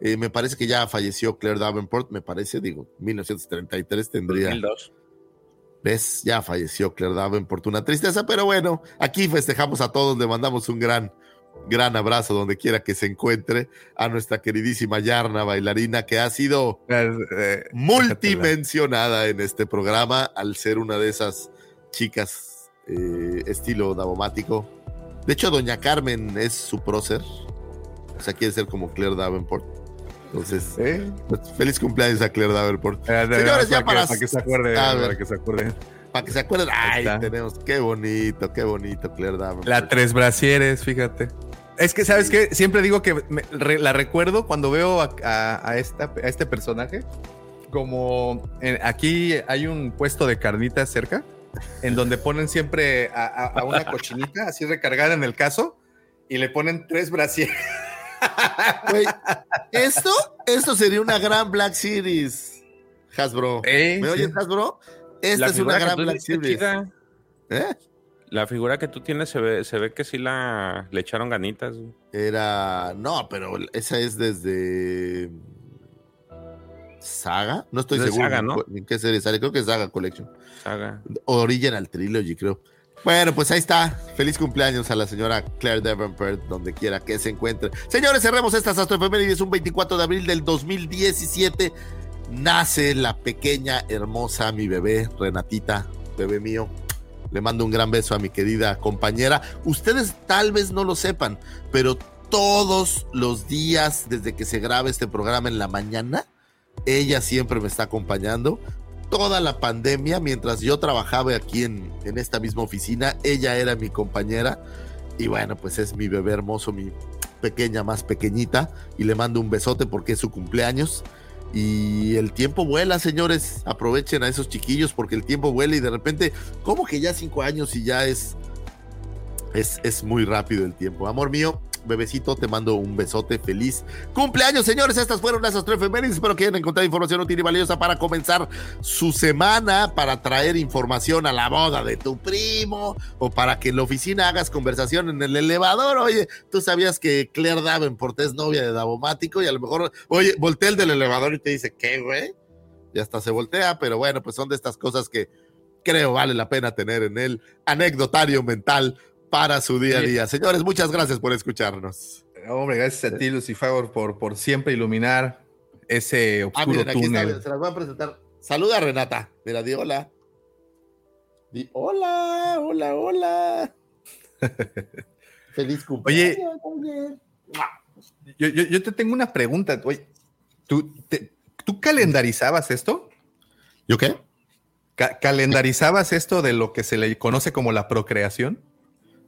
Eh, me parece que ya falleció Claire Davenport, me parece, digo, 1933 tendría. 2002. ¿Ves? Ya falleció Claire Davenport, una tristeza, pero bueno, aquí festejamos a todos, le mandamos un gran Gran abrazo donde quiera que se encuentre a nuestra queridísima Yarna, bailarina, que ha sido eh, multimensionada en este programa al ser una de esas chicas eh, estilo davomático. De hecho, Doña Carmen es su prócer. O sea, quiere ser como Claire Davenport. Entonces, ¿Eh? feliz cumpleaños a Claire Davenport. Señores, ya para, que se acuerde, para que se acuerde para que se acuerden. Ay, tenemos, qué bonito, qué bonito, Claire Davenport. La tres brasieres, fíjate. Es que, ¿sabes qué? Siempre digo que la recuerdo cuando veo a, esta, a este personaje. Como aquí hay un puesto de carnitas cerca, en donde ponen siempre a, una cochinita así recargada en el caso y le ponen tres brasieres. esto, esto sería una gran Black Series, Hasbro. ¿Me oyes, Hasbro? Esta es una gran Black Series. ¿Eh? La figura que tú tienes se ve, se ve que sí la le echaron ganitas. Era. No, pero esa es desde. Saga. No estoy seguro Saga, ¿no? en qué serie sale. Creo que es Saga Collection. Saga. Original Trilogy, creo. Bueno, pues ahí está. Feliz cumpleaños a la señora Claire Davenport, donde quiera que se encuentre. Señores, cerremos estas astroefemérides un 24 de abril del 2017. Nace la pequeña, hermosa, mi bebé, Renatita, bebé mío. Le mando un gran beso a mi querida compañera. Ustedes tal vez no lo sepan, pero todos los días desde que se graba este programa en la mañana, ella siempre me está acompañando. Toda la pandemia, mientras yo trabajaba aquí en, en esta misma oficina, ella era mi compañera. Y bueno, pues es mi bebé hermoso, mi pequeña más pequeñita. Y le mando un besote porque es su cumpleaños. Y el tiempo vuela, señores. Aprovechen a esos chiquillos porque el tiempo vuela y de repente, ¿cómo que ya cinco años y ya es, es, es muy rápido el tiempo? Amor mío, bebecito, te mando un besote feliz. Cumpleaños, señores. Estas fueron las efemérides. Espero que hayan encontrado información útil y valiosa para comenzar su semana, para traer información a la boda de tu primo o para que en la oficina hagas conversación en el elevador. Oye, tú sabías que Claire Davenport es novia de Davomático y a lo mejor, oye, voltea el del elevador y te dice, ¿qué, güey? Ya hasta se voltea, pero bueno, pues son de estas cosas que creo vale la pena tener en el anecdotario mental para su día a día. Señores, muchas gracias por escucharnos. Hombre, gracias a ti, Lucifer, por, por siempre iluminar ese ah, oscuro ah, túnel. se las voy a presentar. Saluda, Renata. Mira, di hola. Di hola, hola, hola. Feliz cumpleaños. Oye, yo, yo, te tengo una pregunta. Oye, ¿tú, ¿tú calendarizabas esto? ¿Yo qué? ¿Calendarizabas esto de lo que se le conoce como la procreación?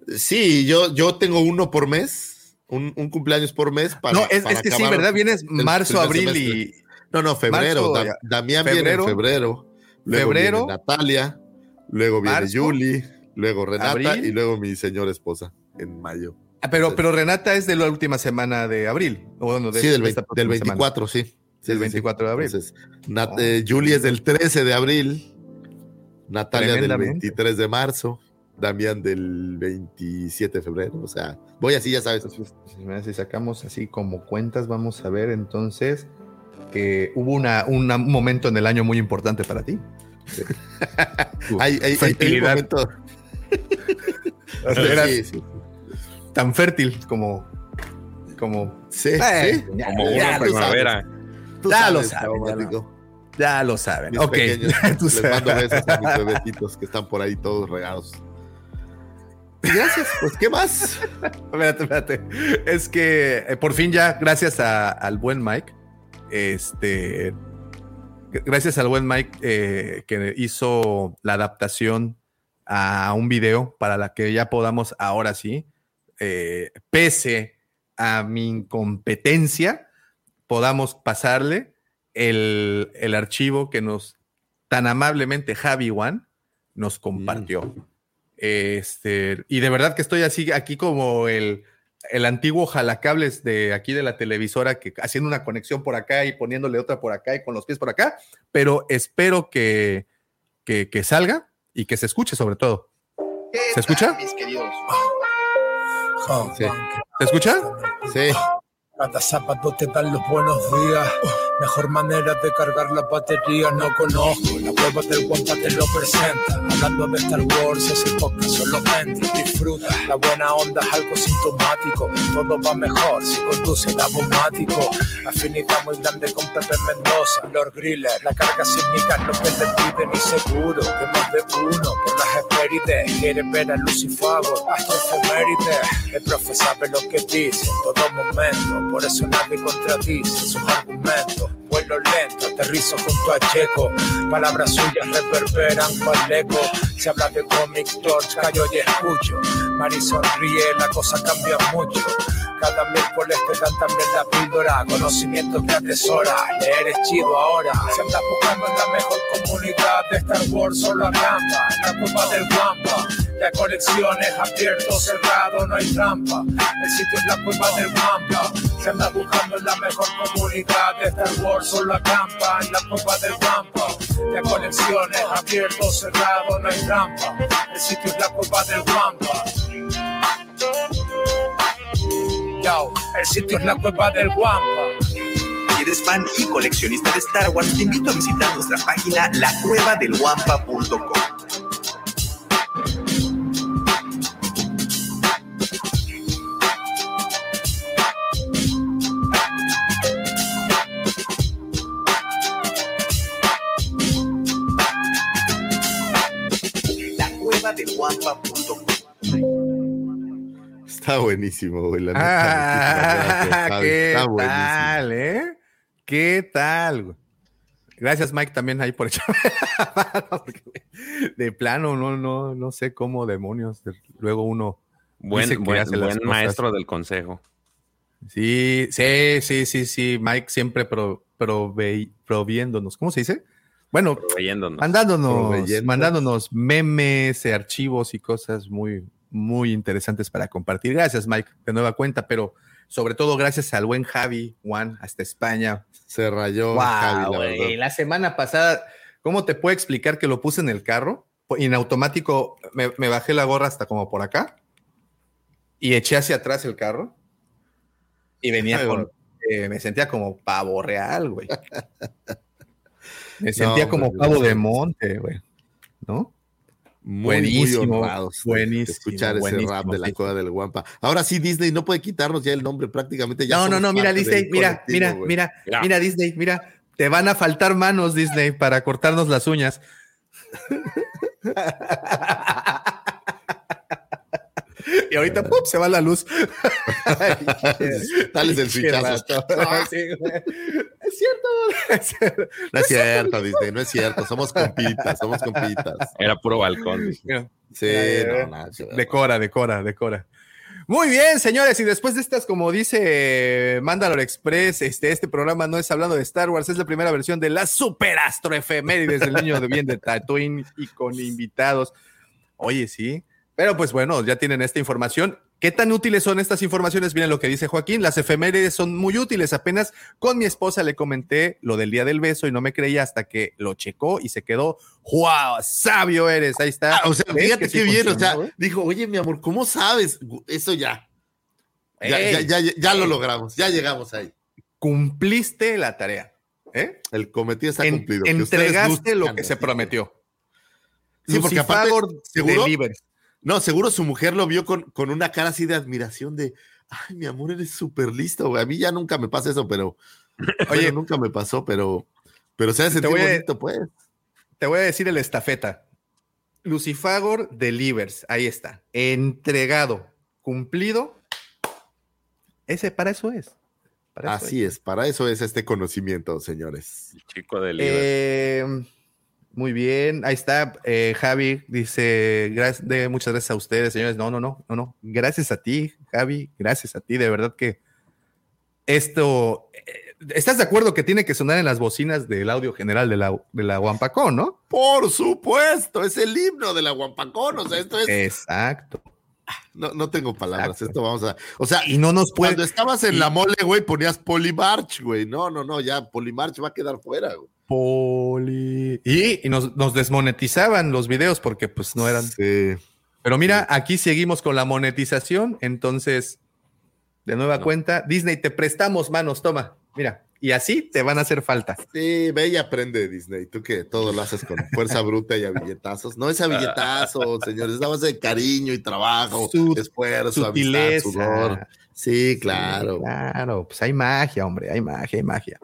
Sí, yo, yo tengo uno por mes, un, cumpleaños por mes. Para, no, es, que sí, ¿verdad? Vienes marzo, abril y. No, no, febrero. Damián viene en febrero. Luego febrero. Viene Natalia, luego viene Julie, luego Renata y luego mi señora esposa en mayo. Ah, pero, pero Renata es de la última semana de abril. sí, del, 24, sí. Del 24 de abril. Entonces, eh, Julie es del 13 de abril. Natalia del 23 de marzo. Damián del 27 de febrero. O sea, voy así, ya sabes. Si sacamos así como cuentas, vamos a ver entonces que hubo una, un momento en el año muy importante para ti. hay, hay, un momento. Tan fértil como. Como. Sí, eh, como una primavera. ya lo saben. Ya lo, saben. ok. les mando besos a mis bebetitos que están por ahí todos regados. Gracias, pues, ¿qué más? espérate, espérate. Es que eh, por fin ya, gracias al buen Mike, este, gracias al buen Mike eh, que hizo la adaptación a un video para la que ya podamos ahora sí, eh, pese a mi incompetencia, podamos pasarle el, archivo que nos tan amablemente Javi One nos compartió. Mm. Este, y de verdad que estoy así aquí como el, el antiguo jalacables de aquí de la televisora, que haciendo una conexión por acá y poniéndole otra por acá y con los pies por acá, pero espero que, que, salga y que se escuche sobre todo. ¿Se escucha? Mis queridos. ¿Se escucha? Sí. Cada sábado te dan los buenos días. Mejor manera de cargar la batería no conozco. La prueba del guampa te lo presenta. Hablando de Star Wars, ese podcast solo entra. Disfruta. La buena onda es algo sintomático. Todo va mejor si conduce el abomático. Afinidad muy grande con Pepe Mendoza. Lord Griller. La carga significa lo que te piden y seguro que más de uno por las espérides quiere ver a Lucifago. Hasta efemérides. El profe sabe lo que dice en todo momento por eso nadie contradice sus argumentos. Vuelo lento, aterrizo junto a Checo. Palabras suyas reverberan cual eco. Se habla de comic torch, callo y escucho. Mari sonríe, la cosa cambia mucho. Cada miércoles te dan también la píldora, conocimiento que atesora. Leer es chido ahora. Si andas buscando en la mejor comunidad de Star Wars, solo en la copa del Wampa. La colección es abierto, cerrado, no hay trampa. El sitio es la cueva del Wampa. Si andas buscando en la mejor comunidad de Star Wars, solo acampa en la copa del Wampa. La colección es abierto, cerrado, no hay trampa. El sitio es la cueva del Wampa. Yo, el sitio es la cueva del Wampa. Si eres fan y coleccionista de Star Wars, te invito a visitar nuestra página Está buenísimo, güey. La ah, ¿Qué tal, eh? ¿Qué tal, güey? Gracias, Mike, también ahí por echarme De plano, no, no, no sé cómo demonios. Luego uno. Buen, buen, buen maestro del consejo. Sí, sí, sí, sí, sí. Mike siempre pro, proviéndonos. ¿Cómo se dice? Bueno, mandándonos, mandándonos memes, archivos y cosas muy, muy interesantes para compartir. Gracias, Mike, de nueva cuenta, pero sobre todo gracias al buen Javi, Juan, hasta España. Se rayó Javi, la, semana pasada, ¿cómo te puedo explicar que lo puse en el carro? Y en automático me, bajé la gorra hasta como por acá y eché hacia atrás el carro y venía con, eh, me sentía como pavo real, güey. Me sentía como pavo de monte, güey. ¿No? Muy, buenísimo, buenísimo. Escuchar ese rap de la cueva del Guampa. Ahora sí, Disney no puede quitarnos ya el nombre prácticamente. Ya no, no, no, mira, Disney, mira, mira, mira, mira, Disney, mira. Te van a faltar manos, Disney, para cortarnos las uñas. y ahorita ¡pum! se va la luz. Dale el switchazo. es cierto. No es cierto, Disney, no es cierto. Somos compitas, somos compitas. Era puro balcón. Sí, no, no, decora, decora, decora. Muy bien, señores, y después de estas, como dice Mandalore Express, este, este programa no es hablando de Star Wars, es la primera versión de la super astro efemérides del niño de bien de Tatooine y con invitados. Oye, sí, pero pues bueno, ya tienen esta información. ¿Qué tan útiles son estas informaciones? Miren lo que dice Joaquín, las efemérides son muy útiles. Apenas con mi esposa le comenté lo del día del beso y no me creía hasta que lo checó y se quedó, ¡wow! Sabio eres, ahí está. Ah, o sea, fíjate qué bien, o sea, dijo, oye, mi amor, ¿cómo sabes? Eso ya. Ya, ya, ya, lo logramos, ya llegamos ahí. Cumpliste la tarea. ¿eh? El cometido está cumplido. Entregaste lo que se prometió. Sí, porque aparte, seguro, no, seguro su mujer lo vio con, con una cara así de admiración de, ay, mi amor, eres súper listo, güey. A mí ya nunca me pasa eso, pero, oye, nunca me pasó, pero, pero se hace bonito, pues. Te voy a decir el estafeta. Lucifagor delivers, ahí está, entregado, cumplido. Ese para eso es. Así es. para eso es este conocimiento, señores. chico de eh, muy bien, ahí está. Eh, Javi dice, gracias, de, muchas gracias a ustedes, señores. No, no, no, no, no. Gracias a ti, Javi. Gracias a ti. De verdad que esto, eh, ¿estás de acuerdo que tiene que sonar en las bocinas del audio general de la, de la Guampacón, no? Por supuesto, es el himno de la Guampacón. O sea, esto es. Exacto. No, no tengo palabras. Esto vamos a. O sea, y no nos puede. Cuando estabas en la mole, güey, ponías Polimarch, güey. No, no, no, ya Polimarch va a quedar fuera, güey. Poli. Y, nos, desmonetizaban los videos porque pues no eran. Sí. Pero mira, aquí seguimos con la monetización, entonces de nueva cuenta. Disney, te prestamos manos, toma, mira. Y así te van a hacer falta. Sí, ve y aprende Disney. Tú que todo lo haces con fuerza bruta y a billetazos. No es a billetazos, señores. Es a base de cariño y trabajo, esfuerzo, sutileza. sudor. Sí, claro. claro, pues hay magia, hombre, hay magia, hay magia.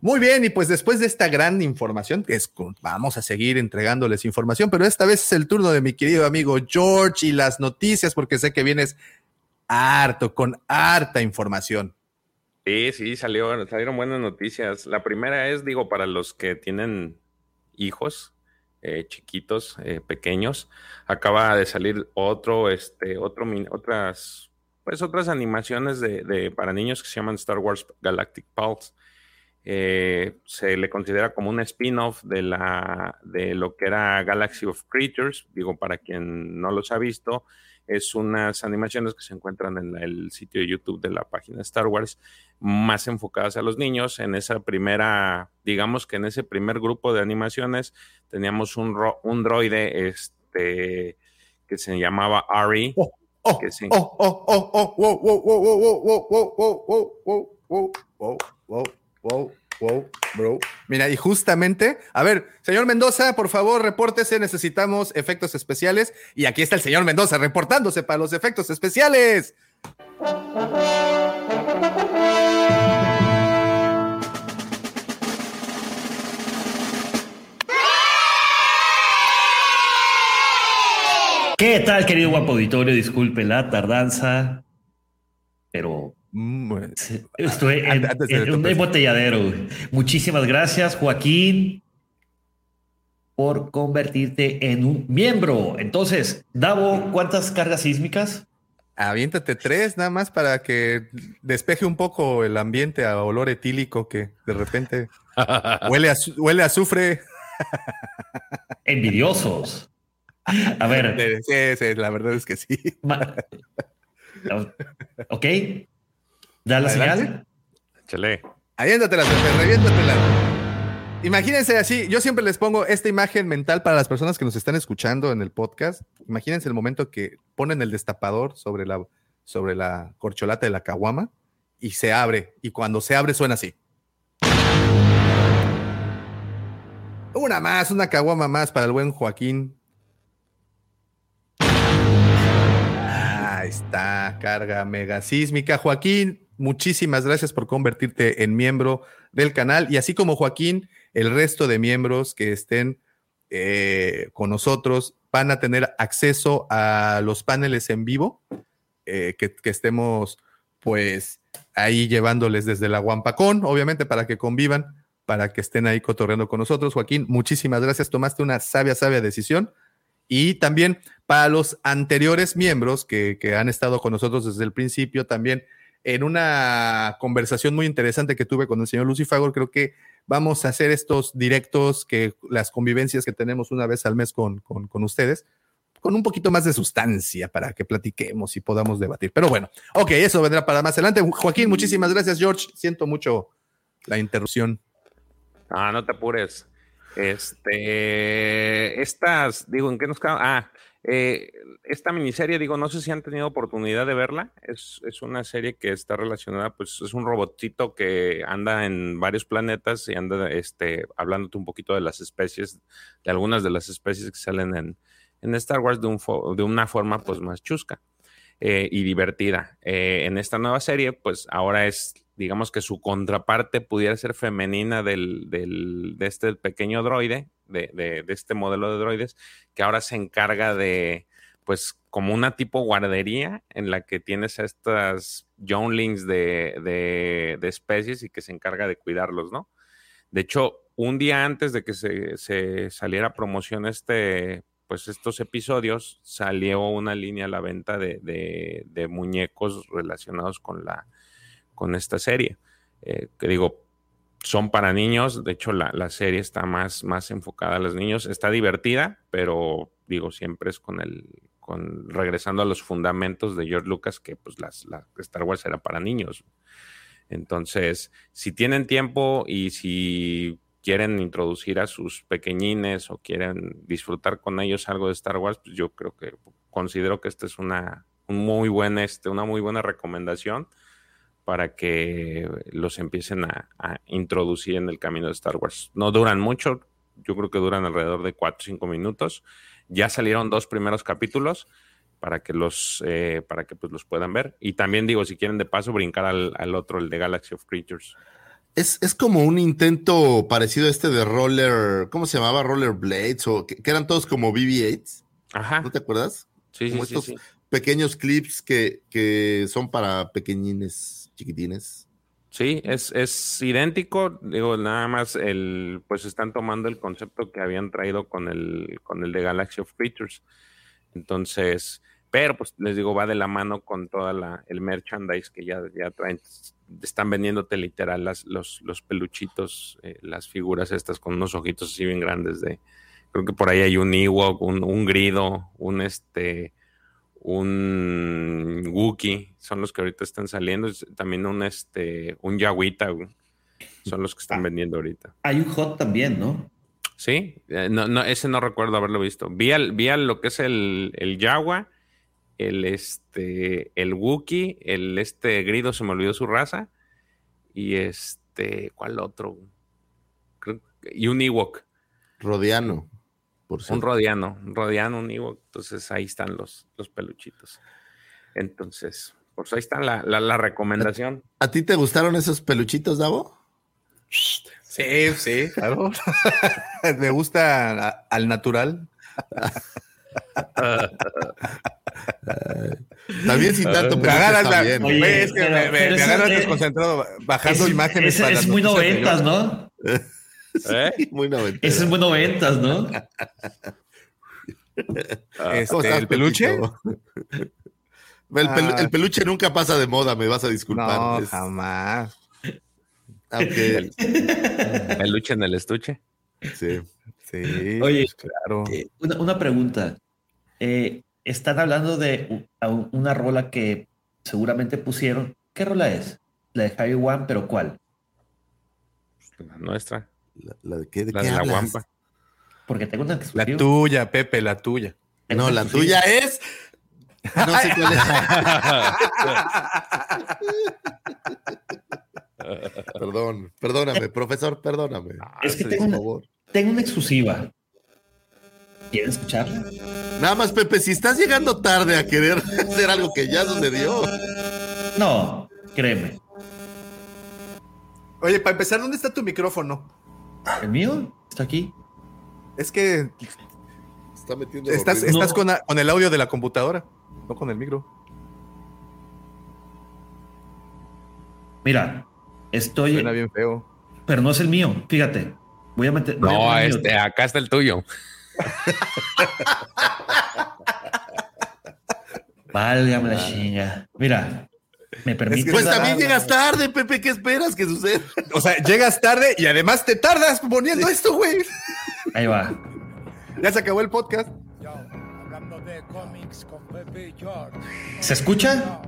Muy bien, y pues después de esta gran información, que es, vamos a seguir entregándoles información, pero esta vez es el turno de mi querido amigo George y las noticias, porque sé que vienes harto, con harta información. Sí, sí, salió, salieron buenas noticias. La primera es, digo, para los que tienen hijos eh, chiquitos, eh, pequeños, acaba de salir otro, este, otro, otras pues otras animaciones de, para niños que se llaman Star Wars Galactic Pulse. Eh, se le considera como un spin-off de, la, de lo que era Galaxy of Creatures. Digo, para quien no los ha visto, es unas animaciones que se encuentran en el sitio de YouTube de la página Star Wars, más enfocadas a los niños. En esa primera, digamos que en ese primer grupo de animaciones teníamos un, un droide este, que se llamaba Ari. Oh, oh, oh, oh, oh, wow, wow, wow, wow, wow, wow, wow, wow, wow, wow, wow, bro. Mira, y justamente, a ver, señor Mendoza, por favor, repórtese, necesitamos efectos especiales. Y aquí está el señor Mendoza reportándose para los efectos especiales. ¿Qué tal, querido guapo auditorio? Disculpe la tardanza, pero mm, estoy en, un embotelladero. Muchísimas gracias, Joaquín, por convertirte en un miembro. Entonces, Davo, ¿cuántas cargas sísmicas? Aviéntate tres nada más para que despeje un poco el ambiente a olor etílico que de repente huele a, huele a azufre. Envidiosos. A ver. Sí, la verdad es que sí. ok. ¿Da la señal? Chale. Aviéntatela, reviéntatela. Imagínense así, yo siempre les pongo esta imagen mental para las personas que nos están escuchando en el podcast. Imagínense el momento que ponen el destapador sobre la, sobre la corcholata de la caguama y se abre. Y cuando se abre suena así. Una más, una caguama más para el buen Joaquín. Está, carga mega sísmica. Joaquín, muchísimas gracias por convertirte en miembro del canal y así como Joaquín, el resto de miembros que estén eh, con nosotros van a tener acceso a los paneles en vivo eh, que, estemos pues ahí llevándoles desde la Guampacón, obviamente para que convivan, para que estén ahí cotorreando con nosotros. Joaquín, muchísimas gracias, tomaste una sabia, sabia decisión. Y también para los anteriores miembros que, han estado con nosotros desde el principio, también en una conversación muy interesante que tuve con el señor Lucifagor, creo que vamos a hacer estos directos, que las convivencias que tenemos una vez al mes con, con, ustedes, con un poquito más de sustancia para que platiquemos y podamos debatir. Pero bueno, ok, eso vendrá para más adelante. Joaquín, muchísimas gracias, George. Siento mucho la interrupción. Ah, no te apures. Este, estas, digo, ¿en qué nos queda? Ah, eh, esta miniserie, digo, no sé si han tenido oportunidad de verla. Es, una serie que está relacionada, pues es un robotito que anda en varios planetas y anda este, hablándote un poquito de las especies, de algunas de las especies que salen en, en Star Wars de, un de una forma pues más chusca. Eh, y divertida. Eh, en esta nueva serie, pues ahora es digamos que su contraparte pudiera ser femenina del, de este pequeño droide, de, este modelo de droides, que ahora se encarga de, pues, como una tipo guardería en la que tienes a estas younglings de, de, especies y que se encarga de cuidarlos, ¿no? De hecho, un día antes de que se, se saliera a promoción este, pues estos episodios, salió una línea a la venta de, de muñecos relacionados con la, con esta serie. Eh, que digo, son para niños, de hecho la, serie está más, más enfocada a los niños, está divertida, pero digo, siempre es con el, con, regresando a los fundamentos de George Lucas, que pues las, la Star Wars era para niños. Entonces, si tienen tiempo y si quieren introducir a sus pequeñines o quieren disfrutar con ellos algo de Star Wars, pues yo creo que considero que esta es una, un muy buen, este, una muy buena recomendación para que los empiecen a, introducir en el camino de Star Wars. No duran mucho, yo creo que duran alrededor de 4 o 5 minutos. Ya salieron dos primeros capítulos para que los eh, para que pues los puedan ver. Y también digo, si quieren de paso, brincar al, otro, el de Galaxy of Creatures. Es, como un intento parecido a este de Roller, ¿cómo se llamaba? Roller Blades, o que, eran todos como BB-8. Ajá. ¿No te acuerdas? Sí, sí, estos sí, pequeños clips que, que son para pequeñines, chiquitines. Sí, es, es idéntico, digo, nada más el, pues están tomando el concepto que habían traído con el, con el de Galaxy of Creatures. Entonces, pero pues les digo, va de la mano con toda la, el merchandise que ya, ya traen. Están vendiéndote literal las, los, los peluchitos, eh, las figuras estas con unos ojitos así bien grandes de, creo que por ahí hay un Ewok, un, un grido, un este, un Wookie, son los que ahorita están saliendo, también un este, un Yawita, son los que están ah. vendiendo ahorita. Hay un Hot también, ¿no? Sí, eh, no, no, ese no recuerdo haberlo visto. Vi, al, vi lo que es el, el Yawa el este, el Wookiee, el este Grido, se me olvidó su raza, y este, ¿cuál otro? y un Ewok. Rodiano. Por un Rodiano, un Rodiano, un Ewok. Entonces ahí están los, los peluchitos. Entonces, pues ahí está la, la, recomendación. ¿A, ti te gustaron esos peluchitos, Davo? Sí, sí, claro. Me gusta al natural. También sin tanto me agarras, Oye, es que me, me, agarras desconcentrado bajando imágenes. Es, es muy noventas, ¿no? ¿Eh? muy noventas. Ese es muy noventas, ¿no? Este, ¿El peluche? El, ah. peluche nunca pasa de moda, me vas a disculpar. No, jamás. Aunque... Peluche en el estuche. Sí. Sí, Oye, claro. Eh, una, una, pregunta. Eh, están hablando de una rola que seguramente pusieron. ¿Qué rola es? La de Javi One, pero ¿cuál? La nuestra. ¿La, de qué? ¿De la de la Wampa. Porque tengo una La tuya, Pepe, la tuya. No, la tuya es. No sé cuál es. Perdón, perdóname, profesor, perdóname. Es que tengo, tengo una exclusiva. ¿Quieren escucharla? Nada más, Pepe, si estás llegando tarde a querer hacer algo que ya sucedió. No, créeme. Oye, para empezar, ¿dónde está tu micrófono? ¿El mío? Está aquí. Es que. Está metiendo. Estás, estás con, con, el audio de la computadora, no con el micro. Mira, estoy. Suena bien feo. Pero no es el mío, fíjate. Voy a meter. no, este, acá está el tuyo. Válgame la chinga. Mira, me permite. pues también llegas tarde, Pepe. ¿Qué esperas que suceda? O sea, llegas tarde y además te tardas poniendo esto, güey. Ahí va. Ya se acabó el podcast. ¿Se escucha?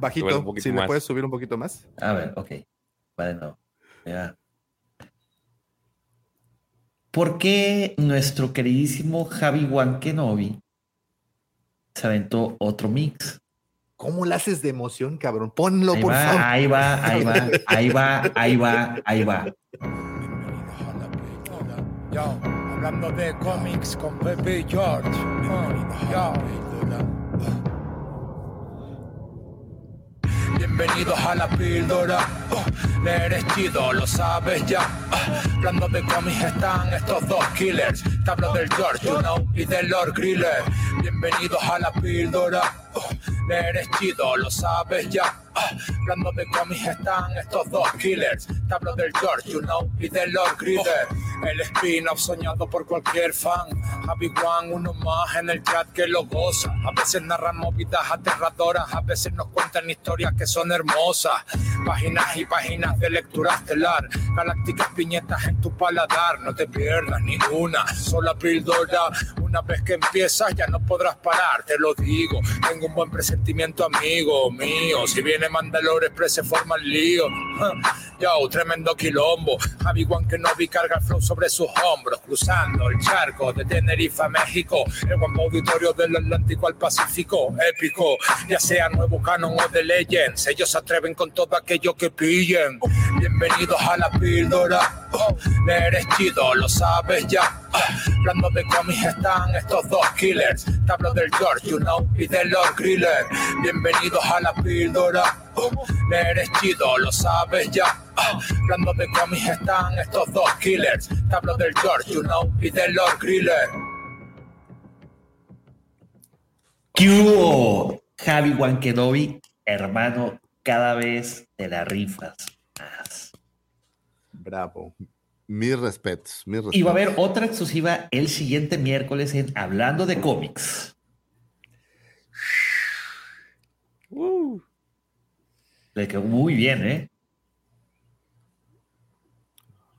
Bajito. Si me puedes subir un poquito más. A ver, ok. Bueno, ya. ¿Por qué nuestro queridísimo Javi Wankenobi se aventó otro mix? ¿Cómo lo haces de emoción, cabrón? Ponlo, por favor. Ahí va, ahí va, ahí va, ahí va, ahí va. hablando de cómics con Pepe George. Bienvenidos a la píldora. Uh, eres chido, lo sabes ya. Uh, hablando de cómics están estos dos killers. Te hablo del George, you know, y del Lord Griller. Bienvenidos a la píldora. Uh, eres chido, lo sabes ya. hablando de cómics están estos dos killers. Te hablo del George, you know, y del Lord Griller. El spin-off soñado por cualquier fan. Javi One, uno más en el chat que lo goza. A veces narran movidas aterradoras, a veces nos cuentan historias que son hermosas. Páginas y páginas de lectura estelar. Galácticas piñetas en tu paladar, no te pierdas ninguna. Sola píldora, Una vez que empiezas ya no podrás parar, te lo digo. Tengo un buen presentimiento, amigo mío. Si viene Mandalore Express se forma el lío. Yo, tremendo quilombo. Javi que no vi carga el flow sobre sus hombros, cruzando el charco de Tenerife a México. El buen auditorio del Atlántico al Pacífico, épico. Ya sea nuevo canon o de Legends, ellos se atreven con todo aquello que pillen. Bienvenidos a la píldora. eres chido, lo sabes ya. Hablando de cómics están estos dos killers. Tablo del George, you know, y de Lord Griller. Bienvenidos a la píldora. eres chido, lo sabes ya. Hablando de cómics están estos dos killers. Tablo del George, you know, y de Lord Griller. ¿Qué hubo, Javi Wankedovi, hermano? Cada vez te la rifas más. Bravo. Mis respetos, mis respetos. Y va a haber otra exclusiva el siguiente miércoles en Hablando de cómics. Le quedó muy bien, ¿eh?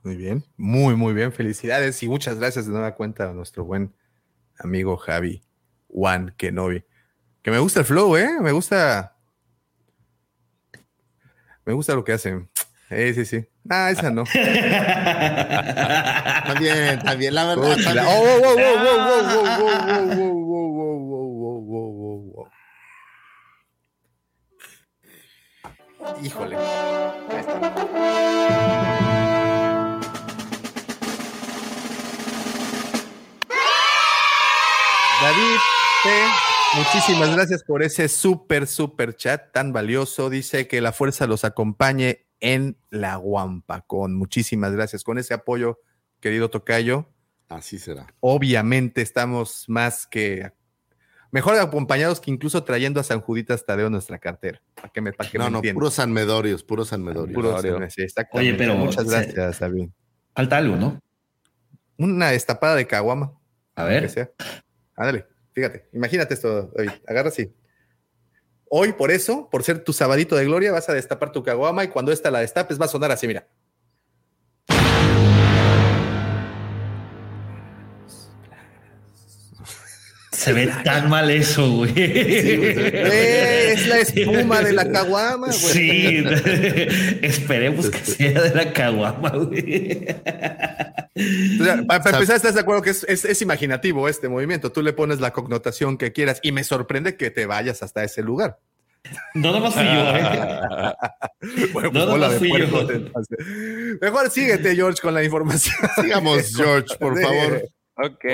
Muy bien, muy, muy bien. Felicidades y muchas gracias de nueva cuenta a nuestro buen amigo Javi Juan Kenobi. Que me gusta el flow, ¿eh? Me gusta. Me gusta lo que hacen. Sí, sí, sí. Ah, esa no. también, también, la verdad. También. Oh, oh, oh, oh, oh, oh, oh, Híjole. Ahí está. David muchísimas gracias por ese súper, súper chat tan valioso. Dice que la fuerza los acompañe en la Guampa. Con muchísimas gracias. Con ese apoyo, querido Tocayo. Así será. Obviamente estamos más que mejor acompañados que incluso trayendo a San Juditas Tadeo nuestra cartera. ¿Para que me, para no, no, puros San Medorios, puros San Medorios. Oye, pero muchas gracias, David. Falta algo, ¿no? Una destapada de caguama. A ver. Ándale, fíjate, imagínate esto, David. Agarra así. Hoy, por eso, por ser tu sabadito de gloria, vas a destapar tu caguama y cuando esta la destapes va a sonar así, mira. Se ve tan mal eso, güey. es la espuma de la caguama, güey. Sí, esperemos que sea de la caguama, güey. para, empezar, ¿estás de acuerdo que es, imaginativo este movimiento? Tú le pones la connotación que quieras y me sorprende que te vayas hasta ese lugar. No nomás fui yo, ¿eh? bueno, pues no fui yo. Mejor síguete, George, con la información. Sigamos, George, por favor. Ok,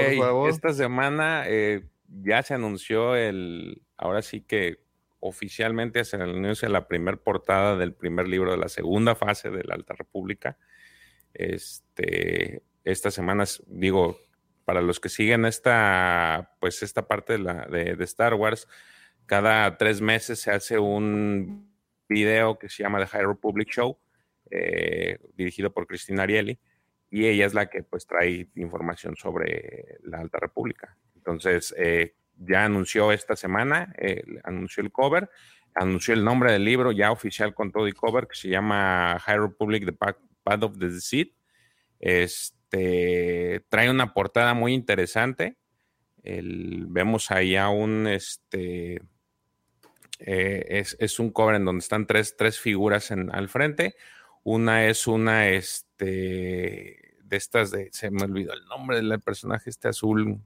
esta semana eh, ya se anunció el, ahora sí que oficialmente se anuncia la primera portada del primer libro de la segunda fase de la Alta República. Este, esta semana, digo, para los que siguen esta, pues esta parte de, la, de, Star Wars, cada tres meses se hace un video que se llama The High Republic Show, eh, dirigido por Cristina Ariely, y ella es la que pues trae información sobre la Alta República. Entonces, eh, ya anunció esta semana, eh, anunció el cover, anunció el nombre del libro ya oficial con todo y cover, que se llama High Republic, The Path of the Deceit. Este, trae una portada muy interesante. vemos ahí a un, este, eh, es, un cover en donde están tres, tres figuras en, al frente. Una es una, este, de estas de, se me olvidó el nombre del personaje, este azul,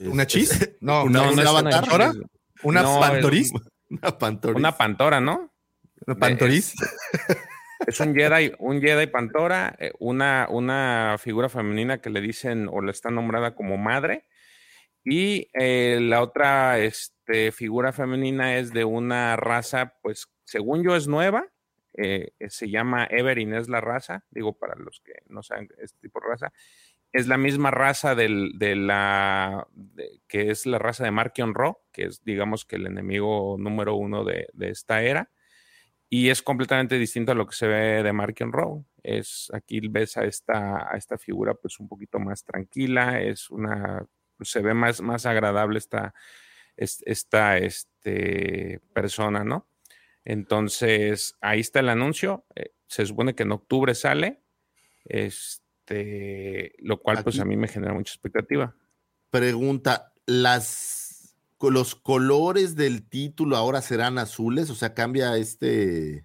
¿Una chis? No, no, una, pantora. ¿Una pantoris? Una pantoris. Una pantora, ¿no? ¿Una pantoris? Es, un Jedi, un Jedi pantora, eh, una, una figura femenina que le dicen o le está nombrada como madre. Y eh, la otra este, figura femenina es de una raza, pues según yo es nueva, eh, se llama Everin, es la raza, digo para los que no saben este tipo de raza, es la misma raza del, de la que es la raza de Markion Ro, que es digamos que el enemigo número uno de, esta era. Y es completamente distinto a lo que se ve de Markion Ro. Es aquí ves a esta, a esta figura pues un poquito más tranquila, es una se ve más, más agradable esta, esta este, persona, ¿no? Entonces, ahí está el anuncio. Eh, se supone que en octubre sale. Este, lo cual pues a mí me genera mucha expectativa. pregunta, las los colores del título ahora serán azules, o sea, cambia este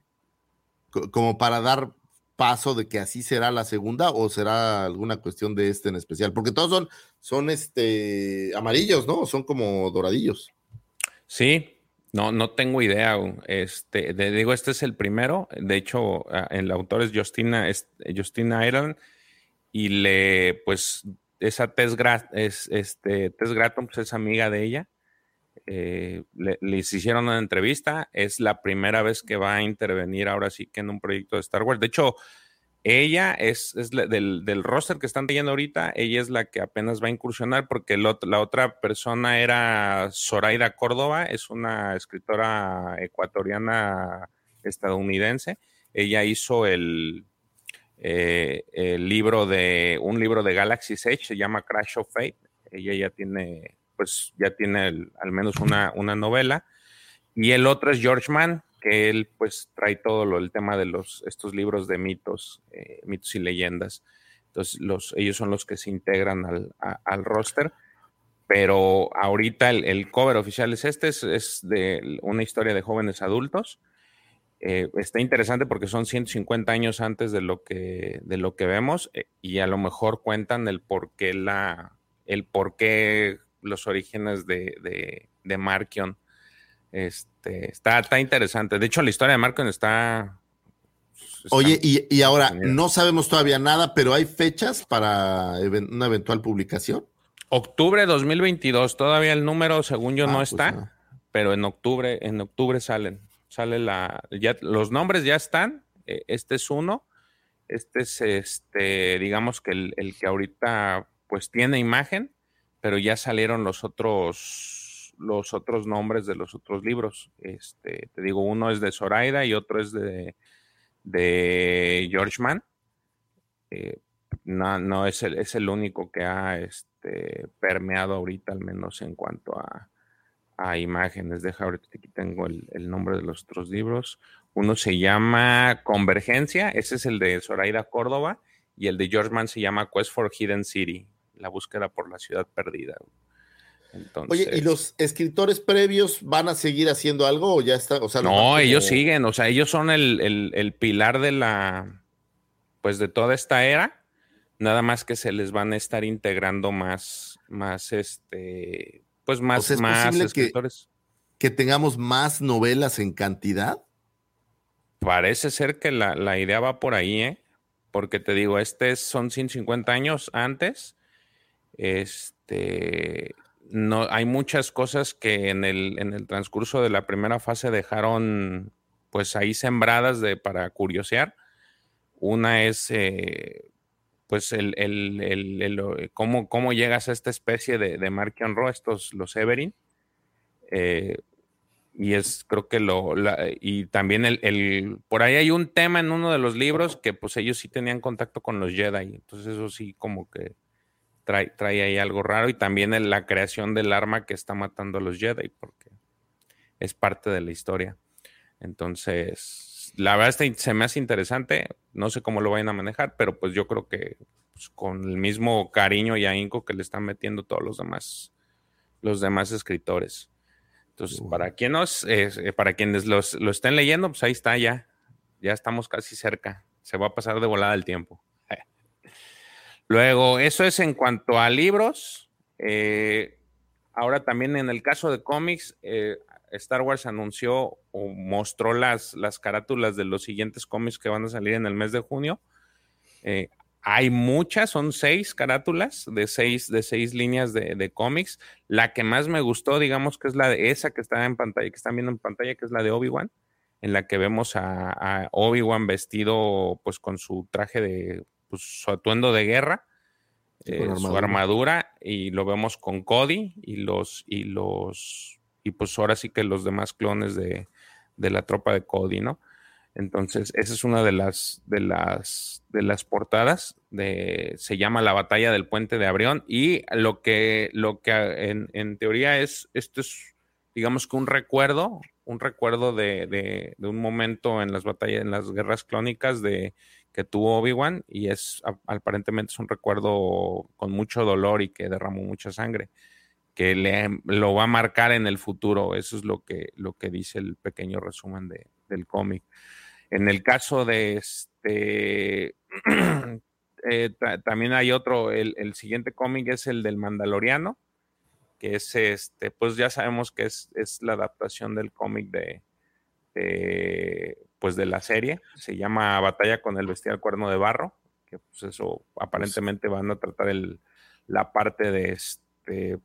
como para dar paso de que así será la segunda o será alguna cuestión de este en especial, porque todos son son este amarillos, ¿no? Son como doradillos. Sí, no, no tengo idea. Este, digo, este es el primero. De hecho, el autor es Justina, es, Justina Ireland y le, pues, esa Tess, es, este, Gratton pues, es amiga de ella. Eh, le, les hicieron una entrevista. Es la primera vez que va a intervenir ahora sí que en un proyecto de Star Wars. De hecho, ella es, del, del, roster que están teniendo ahorita, ella es la que apenas va a incursionar porque la otra persona era Zoraida Córdoba, es una escritora ecuatoriana estadounidense. Ella hizo el, eh, el libro de, un libro de Galaxy Age, se llama Crash of Fate. Ella ya tiene, pues ya tiene al menos una, novela. Y el otro es George Mann, que él pues trae todo lo, el tema de los, estos libros de mitos, eh, mitos y leyendas. Entonces, los, ellos son los que se integran al, al roster. Pero ahorita el, cover oficial es este, es, de una historia de jóvenes adultos. Eh, está interesante porque son 150 años antes de lo que, de lo que vemos eh, y a lo mejor cuentan el por qué, la, el por qué los orígenes de, de, de Markion este, está, está interesante. De hecho, la historia de Marcon está. Oye, y, ahora no sabemos todavía nada, pero hay fechas para una eventual publicación. Octubre 2022, todavía el número, según yo, no ah, pues está, pero en octubre, en octubre salen. Sale la. Ya, los nombres ya están. E, este es uno. Este es este, digamos que el, el que ahorita pues tiene imagen, pero ya salieron los otros los otros nombres de los otros libros. Este, te digo, uno es de Zoraida y otro es de, de George Mann. Eh, no, no es el, es el único que ha este, permeado ahorita, al menos en cuanto a, a imágenes. Deja ahorita aquí tengo el, el, nombre de los otros libros. Uno se llama Convergencia, ese es el de Zoraida Córdoba, y el de George Mann se llama Quest for Hidden City, la búsqueda por la ciudad perdida. Oye, ¿y los escritores previos van a seguir haciendo algo o ya está? O sea, no, ellos siguen, o sea, ellos son el, pilar de la, pues de toda esta era, nada más que se les van a estar integrando más, más, este, pues más, más escritores. Que, tengamos más novelas en cantidad. Parece ser que la, la idea va por ahí, ¿eh? Porque te digo, este son 150 años antes. Este, no, hay muchas cosas que en el, en el transcurso de la primera fase dejaron pues ahí sembradas de, para curiosear. Una es eh, pues el, el, el, cómo, cómo, llegas a esta especie de, de Markion Ro, estos los Everin. Eh, y es creo que lo y también el, por ahí hay un tema en uno de los libros que pues ellos sí tenían contacto con los Jedi entonces eso sí como que trae, ahí algo raro y también la creación del arma que está matando a los Jedi, porque es parte de la historia. Entonces, la verdad se me hace interesante, no sé cómo lo vayan a manejar, pero pues yo creo que pues, con el mismo cariño y ahínco que le están metiendo todos los demás, los demás escritores. Entonces, para, quienes, eh, para quienes los, lo estén leyendo, pues ahí está ya, ya estamos casi cerca, se va a pasar de volada el tiempo. Luego, eso es en cuanto a libros. Eh, ahora también en el caso de cómics, eh, Star Wars anunció o mostró las, las carátulas de los siguientes cómics que van a salir en el mes de junio. Eh, hay muchas, son seis carátulas de seis, de seis líneas de, cómics. La que más me gustó, digamos, que es la de esa que está en pantalla, que están viendo en pantalla, que es la de Obi-Wan, en la que vemos a, a Obi-Wan vestido pues con su traje de pues, su atuendo de guerra, eh, su armadura, y lo vemos con Cody y los, y los, y pues ahora sí que los demás clones de, la tropa de Cody, ¿no? Entonces, esa es una de las, de las, de las portadas. De, se llama La Batalla del Puente de Abrión. Y lo que, lo que en, teoría es, esto es, digamos que un recuerdo, un recuerdo de, de, un momento en las batallas, en las guerras clónicas de que tuvo Obi-Wan y es aparentemente es un recuerdo con mucho dolor y que derramó mucha sangre que le, lo va a marcar en el futuro. Eso es lo que, lo que dice el pequeño resumen de, del cómic. En el caso de este, eh, también hay otro, el, el siguiente cómic es el del Mandaloriano, que es este, pues ya sabemos que es, es la adaptación del cómic de, pues de la serie, se llama Batalla con el Bestial Cuerno de Barro, que pues eso aparentemente van a tratar el, la parte de este,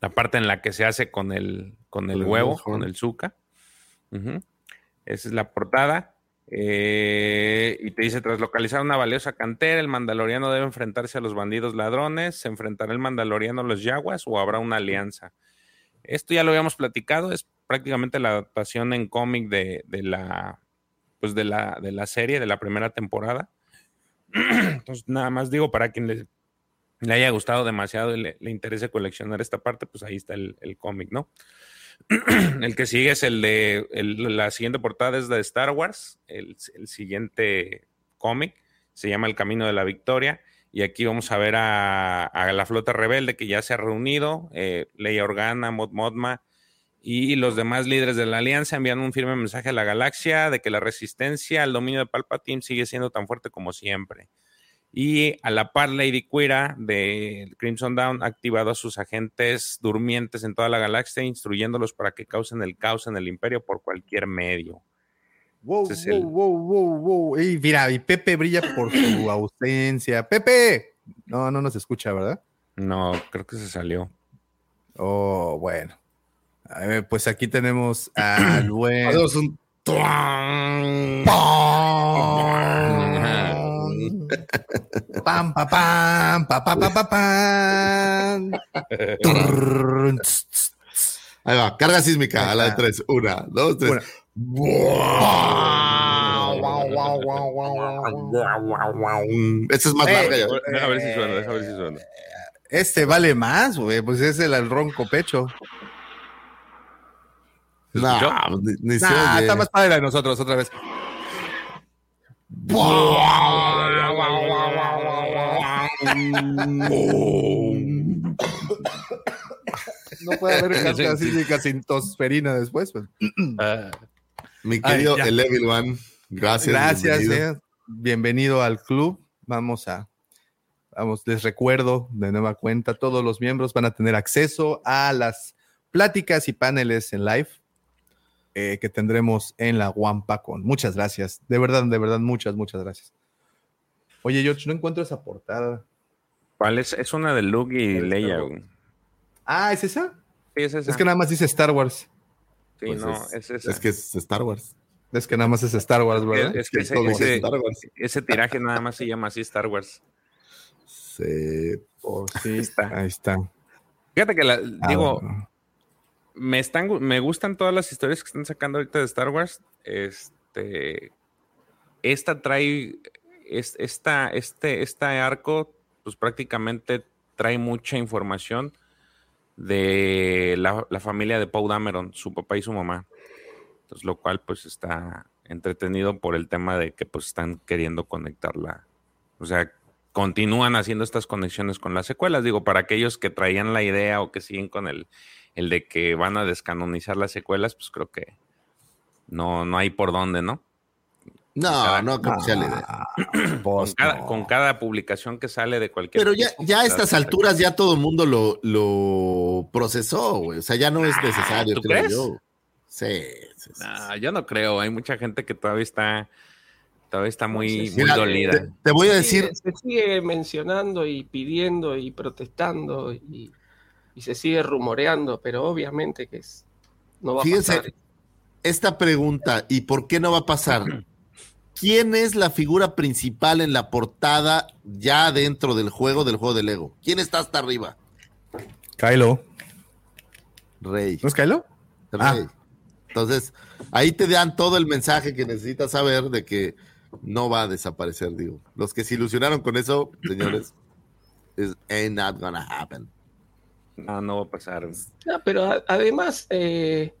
la parte en la que se hace con el, con el huevo, con el zuca. Esa es la portada. Eh, y te dice, tras localizar una valiosa cantera, el mandaloriano debe enfrentarse a los bandidos ladrones, se enfrentará el mandaloriano a los yaguas o habrá una alianza. Esto ya lo habíamos platicado, es prácticamente la adaptación en cómic de, la, pues de, la, de la serie, de la primera temporada. Entonces, nada más digo, para quien le, le haya gustado demasiado y le, interese coleccionar esta parte, pues ahí está el, cómic, ¿no? el que sigue es el de, la siguiente portada es de Star Wars, el, siguiente cómic se llama El Camino de la Victoria. Y aquí vamos a ver a, la flota rebelde que ya se ha reunido, eh, Leia Organa, Mod Modma, y los demás líderes de la alianza envían un firme mensaje a la galaxia de que la resistencia al dominio de Palpatine sigue siendo tan fuerte como siempre. Y a la par, Lady Quira de Crimson Dawn ha activado a sus agentes durmientes en toda la galaxia, instruyéndolos para que causen el caos en el imperio por cualquier medio. Wow, wow, wow, wow, wow. Y mira, y Pepe brilla por su ausencia. ¡Pepe! No, no nos escucha, ¿verdad? No, creo que se salió. Oh, bueno pues aquí tenemos al buen. un. Pam, pam, pam, pam, pam, pam, pam. Ahí va, carga sísmica a la de tres. Una, dos, tres. Este es más larga. A ver si suena, a ver si suena. Este vale más, güey. Pues es el ronco pecho. No, ni está más padre de nosotros otra vez. No puede haber carga sísmica sin tosferina después. Pues. Ah. Mi querido El Evil One, gracias. Gracias, bienvenido. Eh. bienvenido al club. Vamos a, vamos, les recuerdo de nueva cuenta, todos los miembros van a tener acceso a las pláticas y paneles en live eh, que tendremos en la Wampacon. Muchas gracias. De verdad, de verdad, muchas, muchas gracias. Oye, George, no encuentro esa portada. ¿Cuál es? Es una de Luke y Leia. Ah, ¿es esa? Sí, es esa. Es que nada más dice Star Wars. Sí, pues no, es, es, que es Star Wars. Es que nada más es Star Wars, ¿verdad? Es, que, ese, ese, tiraje nada más se llama así Star Wars. Sí, oh, sí está. Ahí está. Fíjate que la, ah, digo, me están me gustan todas las historias que están sacando ahorita de Star Wars. Este esta trae esta, este, este arco, pues prácticamente trae mucha información de la, familia de Paul Dameron, su papá y su mamá. Entonces, lo cual pues está entretenido por el tema de que pues están queriendo conectarla. O sea, continúan haciendo estas conexiones con las secuelas. Digo, para aquellos que traían la idea o que siguen con el, el de que van a descanonizar las secuelas, pues creo que no, no hay por dónde, ¿no? No, no creo sea la idea. Pues con, cada, publicación que sale de cualquier. Pero ya, ya a estas alturas ya todo el mundo lo, lo procesó, güey. O sea, ya no es ah, necesario, ¿tú creo yo. Sí, yo no creo. Hay mucha gente que todavía está, todavía está muy, muy dolida. Te, voy a decir. Se sigue mencionando y pidiendo y protestando y y se sigue rumoreando, pero obviamente que es, no va a pasar. Esta pregunta, ¿y por qué no va a pasar? ¿Quién es la figura principal en la portada ya dentro del juego, del juego de Lego? ¿Quién está hasta arriba? Kylo. Rey. ¿No es Kylo? Rey. Ah. Entonces, ahí te dan todo el mensaje que necesitas saber de que no va a desaparecer, digo. Los que se ilusionaron con eso, señores, is ain't not gonna happen. No, no va a pasar. pero además, eh,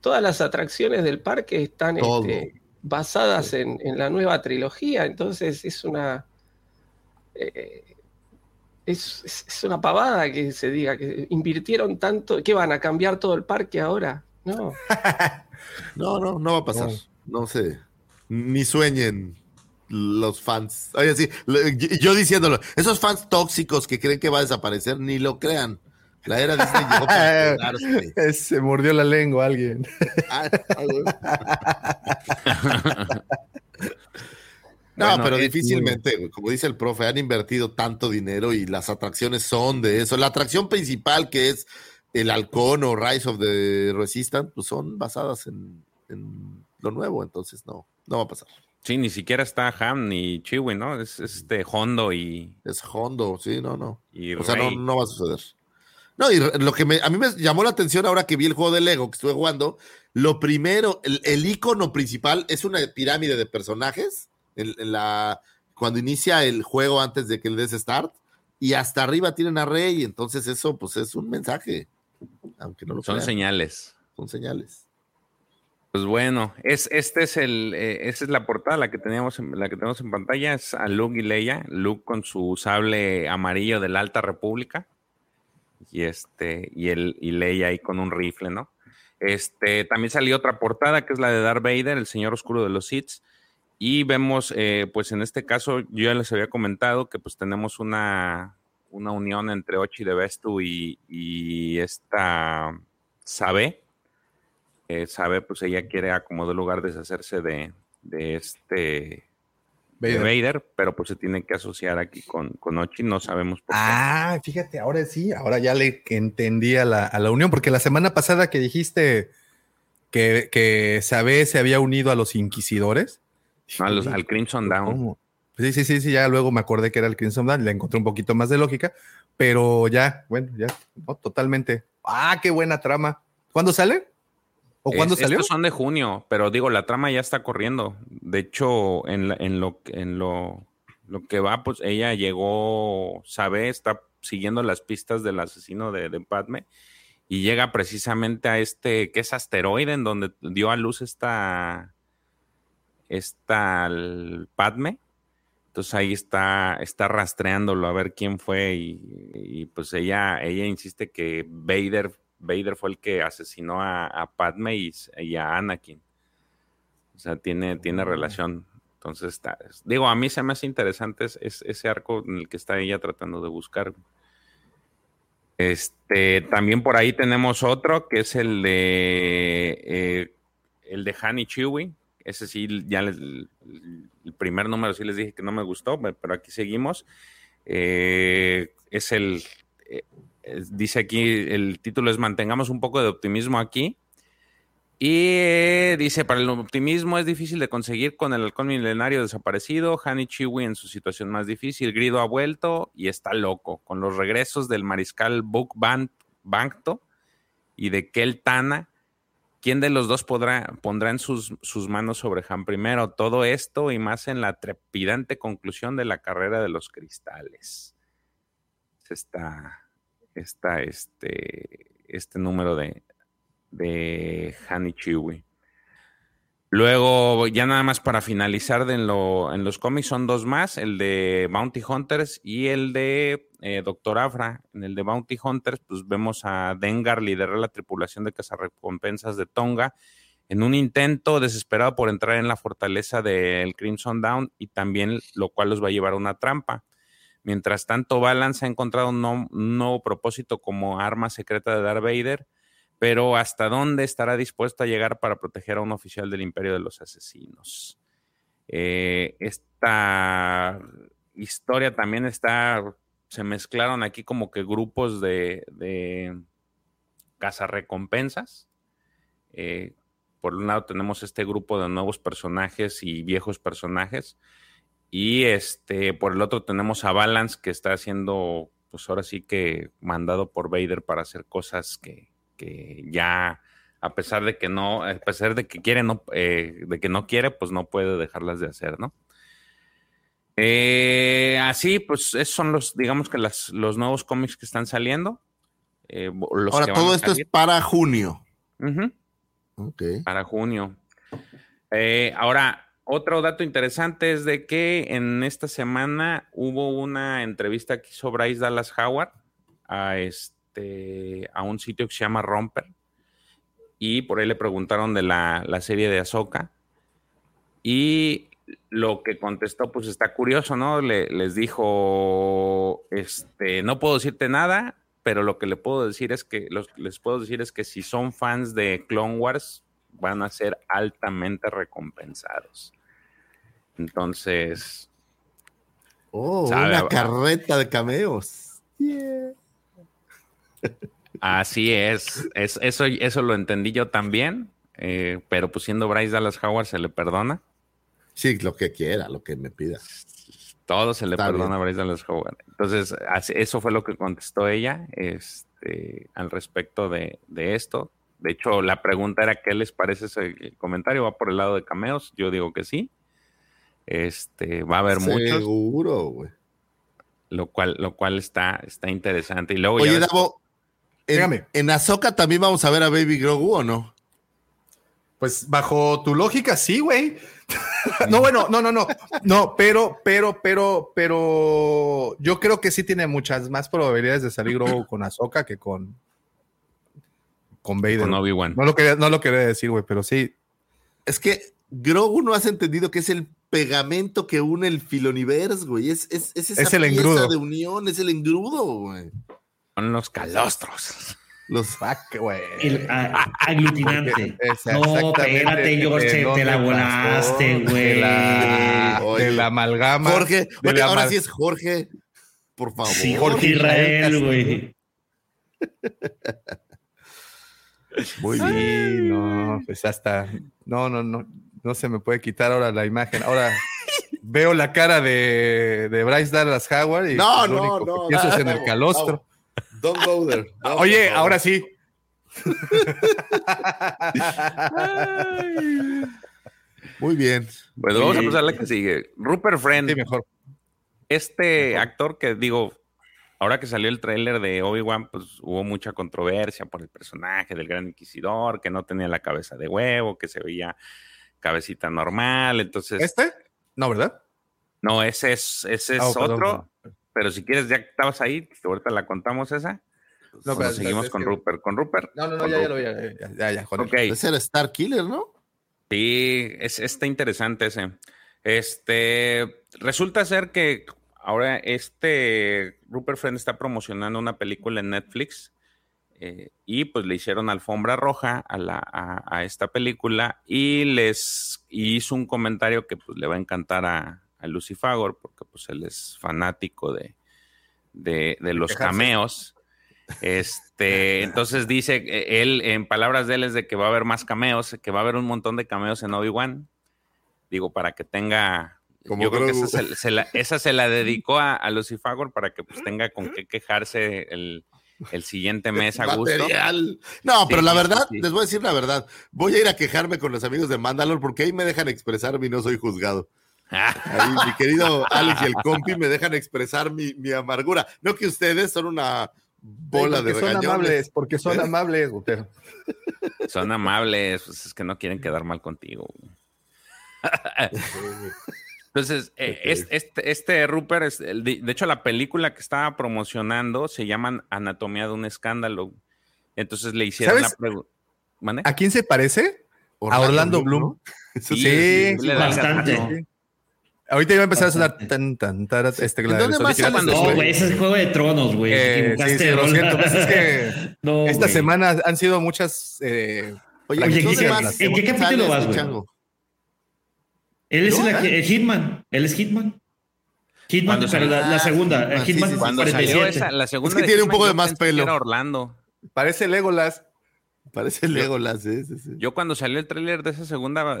todas las atracciones del parque están este, basadas en, la nueva trilogía. Entonces es una. Eh, es, una pavada que se diga que invirtieron tanto. ¿Qué van a cambiar todo el parque ahora? No. no, no, no va a pasar. No, sé. Ni sueñen los fans. Oye, sí, yo diciéndolo, esos fans tóxicos que creen que va a desaparecer, ni lo crean. La era Disney llegó para Se mordió la lengua alguien. Ah, no, pero difícilmente, como dice el profe, han invertido tanto dinero y las atracciones son de eso. La atracción principal que es el halcón o Rise of the Resistance, pues son basadas en, lo nuevo, entonces no, no va a pasar. Sí, ni siquiera está Ham ni Chiwi, ¿no? Es, este Hondo y. Es Hondo, sí, no, no. o sea, no, no va a suceder. No, y lo que me, a mí me llamó la atención ahora que vi el juego de Lego que estuve jugando, lo primero, el, icono principal es una pirámide de personajes en, la, cuando inicia el juego antes de que el des start, y hasta arriba tienen a Rey, entonces eso pues es un mensaje, aunque no lo Son señales. Son señales. Pues bueno, es, este es el, eh, esta es la portada, la que teníamos, la que tenemos en pantalla, es a Luke y Leia, Luke con su sable amarillo de la Alta República y este, y el, y Leia ahí con un rifle, ¿no? Este, también salió otra portada que es la de Darth Vader, el Señor Oscuro de los Sith. Y vemos, eh, pues en este caso, yo ya les había comentado que pues tenemos una, una unión entre Ochi de Bestu y, y esta Sabe. Eh, Sabe, pues ella quiere acomodar lugar deshacerse de, de este Vader. pero pues se tiene que asociar aquí con, con Ochi, no sabemos por qué. Ah, fíjate, ahora sí, ahora ya le entendí a la, a la unión, porque la semana pasada que dijiste que, que Sabe se había unido a los inquisidores. al Crimson Down. Sí, sí, sí, sí, ya luego me acordé que era el Crimson Down, le encontré un poquito más de lógica, pero ya, bueno, ya, totalmente. Ah, qué buena trama. ¿Cuándo sale? ¿O cuándo salió? Estos son de junio, pero digo, la trama ya está corriendo. De hecho, en, en, lo, en lo, lo, que va, pues ella llegó, sabe, está siguiendo las pistas del asesino de, de, Padme y llega precisamente a este, que es asteroide, en donde dio a luz esta, esta Padme. Entonces ahí está, está rastreándolo a ver quién fue y, y pues ella, ella insiste que Vader Vader fue el que asesinó a, Padme y, a Anakin. O sea, tiene, tiene mm. relación. Entonces, está, digo, a mí se me hace interesante ese arco en el que está ella tratando de buscar. Este, también por ahí tenemos otro que es el de eh, el de Han y Chewie. Ese sí, ya el, primer número sí les dije que no me gustó, pero aquí seguimos. Eh, es el eh, dice aquí, el título es Mantengamos un poco de optimismo aquí. Y eh, dice, para el optimismo es difícil de conseguir con el halcón milenario desaparecido, Hani Chiwi en su situación más difícil, Grido ha vuelto y está loco, con los regresos del mariscal Book Bankto y de Kel Tana, ¿quién de los dos podrá, pondrá en sus, sus manos sobre Han primero? Todo esto y más en la trepidante conclusión de la carrera de los cristales. Se está está este, este número de, de Hanichiwi. Luego, ya nada más para finalizar de en, lo, en, los cómics, son dos más, el de Bounty Hunters y el de eh, Doctor Afra. En el de Bounty Hunters, pues vemos a Dengar liderar la tripulación de cazarrecompensas de Tonga en un intento desesperado por entrar en la fortaleza del Crimson Down y también lo cual los va a llevar a una trampa. Mientras tanto, Balance ha encontrado un, nuevo propósito como arma secreta de Darth Vader, pero ¿hasta dónde estará dispuesto a llegar para proteger a un oficial del Imperio de los Asesinos? Eh, esta historia también está, se mezclaron aquí como que grupos de, de cazarrecompensas. Eh, por un lado tenemos este grupo de nuevos personajes y viejos personajes y este, por el otro tenemos a Balance que está haciendo, pues ahora sí que mandado por Vader para hacer cosas que, ya, a pesar de que no, a pesar de que quiere, no, eh, de que no quiere, pues no puede dejarlas de hacer, ¿no? Eh, así, pues esos son los, digamos que las, los nuevos cómics que están saliendo. Eh, Ahora, todo esto es para junio. Para junio. Eh, ahora, otro dato interesante es de que en esta semana hubo una entrevista que hizo Bryce Dallas Howard a, este, a un sitio que se llama Romper. Y por ahí le preguntaron de la, la serie de Ahsoka. Y lo que contestó, pues está curioso, ¿no? Le, les dijo, este, no puedo decirte nada, pero lo que le puedo decir es que, les puedo decir es que si son fans de Clone Wars, van a ser altamente recompensados. Entonces. Oh, una carreta de cameos. Así es. es. eso, eso lo entendí yo también. Eh, pero pues siendo Bryce Dallas Howard se le perdona. Sí, lo que quiera, lo que me pida. Todo se le perdona a Bryce Dallas Howard. Entonces, eso fue lo que contestó ella este, al respecto de, esto. De hecho, la pregunta era: ¿qué les parece ese comentario? ¿Va por el lado de cameos? Yo digo que sí. Este, va a haber muchos. Seguro, güey. Lo cual, lo cual está, está interesante. Y luego Oye, Davo, en, en Azoka también vamos a ver a Baby Grogu o no? Pues bajo tu lógica, sí, güey. no, bueno, no, no, no. No, pero, pero, pero, pero yo creo que sí tiene muchas más probabilidades de salir Grogu con Ahsoka que con con Vader. Con Obi-Wan. No lo quería, no lo quería decir, güey, pero sí. Es que Grogu no has entendido que es el pegamento que une el filoniverse, güey. Es, es, es esa es el engrudo. de unión, es el engrudo, güey. Son los calostros. Los fuck, güey. El aglutinante. no, espérate, George, te, la volaste, güey. De, la, amalgama. Jorge, ahora sí es Jorge. Por favor. Sí, Jorge Israel, güey. Muy bien, no, pues hasta, no, no, no, no se me puede quitar ahora la imagen. Ahora veo la cara de, de Bryce Dallas Howard y no, no, no, eso es en el calostro. Don't go there. Oye, ahora sí. Muy bien. Pues vamos a pasar a la que sigue. Rupert Friend. Sí, mejor. Este actor que digo, ahora que salió el tráiler de Obi-Wan, pues hubo mucha controversia por el personaje del Gran Inquisidor, que no tenía la cabeza de huevo, que se veía cabecita normal, entonces... ¿Este? No, ¿verdad? No, ese es, ese es ah, otro pero si quieres, ya que estabas ahí, ahorita la contamos esa. No, pero seguimos con Rupert. ¿Con Rupert? No, no, no, ya, ya lo vi. Ya, ya, ya, okay. Es el Star Killer, ¿no? Sí, es, está interesante ese. Este, resulta ser que ahora este Rupert Friend está promocionando una película en Netflix eh, y pues le hicieron alfombra roja a, la, a, esta película y les hizo un comentario que pues le va a encantar a, a Lucy Fagor, porque pues él es fanático de, de, los cameos. Este, entonces dice, eh, él, en palabras de él, es de que va a haber más cameos, que va a haber un montón de cameos en Obi-Wan. Digo, para que tenga. yo creo que esa se, la, dedicó a, a Lucy Fagor para que pues tenga con qué quejarse el, siguiente mes a gusto. No, pero la verdad, les voy a decir la verdad. Voy a ir a quejarme con los amigos de Mandalore porque ahí me dejan expresarme y no soy juzgado. Ahí, mi querido Alex y el compi me dejan expresar mi, amargura. No que ustedes son una bola de son amables, porque son amables, Son amables, pues es que no quieren quedar mal contigo. Entonces, eh, este, este, Rupert, de, hecho, la película que estaba promocionando se llama Anatomía de un escándalo. Entonces le hicieron la pregunta. ¿A quién se parece? a Orlando Bloom. Sí, bastante. Ahorita iba a empezar a sonar tan, tan, tan, este, ¿Dónde más No, güey, ese es Juego de Tronos, güey. Eh, sí, sí, lo siento. Pues es que no, esta semana han sido muchas. Eh, Oye, ¿en, qué, capítulo vas, güey? Él es el, Hitman. Él es Hitman. Hitman, pero la, segunda. Hitman, cuando salió esa, la segunda. Es que tiene un poco de más pelo. Era Orlando. Parece Legolas. Parece Legolas, ¿eh? Yo cuando salió el tráiler de esa segunda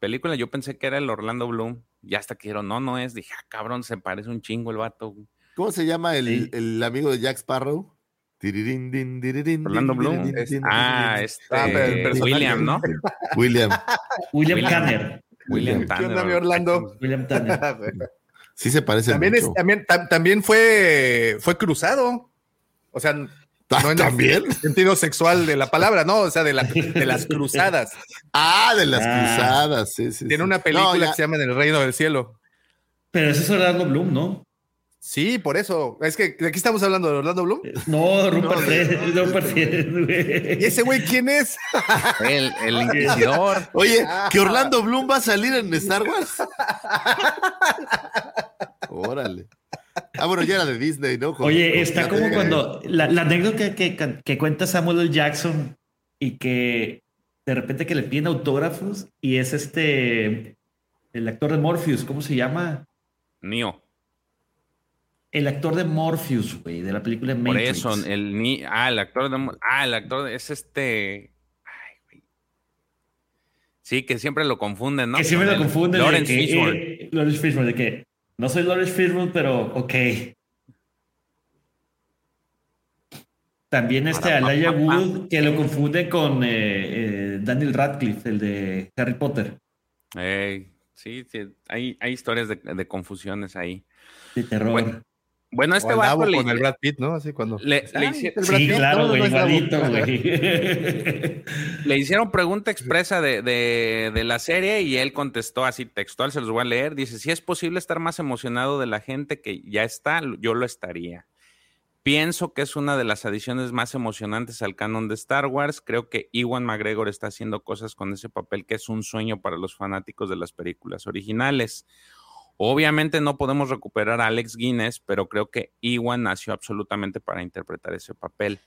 película, yo pensé que era el Orlando Bloom. Ya hasta que dijeron, no, no es. Dije, ah, cabrón, se parece un chingo el vato. ¿Cómo se llama el, el amigo de Jack Sparrow? Orlando Bloom. Ah, este. William, ¿no? William. William Tanner. William Tanner. ¿Qué onda, Orlando? William Tanner. sí se parece también mucho. también, también fue, fue cruzado. O sea, No en ¿También? el sentido sexual de la palabra, no, o sea, de, de las cruzadas. Ah, de las ah. cruzadas, sí, sí. Tiene una película que se llama En el Reino del Cielo. Pero eso es Orlando Bloom, ¿no? Sí, por eso. Es que de aquí estamos hablando de Orlando Bloom. No, Rupert, no, Rupert ¿Y ese güey quién es? El, el inquisidor. Oye, que Orlando Bloom va a salir en Star Wars. Órale. Ah, bueno, ya era de Disney, ¿no? Oye, está como cuando la, anécdota que, que, cuenta Samuel L. Jackson y que de repente que le piden autógrafos y es este, el actor de Morpheus, ¿cómo se llama? Neo. El actor de Morpheus, güey, de la película Matrix. Por eso, el ni ah, el actor de ah, el actor es este Ay, güey. Sí, que siempre lo confunden, ¿no? Que siempre lo confunden. Lawrence Fishburne. Eh, Lawrence Fishburne, de que no soy Lawrence Fishburne, pero ok. También este Alaya Wood, que lo confunde con eh, eh, Daniel Radcliffe, el de Harry Potter. sí, sí, hay, hay historias de, de confusiones ahí. De terror. Bueno, este va con el Brad Pitt, ¿no? Así cuando. Le, hicieron, sí, claro, güey, güey. Le hicieron pregunta expresa de, de, de, la serie y él contestó así textual, se los voy a leer. Dice: Si es posible estar más emocionado de la gente que ya está, yo lo estaría. Pienso que es una de las adiciones más emocionantes al canon de Star Wars. Creo que Iwan McGregor está haciendo cosas con ese papel que es un sueño para los fanáticos de las películas originales. Obviamente no podemos recuperar a Alex Guinness, pero creo que Iwan nació absolutamente para interpretar ese papel.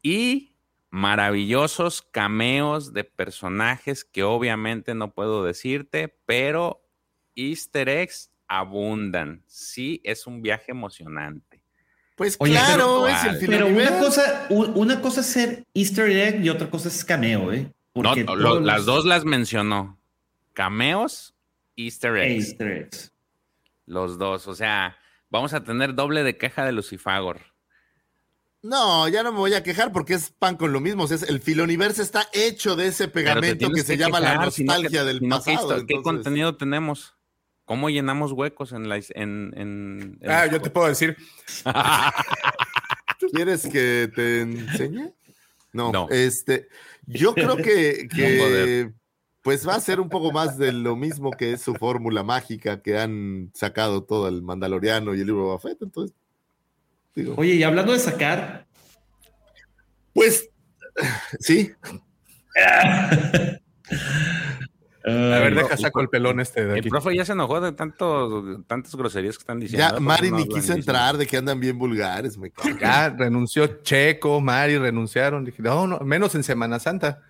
Y maravillosos cameos de personajes que obviamente no puedo decirte, pero easter eggs abundan. Sí, es un viaje emocionante. Pues claro, pero, es el final. Pero una cosa, una cosa es ser easter egg y otra cosa es cameo, ¿eh? no, las dos las mencionó. Cameos, easter eggs. Easter eggs. Los dos. O sea, vamos a tener doble de queja de Lucifagor. No, ya no me voy a quejar porque es pan con lo mismo. O sea, el filoniverso está hecho de ese pegamento que, se llama la nostalgia del pasado. ¿Qué contenido tenemos? ¿Cómo llenamos huecos en la en, Ah, yo te puedo decir. ¿Quieres que te enseñe? No, no. este, yo creo que, que pues va a ser un poco más de lo mismo que es su fórmula mágica que han sacado todo el Mandaloriano y el libro de Buffett. Entonces, Oye, y hablando de sacar. Pues sí. a ver, deja saco el pelón este de aquí. El profe ya se enojó de tanto, tantas groserías que están diciendo. Ya, Mari ni quiso entrar, de que andan bien vulgares. Me ya renunció Checo, Mari renunciaron. Dije, no, no, menos en Semana Santa.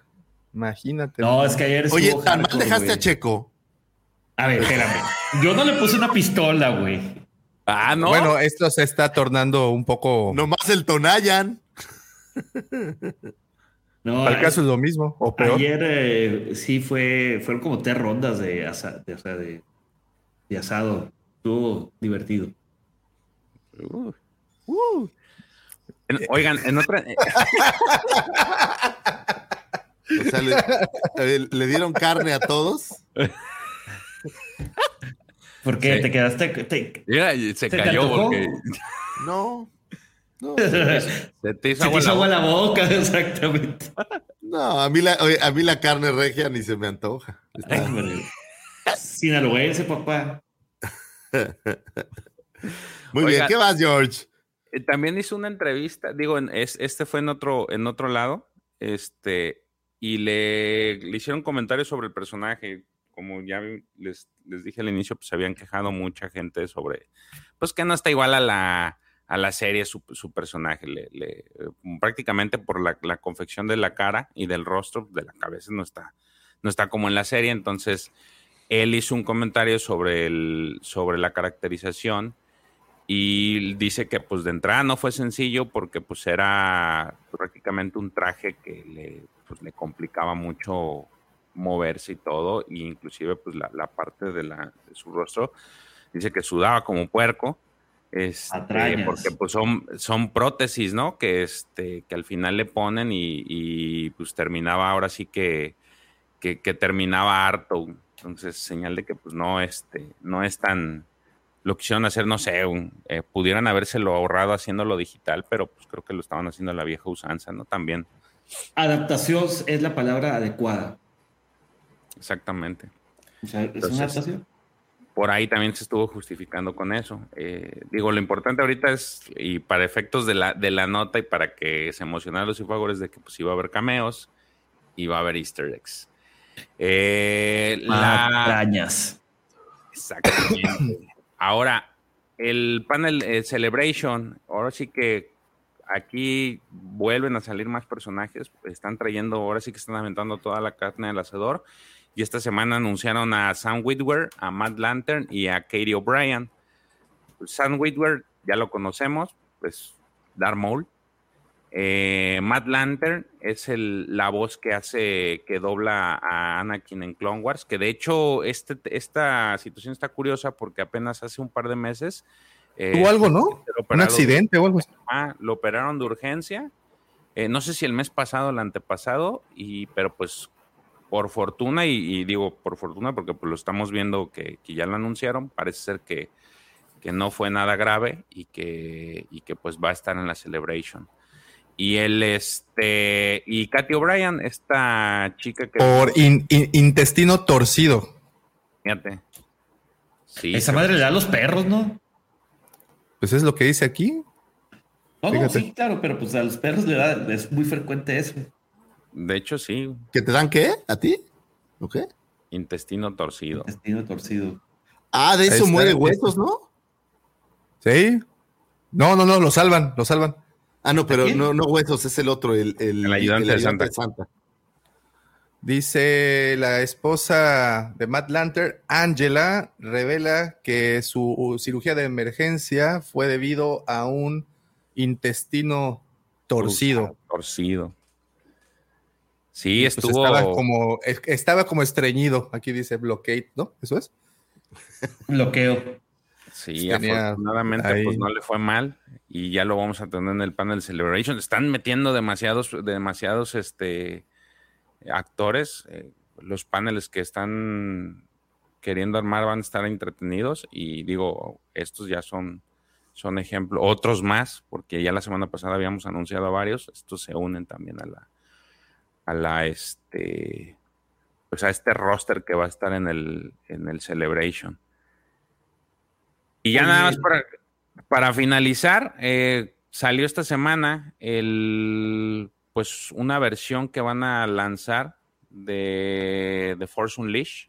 Imagínate. No, es que ayer. Oye, tan mal dejaste a Checo. A ver, espérame. Yo no le puse una pistola, güey. Ah, no. Bueno, esto se está tornando un poco. Nomás el Tonayan. No, Al caso es lo mismo, o peor. Ayer eh, sí fue, fueron como tres rondas de, de, de, asado. Estuvo divertido. Uh, uh. oigan, en otra. O sea, le, dieron carne a todos. ¿Por qué? ¿Te quedaste? se cayó porque. No. No. Se te hizo, agua, la boca, exactamente. No, a mí, la, a mí la carne regia ni se me antoja. Sinaloense, papá. Muy bien, ¿qué vas, George? Eh, también hizo una entrevista, digo, este fue en otro, en otro lado, este, y le, hicieron comentarios sobre el personaje. Como ya les, les dije al inicio, pues se habían quejado mucha gente sobre, pues que no está igual a la, a la serie su, su personaje. Le, le, prácticamente por la, la, confección de la cara y del rostro, de la cabeza, no está, no está como en la serie. Entonces, él hizo un comentario sobre, el, sobre la caracterización y dice que pues de entrada no fue sencillo porque pues era prácticamente un traje que le pues le complicaba mucho moverse y todo, e inclusive pues la, la parte de, la, de su rostro, dice que sudaba como puerco, este, porque pues son, son prótesis, ¿no? Que, este, que al final le ponen y, y pues terminaba ahora sí que, que, que, terminaba harto, entonces señal de que pues no, este, no es tan, lo quisieron hacer, no sé, eh, pudieran habérselo ahorrado haciéndolo digital, pero pues creo que lo estaban haciendo a la vieja usanza, ¿no? También. Adaptación es la palabra adecuada. Exactamente. O sea, es una adaptación. Por ahí también se estuvo justificando con eso. Eh, digo, lo importante ahorita es, y para efectos de la, de la nota y para que se emocionaran los favores de que pues iba a haber cameos y va a haber easter eggs. Eh, Arañas. Exactamente. Ahora, el panel Celebration, ahora sí que aquí vuelven a salir más personajes, están trayendo, ahora sí que están aventando toda la carne del hacedor. Y esta semana anunciaron a Sam Whitwer, a Matt Lantern y a Katie O'Brien. Sam Whitwer ya lo conocemos, pues Darth Maul. Eh, Matt Lantern es la voz que hace, que dobla a Anakin en Clone Wars, que de hecho este, esta situación está curiosa porque apenas hace un par de meses... Eh, Tuvo algo, ¿no? Un accidente o algo así. Ah, lo operaron de urgencia. Eh, no sé si el mes pasado o el antepasado, y, pero pues por fortuna, y, digo por fortuna porque pues lo estamos viendo que, ya lo anunciaron, parece ser que, que, no fue nada grave y que, y que pues va a estar en la celebration. Y él, este, y Katy O'Brien, esta chica que... Por intestino torcido. Fíjate. Sí, Esa madre le da a los perros, ¿no? Pues es lo que dice aquí. No, sí, claro, pero pues a los perros le da, es muy frecuente eso. De hecho, sí. ¿Que te dan qué? ¿A ti? ¿O qué? Intestino torcido. Intestino torcido. Ah, de eso muere huesos, ¿no? Sí. No, no, no, lo salvan, lo salvan. Ah, no, pero no, no huesos, es el otro, el, el, ayudante, de Santa. Dice la esposa de Matt Lanter, Angela, revela que su cirugía de emergencia fue debido a un intestino torcido. torcido. Sí, pues estuvo. estaba, como, estaba como estreñido. Aquí dice bloqueate, ¿no? ¿Eso es? Bloqueo. Sí, afortunadamente pues no le fue mal y ya lo vamos a tener en el panel Celebration. Están metiendo demasiados, demasiados este, actores. Eh, los paneles que están queriendo armar van a estar entretenidos y digo, estos ya son, son ejemplos, otros más, porque ya la semana pasada habíamos anunciado a varios, estos se unen también a la, a la este, pues a este roster que va a estar en el, en el Celebration. Y ya nada más para, finalizar, eh, salió esta semana el, pues una versión que van a lanzar de The Force Unleashed.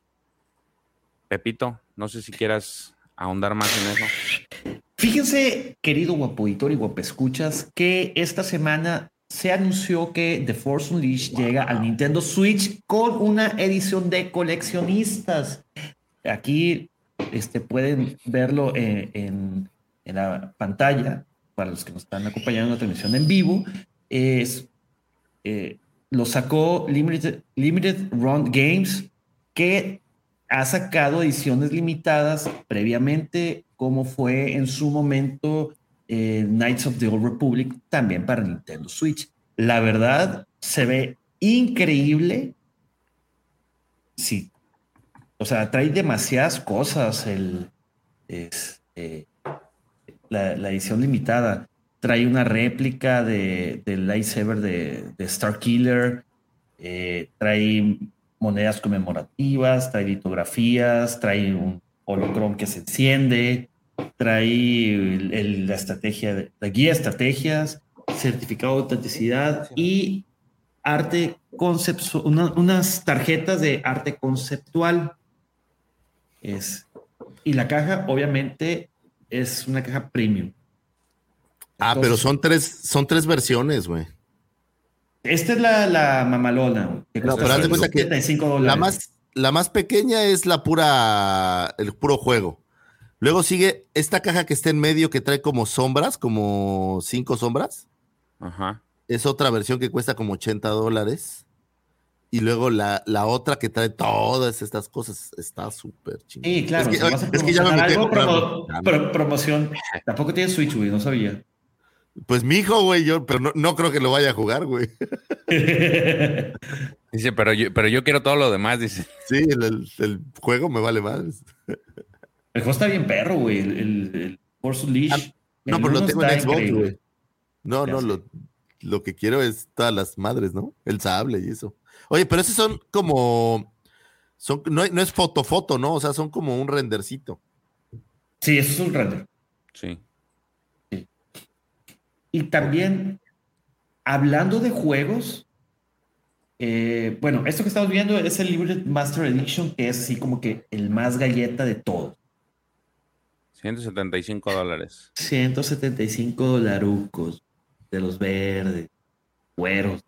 Pepito, no sé si quieras ahondar más en eso. Fíjense, querido guapo editor y guapo escuchas, que esta semana se anunció que The Force Unleashed llega al Nintendo Switch con una edición de coleccionistas. Aquí este, pueden verlo en, la pantalla para los que nos están acompañando en la transmisión en vivo. Es, eh, lo sacó Limited, Limited Run Games, que ha sacado ediciones limitadas previamente, como fue en su momento eh, Knights of the Old Republic, también para Nintendo Switch. La verdad, se ve increíble. Sí, o sea, trae demasiadas cosas el, es, eh, la, edición limitada. Trae una réplica de, del lightsaber de, de Starkiller. Eh, trae monedas conmemorativas, trae litografías, trae un holocron que se enciende, trae la estrategia, la guía de estrategias, certificado de autenticidad y arte conceptual, unas tarjetas de arte conceptual. Es, y la caja, obviamente, es una caja premium. ah, pero son tres, son tres versiones, güey. Esta es la, la mamalona. Que no, pero haz de cuenta que la más, la más pequeña es la pura, el puro juego. Luego sigue esta caja que está en medio que trae como sombras, como cinco sombras. Ajá. Es otra versión que cuesta como 80 dólares. Y luego la, la, otra que trae todas estas cosas está súper chingada. Sí, claro. Es que, ya me algo promoción. Tampoco tiene Switch, güey, no sabía. Pues mi hijo, güey, yo, pero no, no, creo que lo vaya a jugar, güey. dice, pero yo, pero yo quiero todo lo demás, dice. Sí, el, el, juego me vale más. El juego está bien perro, güey. El, el, Force Leash. Ah, no, pero lo tengo en Xbox, güey. No, no, lo, lo que quiero es todas las madres, ¿no? El sable y eso. Oye, pero esos son como. Son, no, no es foto, foto, ¿no? O sea, son como un rendercito. Sí, eso es un render. Sí. sí. Y también, hablando de juegos, eh, bueno, esto que estamos viendo es el Libre Master Edition, que es así como que el más galleta de todo. 175 dólares. 175 dolarucos de los verdes, güeros,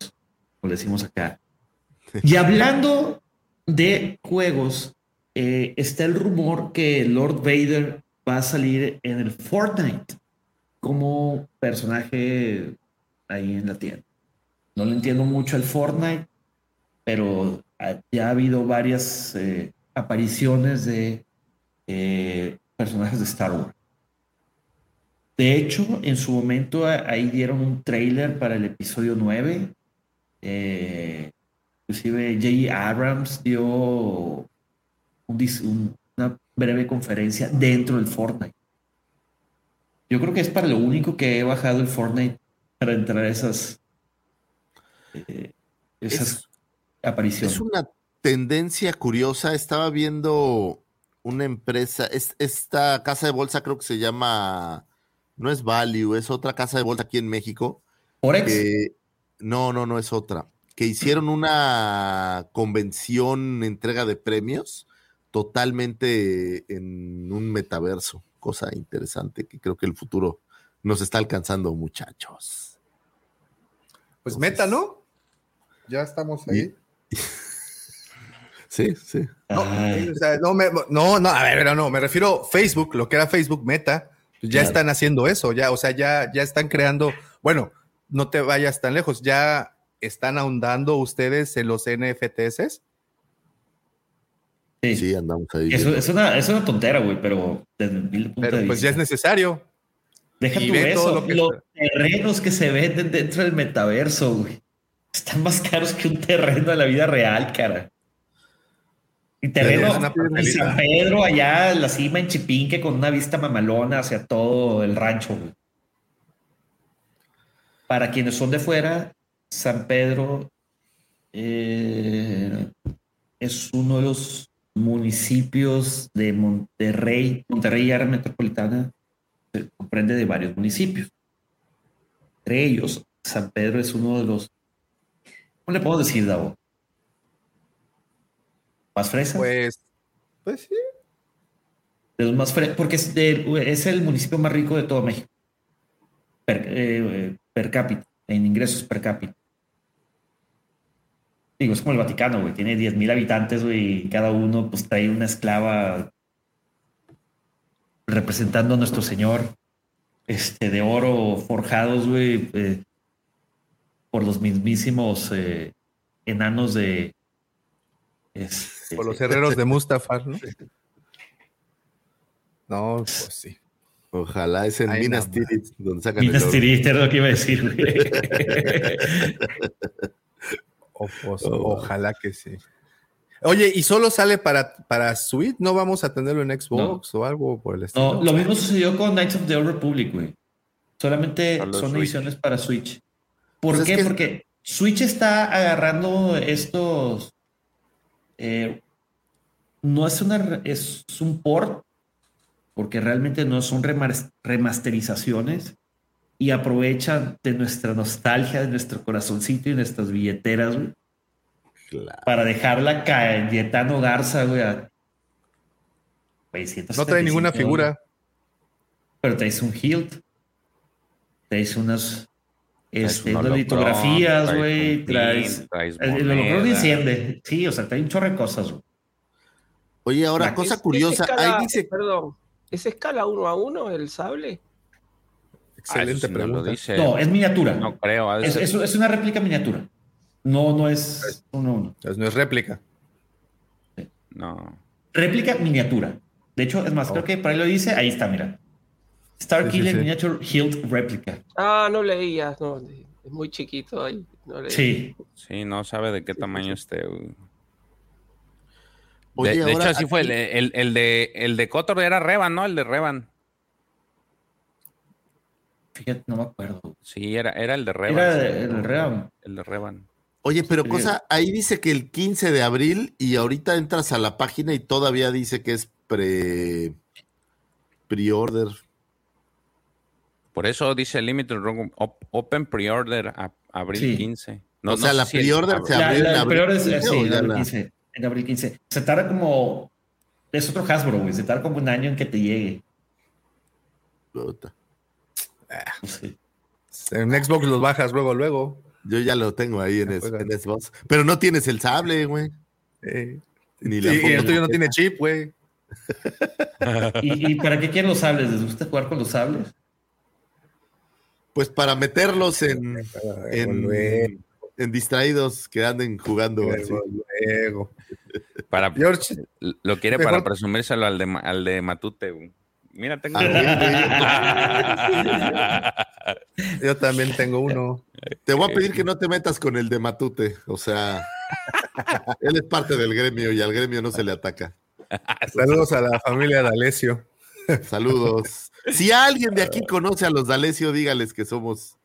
como decimos acá. Y hablando de juegos, eh, está el rumor que Lord Vader va a salir en el Fortnite como personaje ahí en la tienda. No le entiendo mucho al Fortnite, pero ya ha habido varias eh, apariciones de eh, personajes de Star Wars. De hecho, en su momento ahí dieron un trailer para el episodio 9. Eh, inclusive J. Abrams dio una breve conferencia dentro del Fortnite. Yo creo que es para lo único que he bajado el Fortnite para entrar a esas, eh, esas apariciones. Es una tendencia curiosa. Estaba viendo una empresa, es, esta casa de bolsa creo que se llama no es Value, es otra casa de bolsa aquí en México. ¿Forex? no, no, no es otra. Que hicieron una convención, entrega de premios, totalmente en un metaverso. Cosa interesante que creo que el futuro nos está alcanzando, muchachos. Pues meta, ¿no? Ya estamos ahí. sí, sí. No, no, no, a ver, pero no, me refiero Facebook, lo que era Facebook Meta, ya están haciendo eso, ya, o sea, ya, ya están creando, bueno, no te vayas tan lejos, ya están ahondando ustedes en los NFTs. Sí, sí andamos ahí. es, una, es una tontera, güey, pero desde mi punto pero, pues ya es necesario. Deja tu eso, los terrenos que se venden dentro del metaverso, güey. Están más caros que un terreno de la vida real, cara. Y terreno en San Pedro, allá en la cima en Chipinque, con una vista mamalona hacia todo el rancho. Para quienes son de fuera, San Pedro eh, es uno de los municipios de Monterrey, Monterrey área metropolitana, se comprende de varios municipios. Entre ellos, San Pedro es uno de los, ¿cómo le puedo decir, Davo? ¿Más fresas? Pues, pues sí. De los más fresas, porque es, es, el municipio más rico de todo México. Eh, per, cápita, en ingresos per cápita. Digo, es como el Vaticano, güey. Tiene 10 mil habitantes, güey, y cada uno pues trae una esclava representando a nuestro Señor este, de oro forjados, güey, eh, por los mismísimos eh, enanos de, este, Por los herreros de Mustafar, ¿no? No, pues sí. Ojalá es en Minas Tirith donde sacan Minas Tirith es lo que iba a decir. Pues, oh. Ojalá que sí. Oye, ¿y solo sale para, para Switch? ¿No vamos a tenerlo en Xbox o algo por el estilo? No, lo mismo sucedió con Knights of the Old Republic, güey. Solamente son ediciones para Switch. ¿Por pues qué? Porque Switch está agarrando estos eh, no es una es un port, porque realmente no son remasterizaciones y aprovechan de nuestra nostalgia, de nuestro corazoncito y nuestras billeteras, para dejarla Cayetano Garza, güey. no trae ninguna figura. Pero traes un hilt. Traes unas este, unas litografías, güey, traes, el holocron enciende, sí, o sea, trae un chorro de cosas, güey. Oye, ahora, cosa curiosa, ahí dice... Perdón, ¿es escala uno a uno el sable? Excelente ah, pregunta. No, dice, no, es miniatura. No creo. Es, es, es, una réplica miniatura. No, no es uno a uno. no es réplica. No. Réplica miniatura. De hecho, es más, creo oh. que para ahí lo dice, ahí está, mira. Starkiller Miniature Hilt Replica. Ah, no leía, no, es muy chiquito ahí. No sí. Sí, no sabe de qué tamaño esté. de, hecho, así fue. El, el, de, el de Cotor era Revan, ¿no? El de Revan. Fíjate, no me acuerdo. Sí, era, era el de Revan. Era el de Revan. El de Revan. Oye, pero cosa, ahí dice que el 15 de abril y ahorita entras a la página y todavía dice que es pre pre-order. Por eso dice Limited Open Pre-order a abril 15. No, o sea, la pre-order se abrió en abril 15. Sí, en abril 15. En abril 15. Se tarda como. Es otro Hasbro, güey. Se tarda como un año en que te llegue. Puta. Ah, en Xbox los bajas luego, luego. Yo ya lo tengo ahí en, Xbox. Pero no tienes el sable, güey. Ni la y el tuyo no tiene chip, güey. ¿Y, para qué quieren los sables? ¿Les gusta jugar con los sables? Pues para meterlos en, en, distraídos que anden jugando. Luego, Para, George, lo quiere para presumírselo al de, al de Matute. Güey. Mira, tengo Yo también tengo uno. Te voy a pedir que no te metas con el de Matute. O sea, él es parte del gremio y al gremio no se le ataca. Saludos a la familia D'Alessio. Saludos. Si alguien de aquí conoce a los D'Alessio, dígales que somos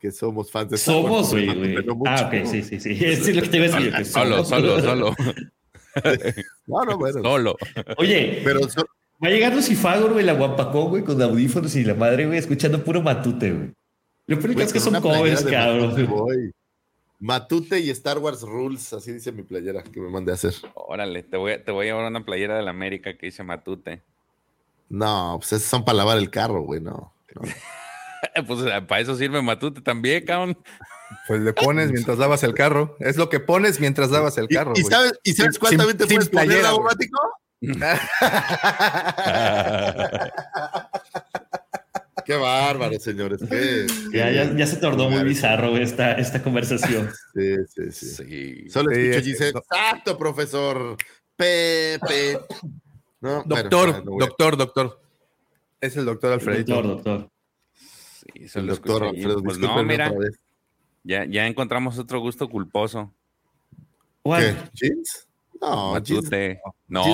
que somos fans de Somos, güey, Ah, ok, sí, sí, sí. Es lo que te iba a decir. Solo, solo, solo. no, no, bueno. Solo. Oye, pero Va a llegar Lucifagor, güey, la guapacón, güey, con audífonos y la madre, güey, escuchando puro matute, güey. Lo peor es que son covers, cabrón. Matute y Star Wars Rules, así dice mi playera que me mandé a hacer. Órale, te voy, a, te voy a llevar una playera de la América que dice Matute. No, pues esas son para lavar el carro, güey, no. pues para eso sirve Matute también, cabrón. Pues le pones mientras lavas el carro. Es lo que pones mientras lavas el carro. ¿Y, sabes, ¿y sabes cuántas veces puedes poner automático? Qué bárbaro, señores. Ya, se tornó muy bizarro esta, esta conversación. Sí, sí, sí. Solo escucho dice, exacto, profesor Pepe. doctor, doctor, doctor. Es el doctor Alfredito. Doctor, doctor. Sí, el doctor Alfredo. Pues no, mira, ya, ya encontramos otro gusto culposo. ¿Qué? ¿Jeans? No, Matute. No,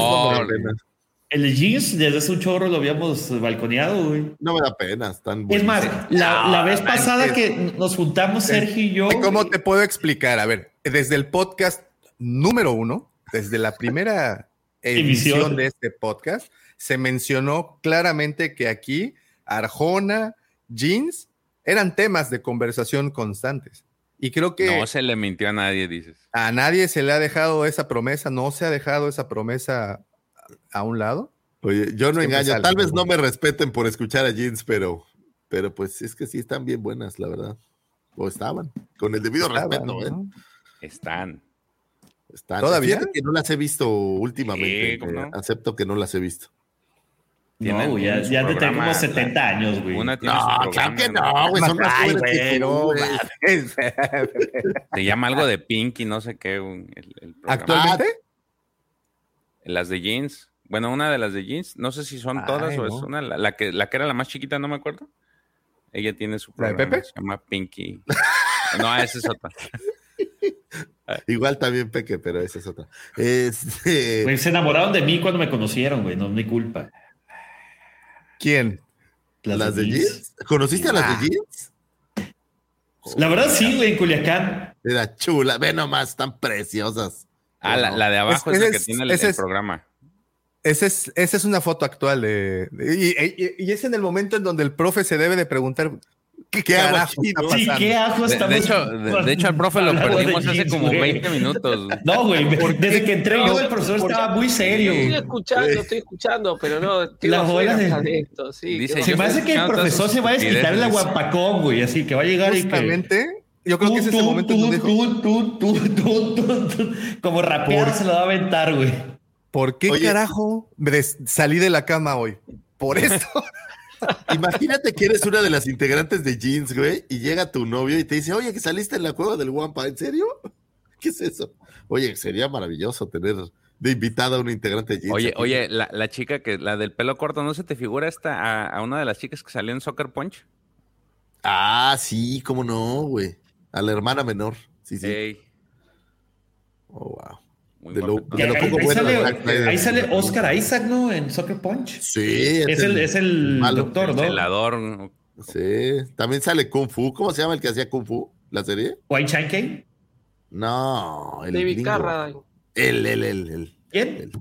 el jeans desde hace un chorro lo habíamos balconeado, güey. No me da pena, están Es más, la, vez pasada que nos juntamos Sergio y yo. ¿Cómo te puedo explicar? A ver, desde el podcast número uno, desde la primera edición de este podcast, se mencionó claramente que aquí Arjona, jeans, eran temas de conversación constantes. Y creo que... No se le mintió a nadie, dices. A nadie se le ha dejado esa promesa, no se ha dejado esa promesa a un lado. Oye, yo no engaño, tal vez no me respeten por escuchar a Jeans, pero, pero pues es que sí están bien buenas, la verdad. O estaban, con el debido respeto, ¿eh? Están. Están. ¿Todavía? que no las he visto últimamente. Eh, acepto que no las he visto. No, ya, ya te tengo como 70 años, güey. no, claro que no, güey. Son más jóvenes Se llama algo de Pinky, no sé qué. El, ¿Actualmente? Las de jeans. Bueno, una de las de jeans. No sé si son todas o es una. La, que, la que era la más chiquita, no me acuerdo. Ella tiene su programa. ¿La de Pepe? Se llama Pinky. no, esa es otra. Igual también Peque, pero esa es otra. Este... se enamoraron de mí cuando me conocieron, güey. No es mi culpa. ¿Quién? ¿Las, de, jeans? ¿Conociste a las de jeans? La verdad sí, güey, en Culiacán. Era chula. Ve nomás, están preciosas. Ah, la, de abajo es, la que tiene el, programa. Esa es, esa es una foto actual de, y, es en el momento en donde el profe se debe de preguntar ¿Qué, qué carajo Sí, ¿qué ajo de, de, hecho, de, hecho, al profe lo perdimos hace como 20 minutos. No, güey, desde que entré yo, el profesor estaba muy serio. Estoy escuchando, estoy escuchando, pero no. Las bolas de esto, sí. se me hace que el profesor se va a desquitar el aguapacón, güey, así que va a llegar Justamente, y que... Yo creo que ese es el momento Como rapear se lo va a aventar, güey. ¿Por qué carajo salí de la cama hoy? Por esto. Imagínate que eres una de las integrantes de Jeans, güey, y llega tu novio y te dice, oye, que saliste en la cueva del Wampa, ¿en serio? ¿Qué es eso? Oye, sería maravilloso tener de invitada a una integrante de Jeans. Oye, oye, la, chica que, la del pelo corto, ¿no se te figura esta a, una de las chicas que salió en Soccer Punch? Ah, sí, cómo no, güey. A la hermana menor. Sí, sí. Oh, wow. De lo, de lo ahí, poco ahí bueno sale, ahí sale Oscar Isaac, ¿no? En Soccer Punch. Sí, es, el, es el doctor, ¿no? El Sí, también sale Kung Fu. ¿Cómo se llama el que hacía Kung Fu? ¿La serie? White Chan No, el David Carradine. El, el, el, el. ¿Quién?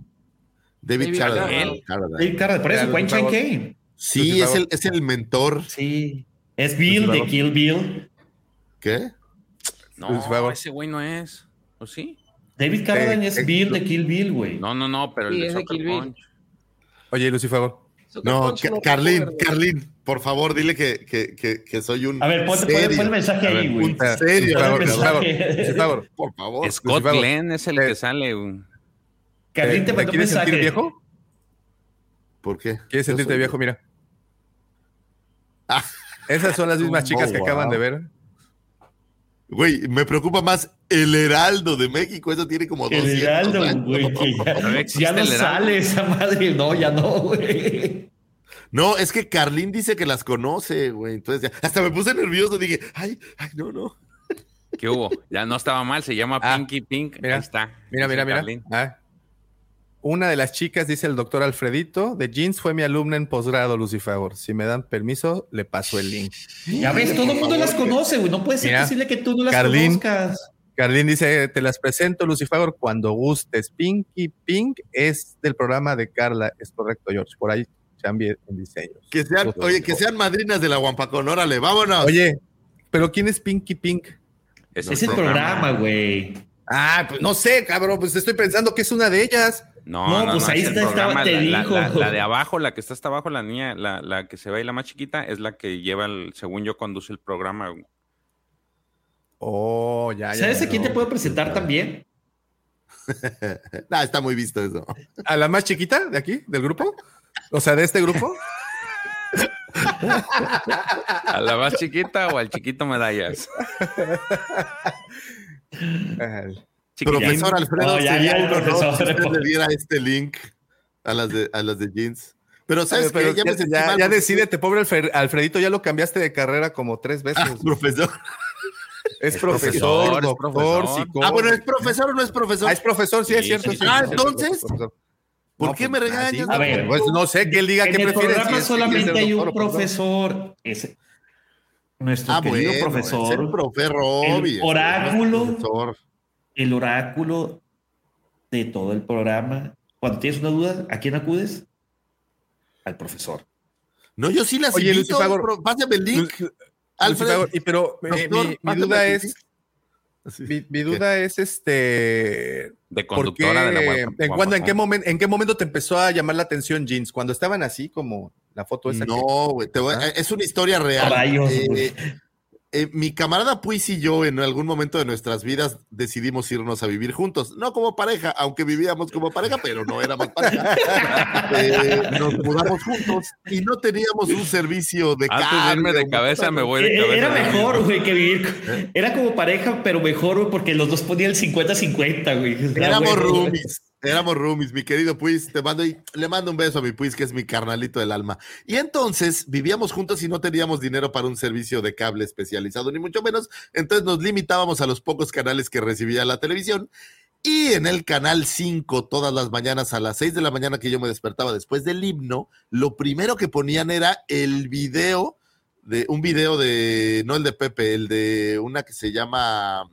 David, Carradine. David Carradine, por eso, White Chan Sí, es el, es el mentor. Sí. Es Bill de Kill Bill. ¿Qué? No, ese güey no es. ¿O sí? David Carradine es Bill de Kill Bill, güey. No, no, no, pero el de Soccer Punch. Oye, Lucifer. No, Carlín, Carlín, por favor, dile que, que, que, que soy un. A ver, pon, el mensaje ahí, güey. Un serio, por favor, por favor. Scott Glenn es el que sale. Carlín te mandó un mensaje. sentir viejo? ¿Por qué? ¿Quieres sentirte viejo? Mira. Ah. Esas son las mismas chicas que acaban de ver. Güey, me preocupa más el Heraldo de México. Eso tiene como dos El Heraldo, güey. ya, no, sale esa madre. No, ya no, güey. No, es que Carlín dice que las conoce, güey. Entonces ya, hasta me puse nervioso. Dije, ay, ay, no, no. ¿Qué hubo? Ya no estaba mal. Se llama ah, Pinky Pink. Mira, Ahí está. Mira, mira, mira. Ah, una de las chicas, dice el doctor Alfredito, de Jeans fue mi alumna en posgrado, Lucifer. Si me dan permiso, le paso el link. Ya ves, todo el mundo las conoce, güey. No puede ser posible que tú no las conozcas. Carlín dice, te las presento, Lucifer, cuando gustes. Pinky Pink es del programa de Carla, es correcto, George. Por ahí cambie en diseño. Que sean, oye, que sean madrinas de la Guampacón, órale, vámonos. Oye, pero ¿quién es Pinky Pink? Es, el programa, güey. Ah, pues no sé, cabrón, pues estoy pensando que es una de ellas. No, no, pues ahí está, estaba, te la, dijo. La, de abajo, la que está hasta abajo, la niña, la, la que se ve la más chiquita, es la que lleva, el, según yo, conduce el programa. Oh, ya, ya. ¿Sabes a quién te puedo presentar también? no, está muy visto eso. ¿A la más chiquita de aquí, del grupo? O sea, de este grupo. ¿A la más chiquita o al chiquito medallas? Profesor Alfredo, sería el profesor, si usted le diera este link a las de, a las de jeans. Pero sabes que ya, ya, ya, decídete, pobre Alfredito, ya lo cambiaste de carrera como tres veces. Ah, profesor. Es, profesor, doctor, psicólogo. Ah, bueno, ¿es profesor o no es profesor? Ah, es profesor, sí, es cierto. ah, entonces. ¿Por qué me pues, regañas? A ver, pues no sé, que él diga que prefiere. En el programa solamente hay un profesor. Ese, nuestro ah, querido profesor. el profe Robbie, el oráculo el oráculo de todo el programa. Cuando tienes una duda, ¿a quién acudes? Al profesor. No, yo sí las Oye, invito. Lucifer, pásame el link. Alfredo. pero mi, duda es. Mi, duda es este. De conductora de la web. ¿en, ¿en, qué momento, ¿En qué momento te empezó a llamar la atención jeans? Cuando estaban así como la foto esa. No, güey. ¿Ah? Es una historia real. Eh, eh, mi camarada Puis y yo en algún momento de nuestras vidas decidimos irnos a vivir juntos. No como pareja, aunque vivíamos como pareja, pero no éramos pareja. Eh, nos mudamos juntos y no teníamos un servicio de Antes de de cabeza, me voy de eh, cabeza. Era mejor, güey, que vivir. Era como pareja, pero mejor, güey, porque los dos ponían el 50-50, güey. Éramos roomies. Éramos roomies, mi querido Puis, te mando y le mando un beso a mi Puis, que es mi carnalito del alma. Y entonces vivíamos juntos y no teníamos dinero para un servicio de cable especializado, ni mucho menos. Entonces nos limitábamos a los pocos canales que recibía la televisión. Y en el canal 5, todas las mañanas a las 6 de la mañana que yo me despertaba después del himno, lo primero que ponían era el video de un video de, no el de Pepe, el de una que se llama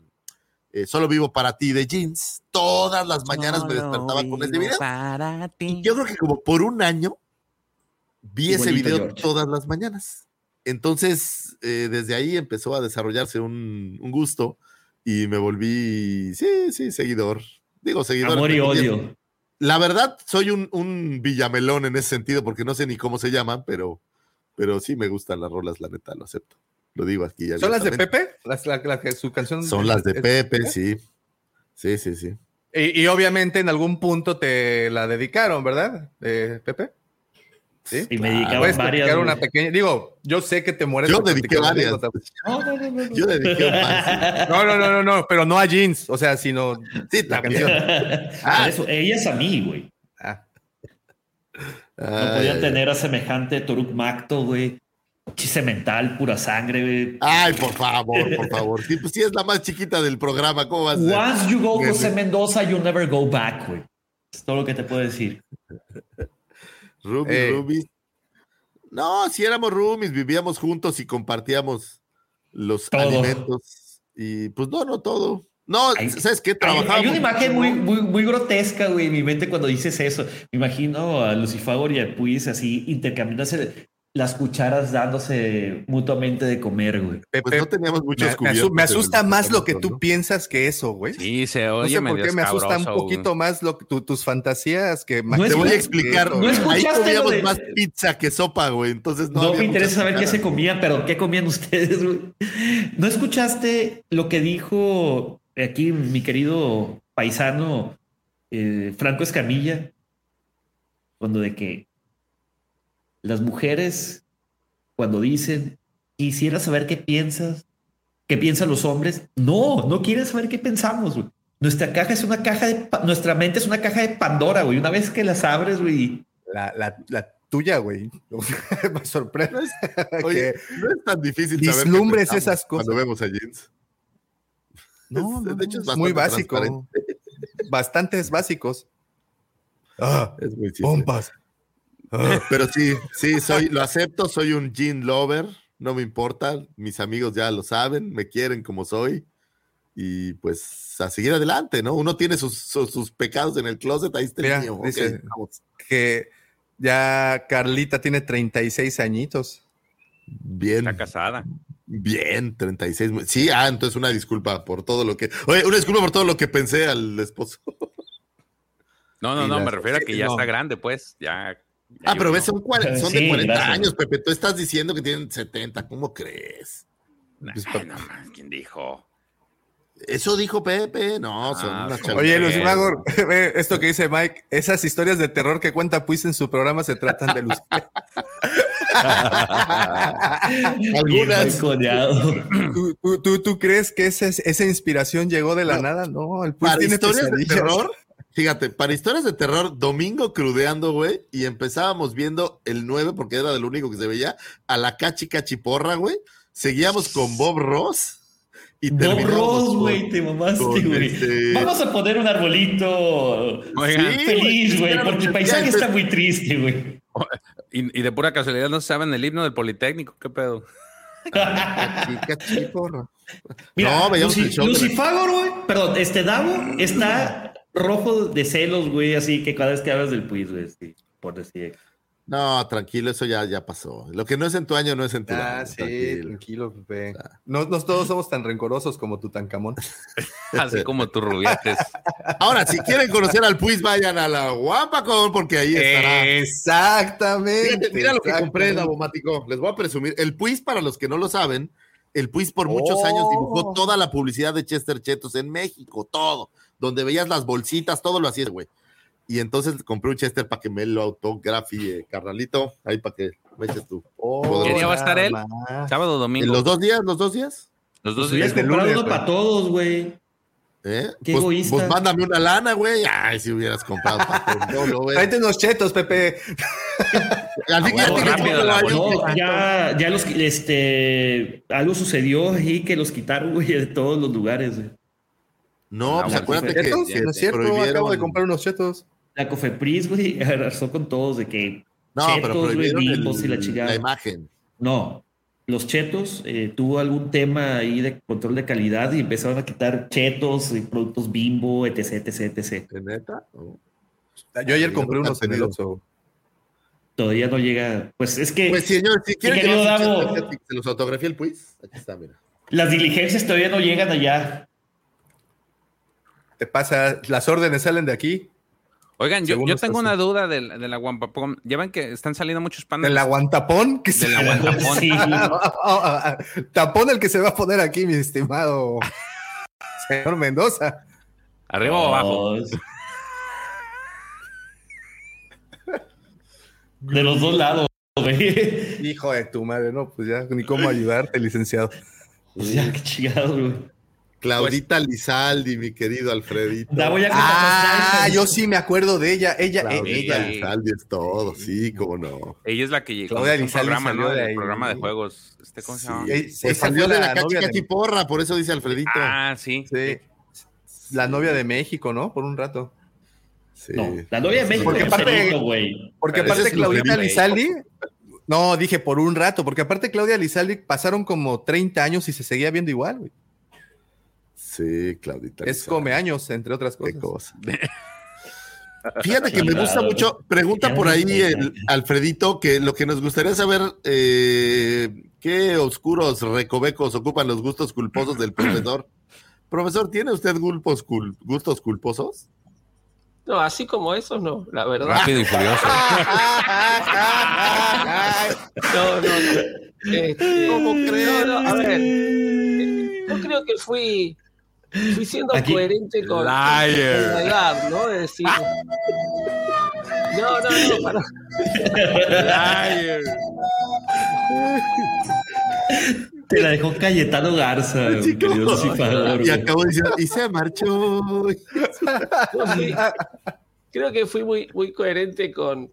eh, Solo vivo para ti de jeans. Todas las mañanas me despertaba con ese video. Para ti. yo creo que como por un año vi ese video todas las mañanas. Entonces, eh, desde ahí empezó a desarrollarse un, gusto y me volví, sí, sí, seguidor. Digo, seguidor. Amor y odio. La verdad, soy un, un, villamelón en ese sentido porque no sé ni cómo se llaman, pero, pero sí me gustan las rolas, la neta, lo acepto. Lo digo aquí. ¿Son las de Pepe? Las, la, su canción. Son las de Pepe, sí. Sí, sí, sí. Y, obviamente en algún punto te la dedicaron, ¿verdad? De Pepe. Sí. Y me dedicaban varias. una pequeña. Digo, yo sé que te mueres. Yo dediqué varias. No, no, no, no. Yo dediqué más. No, no, no, no, no, pero no a jeans, o sea, sino sí, la canción. Ah. Eso, ella es a mí, güey. Ah. No podía tener a semejante Toruk Macto, güey Chiste mental, pura sangre, güey. Ay, por favor, por favor. Sí, pues sí es la más chiquita del programa, ¿cómo vas a ser? Once you go José Mendoza, you never go back, güey. Es todo lo que te puedo decir. Ruby, eh. Ruby. No, si éramos roomies, vivíamos juntos y compartíamos los alimentos. Y pues no, no todo. No, ¿sabes qué? Trabajamos. Hay, una imagen muy, muy, muy grotesca, güey, en mi mente cuando dices eso. Me imagino a Lucifagor y a Puis así intercambiándose las cucharas dándose mutuamente de comer, güey. Pues no teníamos muchos me, me, asusta más lo que tú piensas que eso, güey. Sí, se oye No sé por qué me asusta un poquito más lo, tus fantasías que... No te voy a explicar. No Ahí comíamos más pizza que sopa, güey. Entonces no No me interesa saber qué se comía, pero ¿qué comían ustedes, güey? ¿No escuchaste lo que dijo aquí mi querido paisano eh, Franco Escamilla? Cuando de que las mujeres, cuando dicen, quisiera saber qué piensas, qué piensan los hombres, no, no quieren saber qué pensamos, güey. Nuestra caja es una caja de, nuestra mente es una caja de Pandora, güey. Una vez que las abres, güey. La, la, la tuya, güey. Me sorprende. Oye, no es tan difícil Vislumbres saber esas cosas. Cuando vemos a Jeans. No, de hecho es, muy básico. Bastantes básicos. Ah, es muy Pompas. Pero sí, sí, soy, lo acepto, soy un jean lover, no me importa, mis amigos ya lo saben, me quieren como soy y pues a seguir adelante, ¿no? Uno tiene sus, sus, pecados en el closet, ahí está el Dice que ya Carlita tiene 36 añitos. Bien. Está casada. Bien, 36. Sí, ah, entonces una disculpa por todo lo que. Oye, una disculpa por todo lo que pensé al esposo. No, no, no, me refiero a que ya está grande, pues. Ya Ah, pero ves, son, son de 40 años, Pepe. Tú estás diciendo que tienen 70. ¿Cómo crees? Pues, no, ¿quién dijo? Eso dijo Pepe, no, son ah, Oye, Luis Magor, esto que dice Mike, esas historias de terror que cuenta Puis en su programa se tratan de Luz. Algunas. ¿Tú, tú, tú, crees que esa, esa inspiración llegó de la nada? No, el Puis tiene historias de terror Fíjate, para historias de terror, domingo crudeando, güey, y empezábamos viendo el 9, porque era el único que se veía, a la cachi cachiporra, güey. Seguíamos con Bob Ross. Y Bob Ross, güey, te mamaste, güey. Este Vamos a poner un arbolito feliz, güey, porque el paisaje está muy triste, güey. Y, y, de pura casualidad no saben el himno del Politécnico, ¿qué pedo? cachiporra. Mira, no, veíamos Lucy, Lucifagor, güey, perdón, este Davo está rojo de celos, güey, así que cada vez que hablas del Puis, güey, sí, por decir. No, tranquilo, eso ya, ya pasó. Lo que no es en tu año no es en tu ah, sí, tranquilo, Pepe. No, todos somos tan rencorosos como tu Tancamón. Así como tus rubiates. Ahora, si quieren conocer al Puis, vayan a la Guapacón, porque ahí estará. Exactamente. mira lo que compré, Davomático. Les voy a presumir. El Puis, para los que no lo saben, el Puis por muchos años dibujó oh. toda la publicidad de Chester Chetos en México, todo donde veías las bolsitas, todo lo hacía, güey. Y entonces compré un Chester para que me lo autografie, carnalito, ahí para que me eches tú. Oh, ¿Qué día va a estar él? ¿Sábado o domingo? ¿En los dos días? ¿Los dos días? Los dos días. de lunes, uno para todos, güey. ¿Eh? Qué pues, egoísta. Pues mándame una lana, güey. Ay, si hubieras comprado güey. Tráete unos chetos, Pepe. ya, ya, los, este, algo sucedió ahí que los quitaron, güey, de todos los lugares, güey. No, pues acuérdate que, no es cierto, acabo de comprar unos chetos. La Cofepris, güey, arrasó con todos de que no, chetos, güey, y la chingada. La imagen. No, los chetos eh, tuvo algún tema ahí de control de calidad y empezaron a quitar chetos y productos bimbo, etc, etc, etc. ¿De neta? Yo ayer compré unos en el Todavía no llega. Pues es que. Pues señor, si quiere que los, se los autografía el pues, aquí está, mira. Las diligencias todavía no llegan allá pasa? Las órdenes salen de aquí. Oigan, yo, tengo una duda de, de la Guampapón. Ya ven que están saliendo muchos paneles. ¿De la Guantapón? De la Guantapón. sí. Tapón el que se va a poner aquí, mi estimado señor Mendoza. ¿Arriba o abajo? De los dos lados, Hijo de tu madre, no, pues ya, ni cómo ayudarte, licenciado. Pues ya, qué chingado, güey. Claudita Lizaldi, mi querido Alfredito. ah, yo sí me acuerdo de ella. Ella, Claudita ella. Lizaldi es todo, sí, cómo no. Ella es la que llegó Lizaldi programa, ¿no? de ahí. programa de juegos. Este, ¿Cómo se llama? Eh, Pues salió de la la cachi novia de- cachiporra, por eso dice Alfredito. Ah, sí. Sí. La novia de México, ¿no? Por un rato. Sí. No, la novia de México Porque aparte-. Porque aparte Claudita. Lizaldi. No, dije por un rato, porque aparte Claudia Lizaldi pasaron como 30 años y se seguía viendo igual, güey. Sí, Claudita. Es come años, entre otras Qué cosas. cosa. Fíjate que me gusta mucho. Pregunta por ahí el Alfredito que lo que nos gustaría saber eh, qué oscuros recovecos ocupan los gustos culposos del profesor. Profesor, ¿tiene usted gulpos cul- gustos culposos? No, así como esos no, la verdad. Rápido y furioso. No, no, no. Este, ¿Cómo creo? no, no, a ver, yo creo que fui, fui siendo Aquí- coherente con, con Liar. la edad, ¿no? Es decir, no, no, no, para, Te la dejó Cayetano Garza. Y acabo diciendo, y se marchó. creo que fui muy, muy coherente con,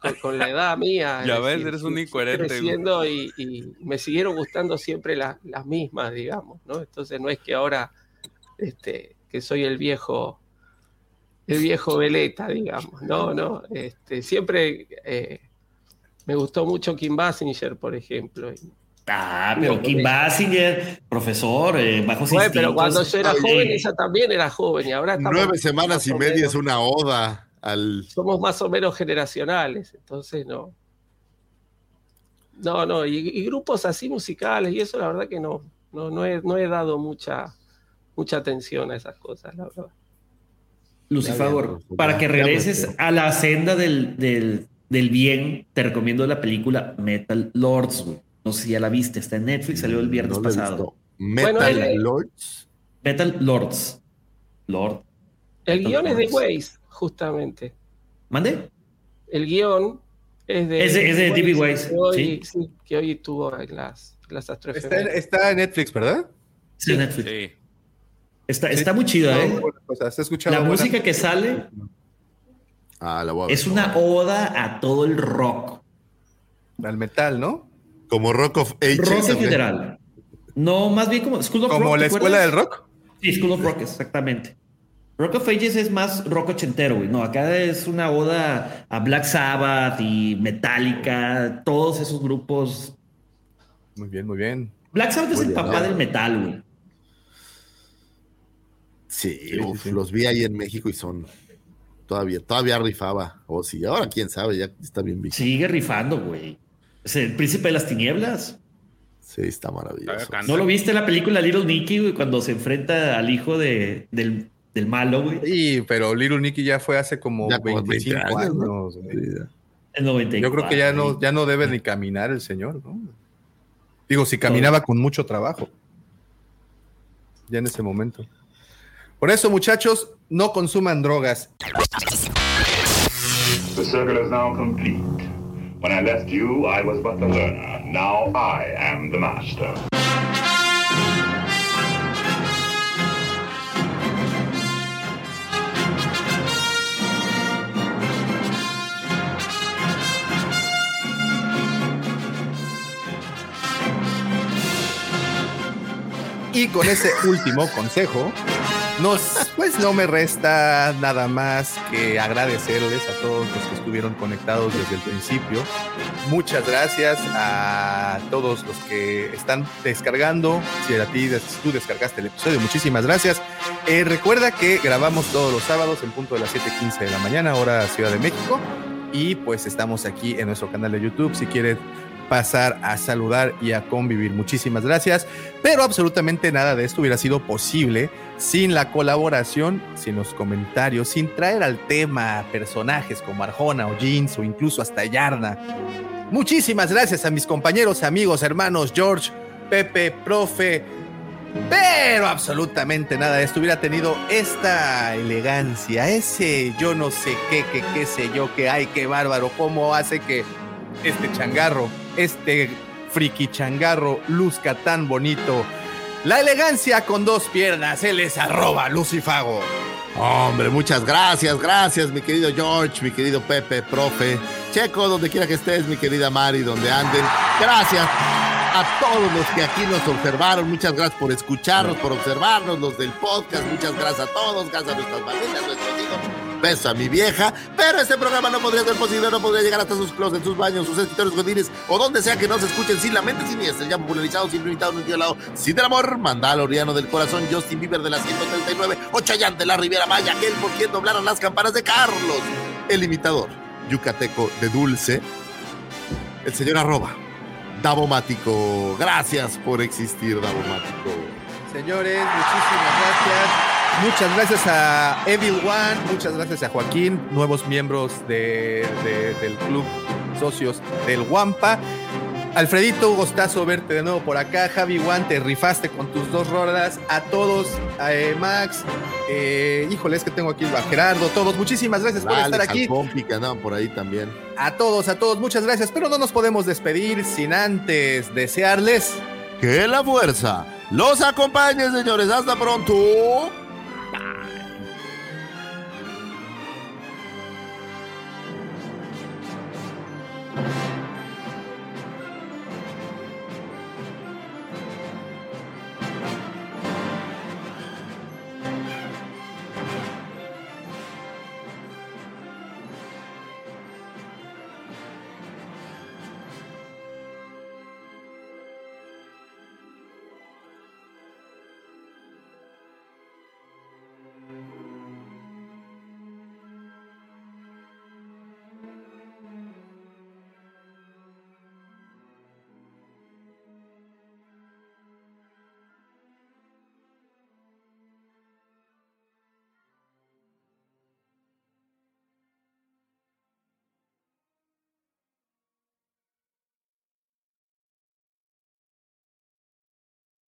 con, con la edad mía. Ya ves, decir, eres un incoherente. Creciendo y, y me siguieron gustando siempre la- las mismas, digamos, ¿no? Entonces no es que ahora este, que soy el viejo, el viejo veleta, digamos. No, no. Este, siempre eh, me gustó mucho Kim Basinger, por ejemplo. y- Ah, pero Kim Basinger, profesor, eh, bajos Bueno, pero cuando yo era Oye, joven, esa también era joven y ahora estamos Nueve semanas y media menos- es una oda al. somos más o menos generacionales, entonces no. No, no, y, y grupos así musicales y eso la verdad que no, no, no he, no he dado mucha, mucha atención a esas cosas, la verdad. Lucifer, para que regreses a la senda del, del, del bien, te recomiendo la película Metal Lords. güey. No sé si ya la viste, está en Netflix, salió el viernes No pasado. Metal Bueno, Lords. Metal Lords. Lord. El Metal guion es de. Waze, justamente. ¿Mande? El guion es de... Es de- es de D.B. Weiss, que hoy, sí, que hoy estuvo en las, las Está, está en Netflix, ¿verdad? Sí, en Netflix. Sí. Está, está muy chida, No, ¿eh? muy buena cosa. ¿Has escuchado La música que sale Ah, la voy a ver. es una oda a todo el rock. Al metal, ¿no? Como Rock of Ages. Rock en general. No, más bien como School of Rock. Como ¿te la escuela acuerdas? del rock. Sí, School of Rock, exactamente. Rock of Ages es más rock ochentero, güey. No, acá es una oda a Black Sabbath y Metallica, todos esos grupos. Muy bien, muy bien. Black Sabbath es el bien, papá ¿no? del metal, güey. Sí, Sí, uf, sí, sí. los vi ahí en México y son. Todavía, todavía rifaba. O sí, ahora quién sabe, ya está bien visto. Sigue rifando, güey. Es el príncipe de las tinieblas. Sí, está maravilloso. ¿No lo viste en la película Little Nicky, güey, cuando se enfrenta al hijo de, del, del malo, güey? Sí, pero Little Nicky ya fue hace como Ya como 25 20 años. años, ¿no? güey. Sí, ya. El 94. Yo creo que ya no, ya no debe ni caminar el señor, ¿no? Digo, si caminaba con mucho trabajo. Ya en ese momento. Por eso, muchachos, no consuman drogas. The circle is now complete. When I left you, I was but the learner. Now I am the master. Y con ese último consejo, nos, pues no me resta nada más que agradecerles a todos los que estuvieron conectados desde el principio. Muchas gracias a todos los que están descargando. Si a ti tú descargaste el episodio, muchísimas gracias. Eh, recuerda que grabamos todos los sábados en punto de las 7:15 de la mañana, hora Ciudad de México. Y pues estamos aquí en nuestro canal de YouTube. Si quieres pasar a saludar y a convivir. Muchísimas gracias. Pero absolutamente nada de esto hubiera sido posible sin la colaboración, sin los comentarios, sin traer al tema personajes como Arjona o Jeans o incluso hasta Yarna. Muchísimas gracias a mis compañeros, amigos, hermanos George, Pepe, profe. Pero absolutamente nada de esto hubiera tenido esta elegancia, ese yo no sé qué, qué, qué sé yo, que ay, qué bárbaro, cómo hace que este changarro, este friki changarro luzca tan bonito. La elegancia con dos piernas, él es arroba Lucifago. Hombre, muchas gracias, gracias, mi querido George, mi querido Pepe, profe, Checo, donde quiera que estés, mi querida Mari, donde anden. Gracias a todos los que aquí nos observaron, muchas gracias por escucharnos, por observarnos, los del podcast, muchas gracias a todos, gracias a nuestras familias, nuestros hijos beso a mi vieja, pero este programa no podría ser posible, no podría llegar hasta sus closets, sus baños, sus escritorios godines o donde sea que no se escuchen sin la mente siniestra, ya popularizado, sin limitado, sin lado, sin el amor, Mandaloriano del corazón, Justin Bieber de la 139, Ochayán de la Riviera Maya, aquel por quien doblaron las campanas de Carlos, el imitador, yucateco de dulce, el señor arroba, Davomático, gracias por existir, Davomático. Señores, muchísimas gracias. Muchas gracias a Evil One, muchas gracias a Joaquín, nuevos miembros de, del club socios del Wampa. Alfredito, gustazo verte de nuevo por acá. Javi One, te rifaste con tus dos rolas. A todos, a eh, Max, eh, híjole, es que tengo aquí a Gerardo, todos, muchísimas gracias por estar aquí. por ahí también. A todos, a todos, muchas gracias. Pero no nos podemos despedir sin antes desearles que la fuerza los acompañe, señores. Hasta pronto.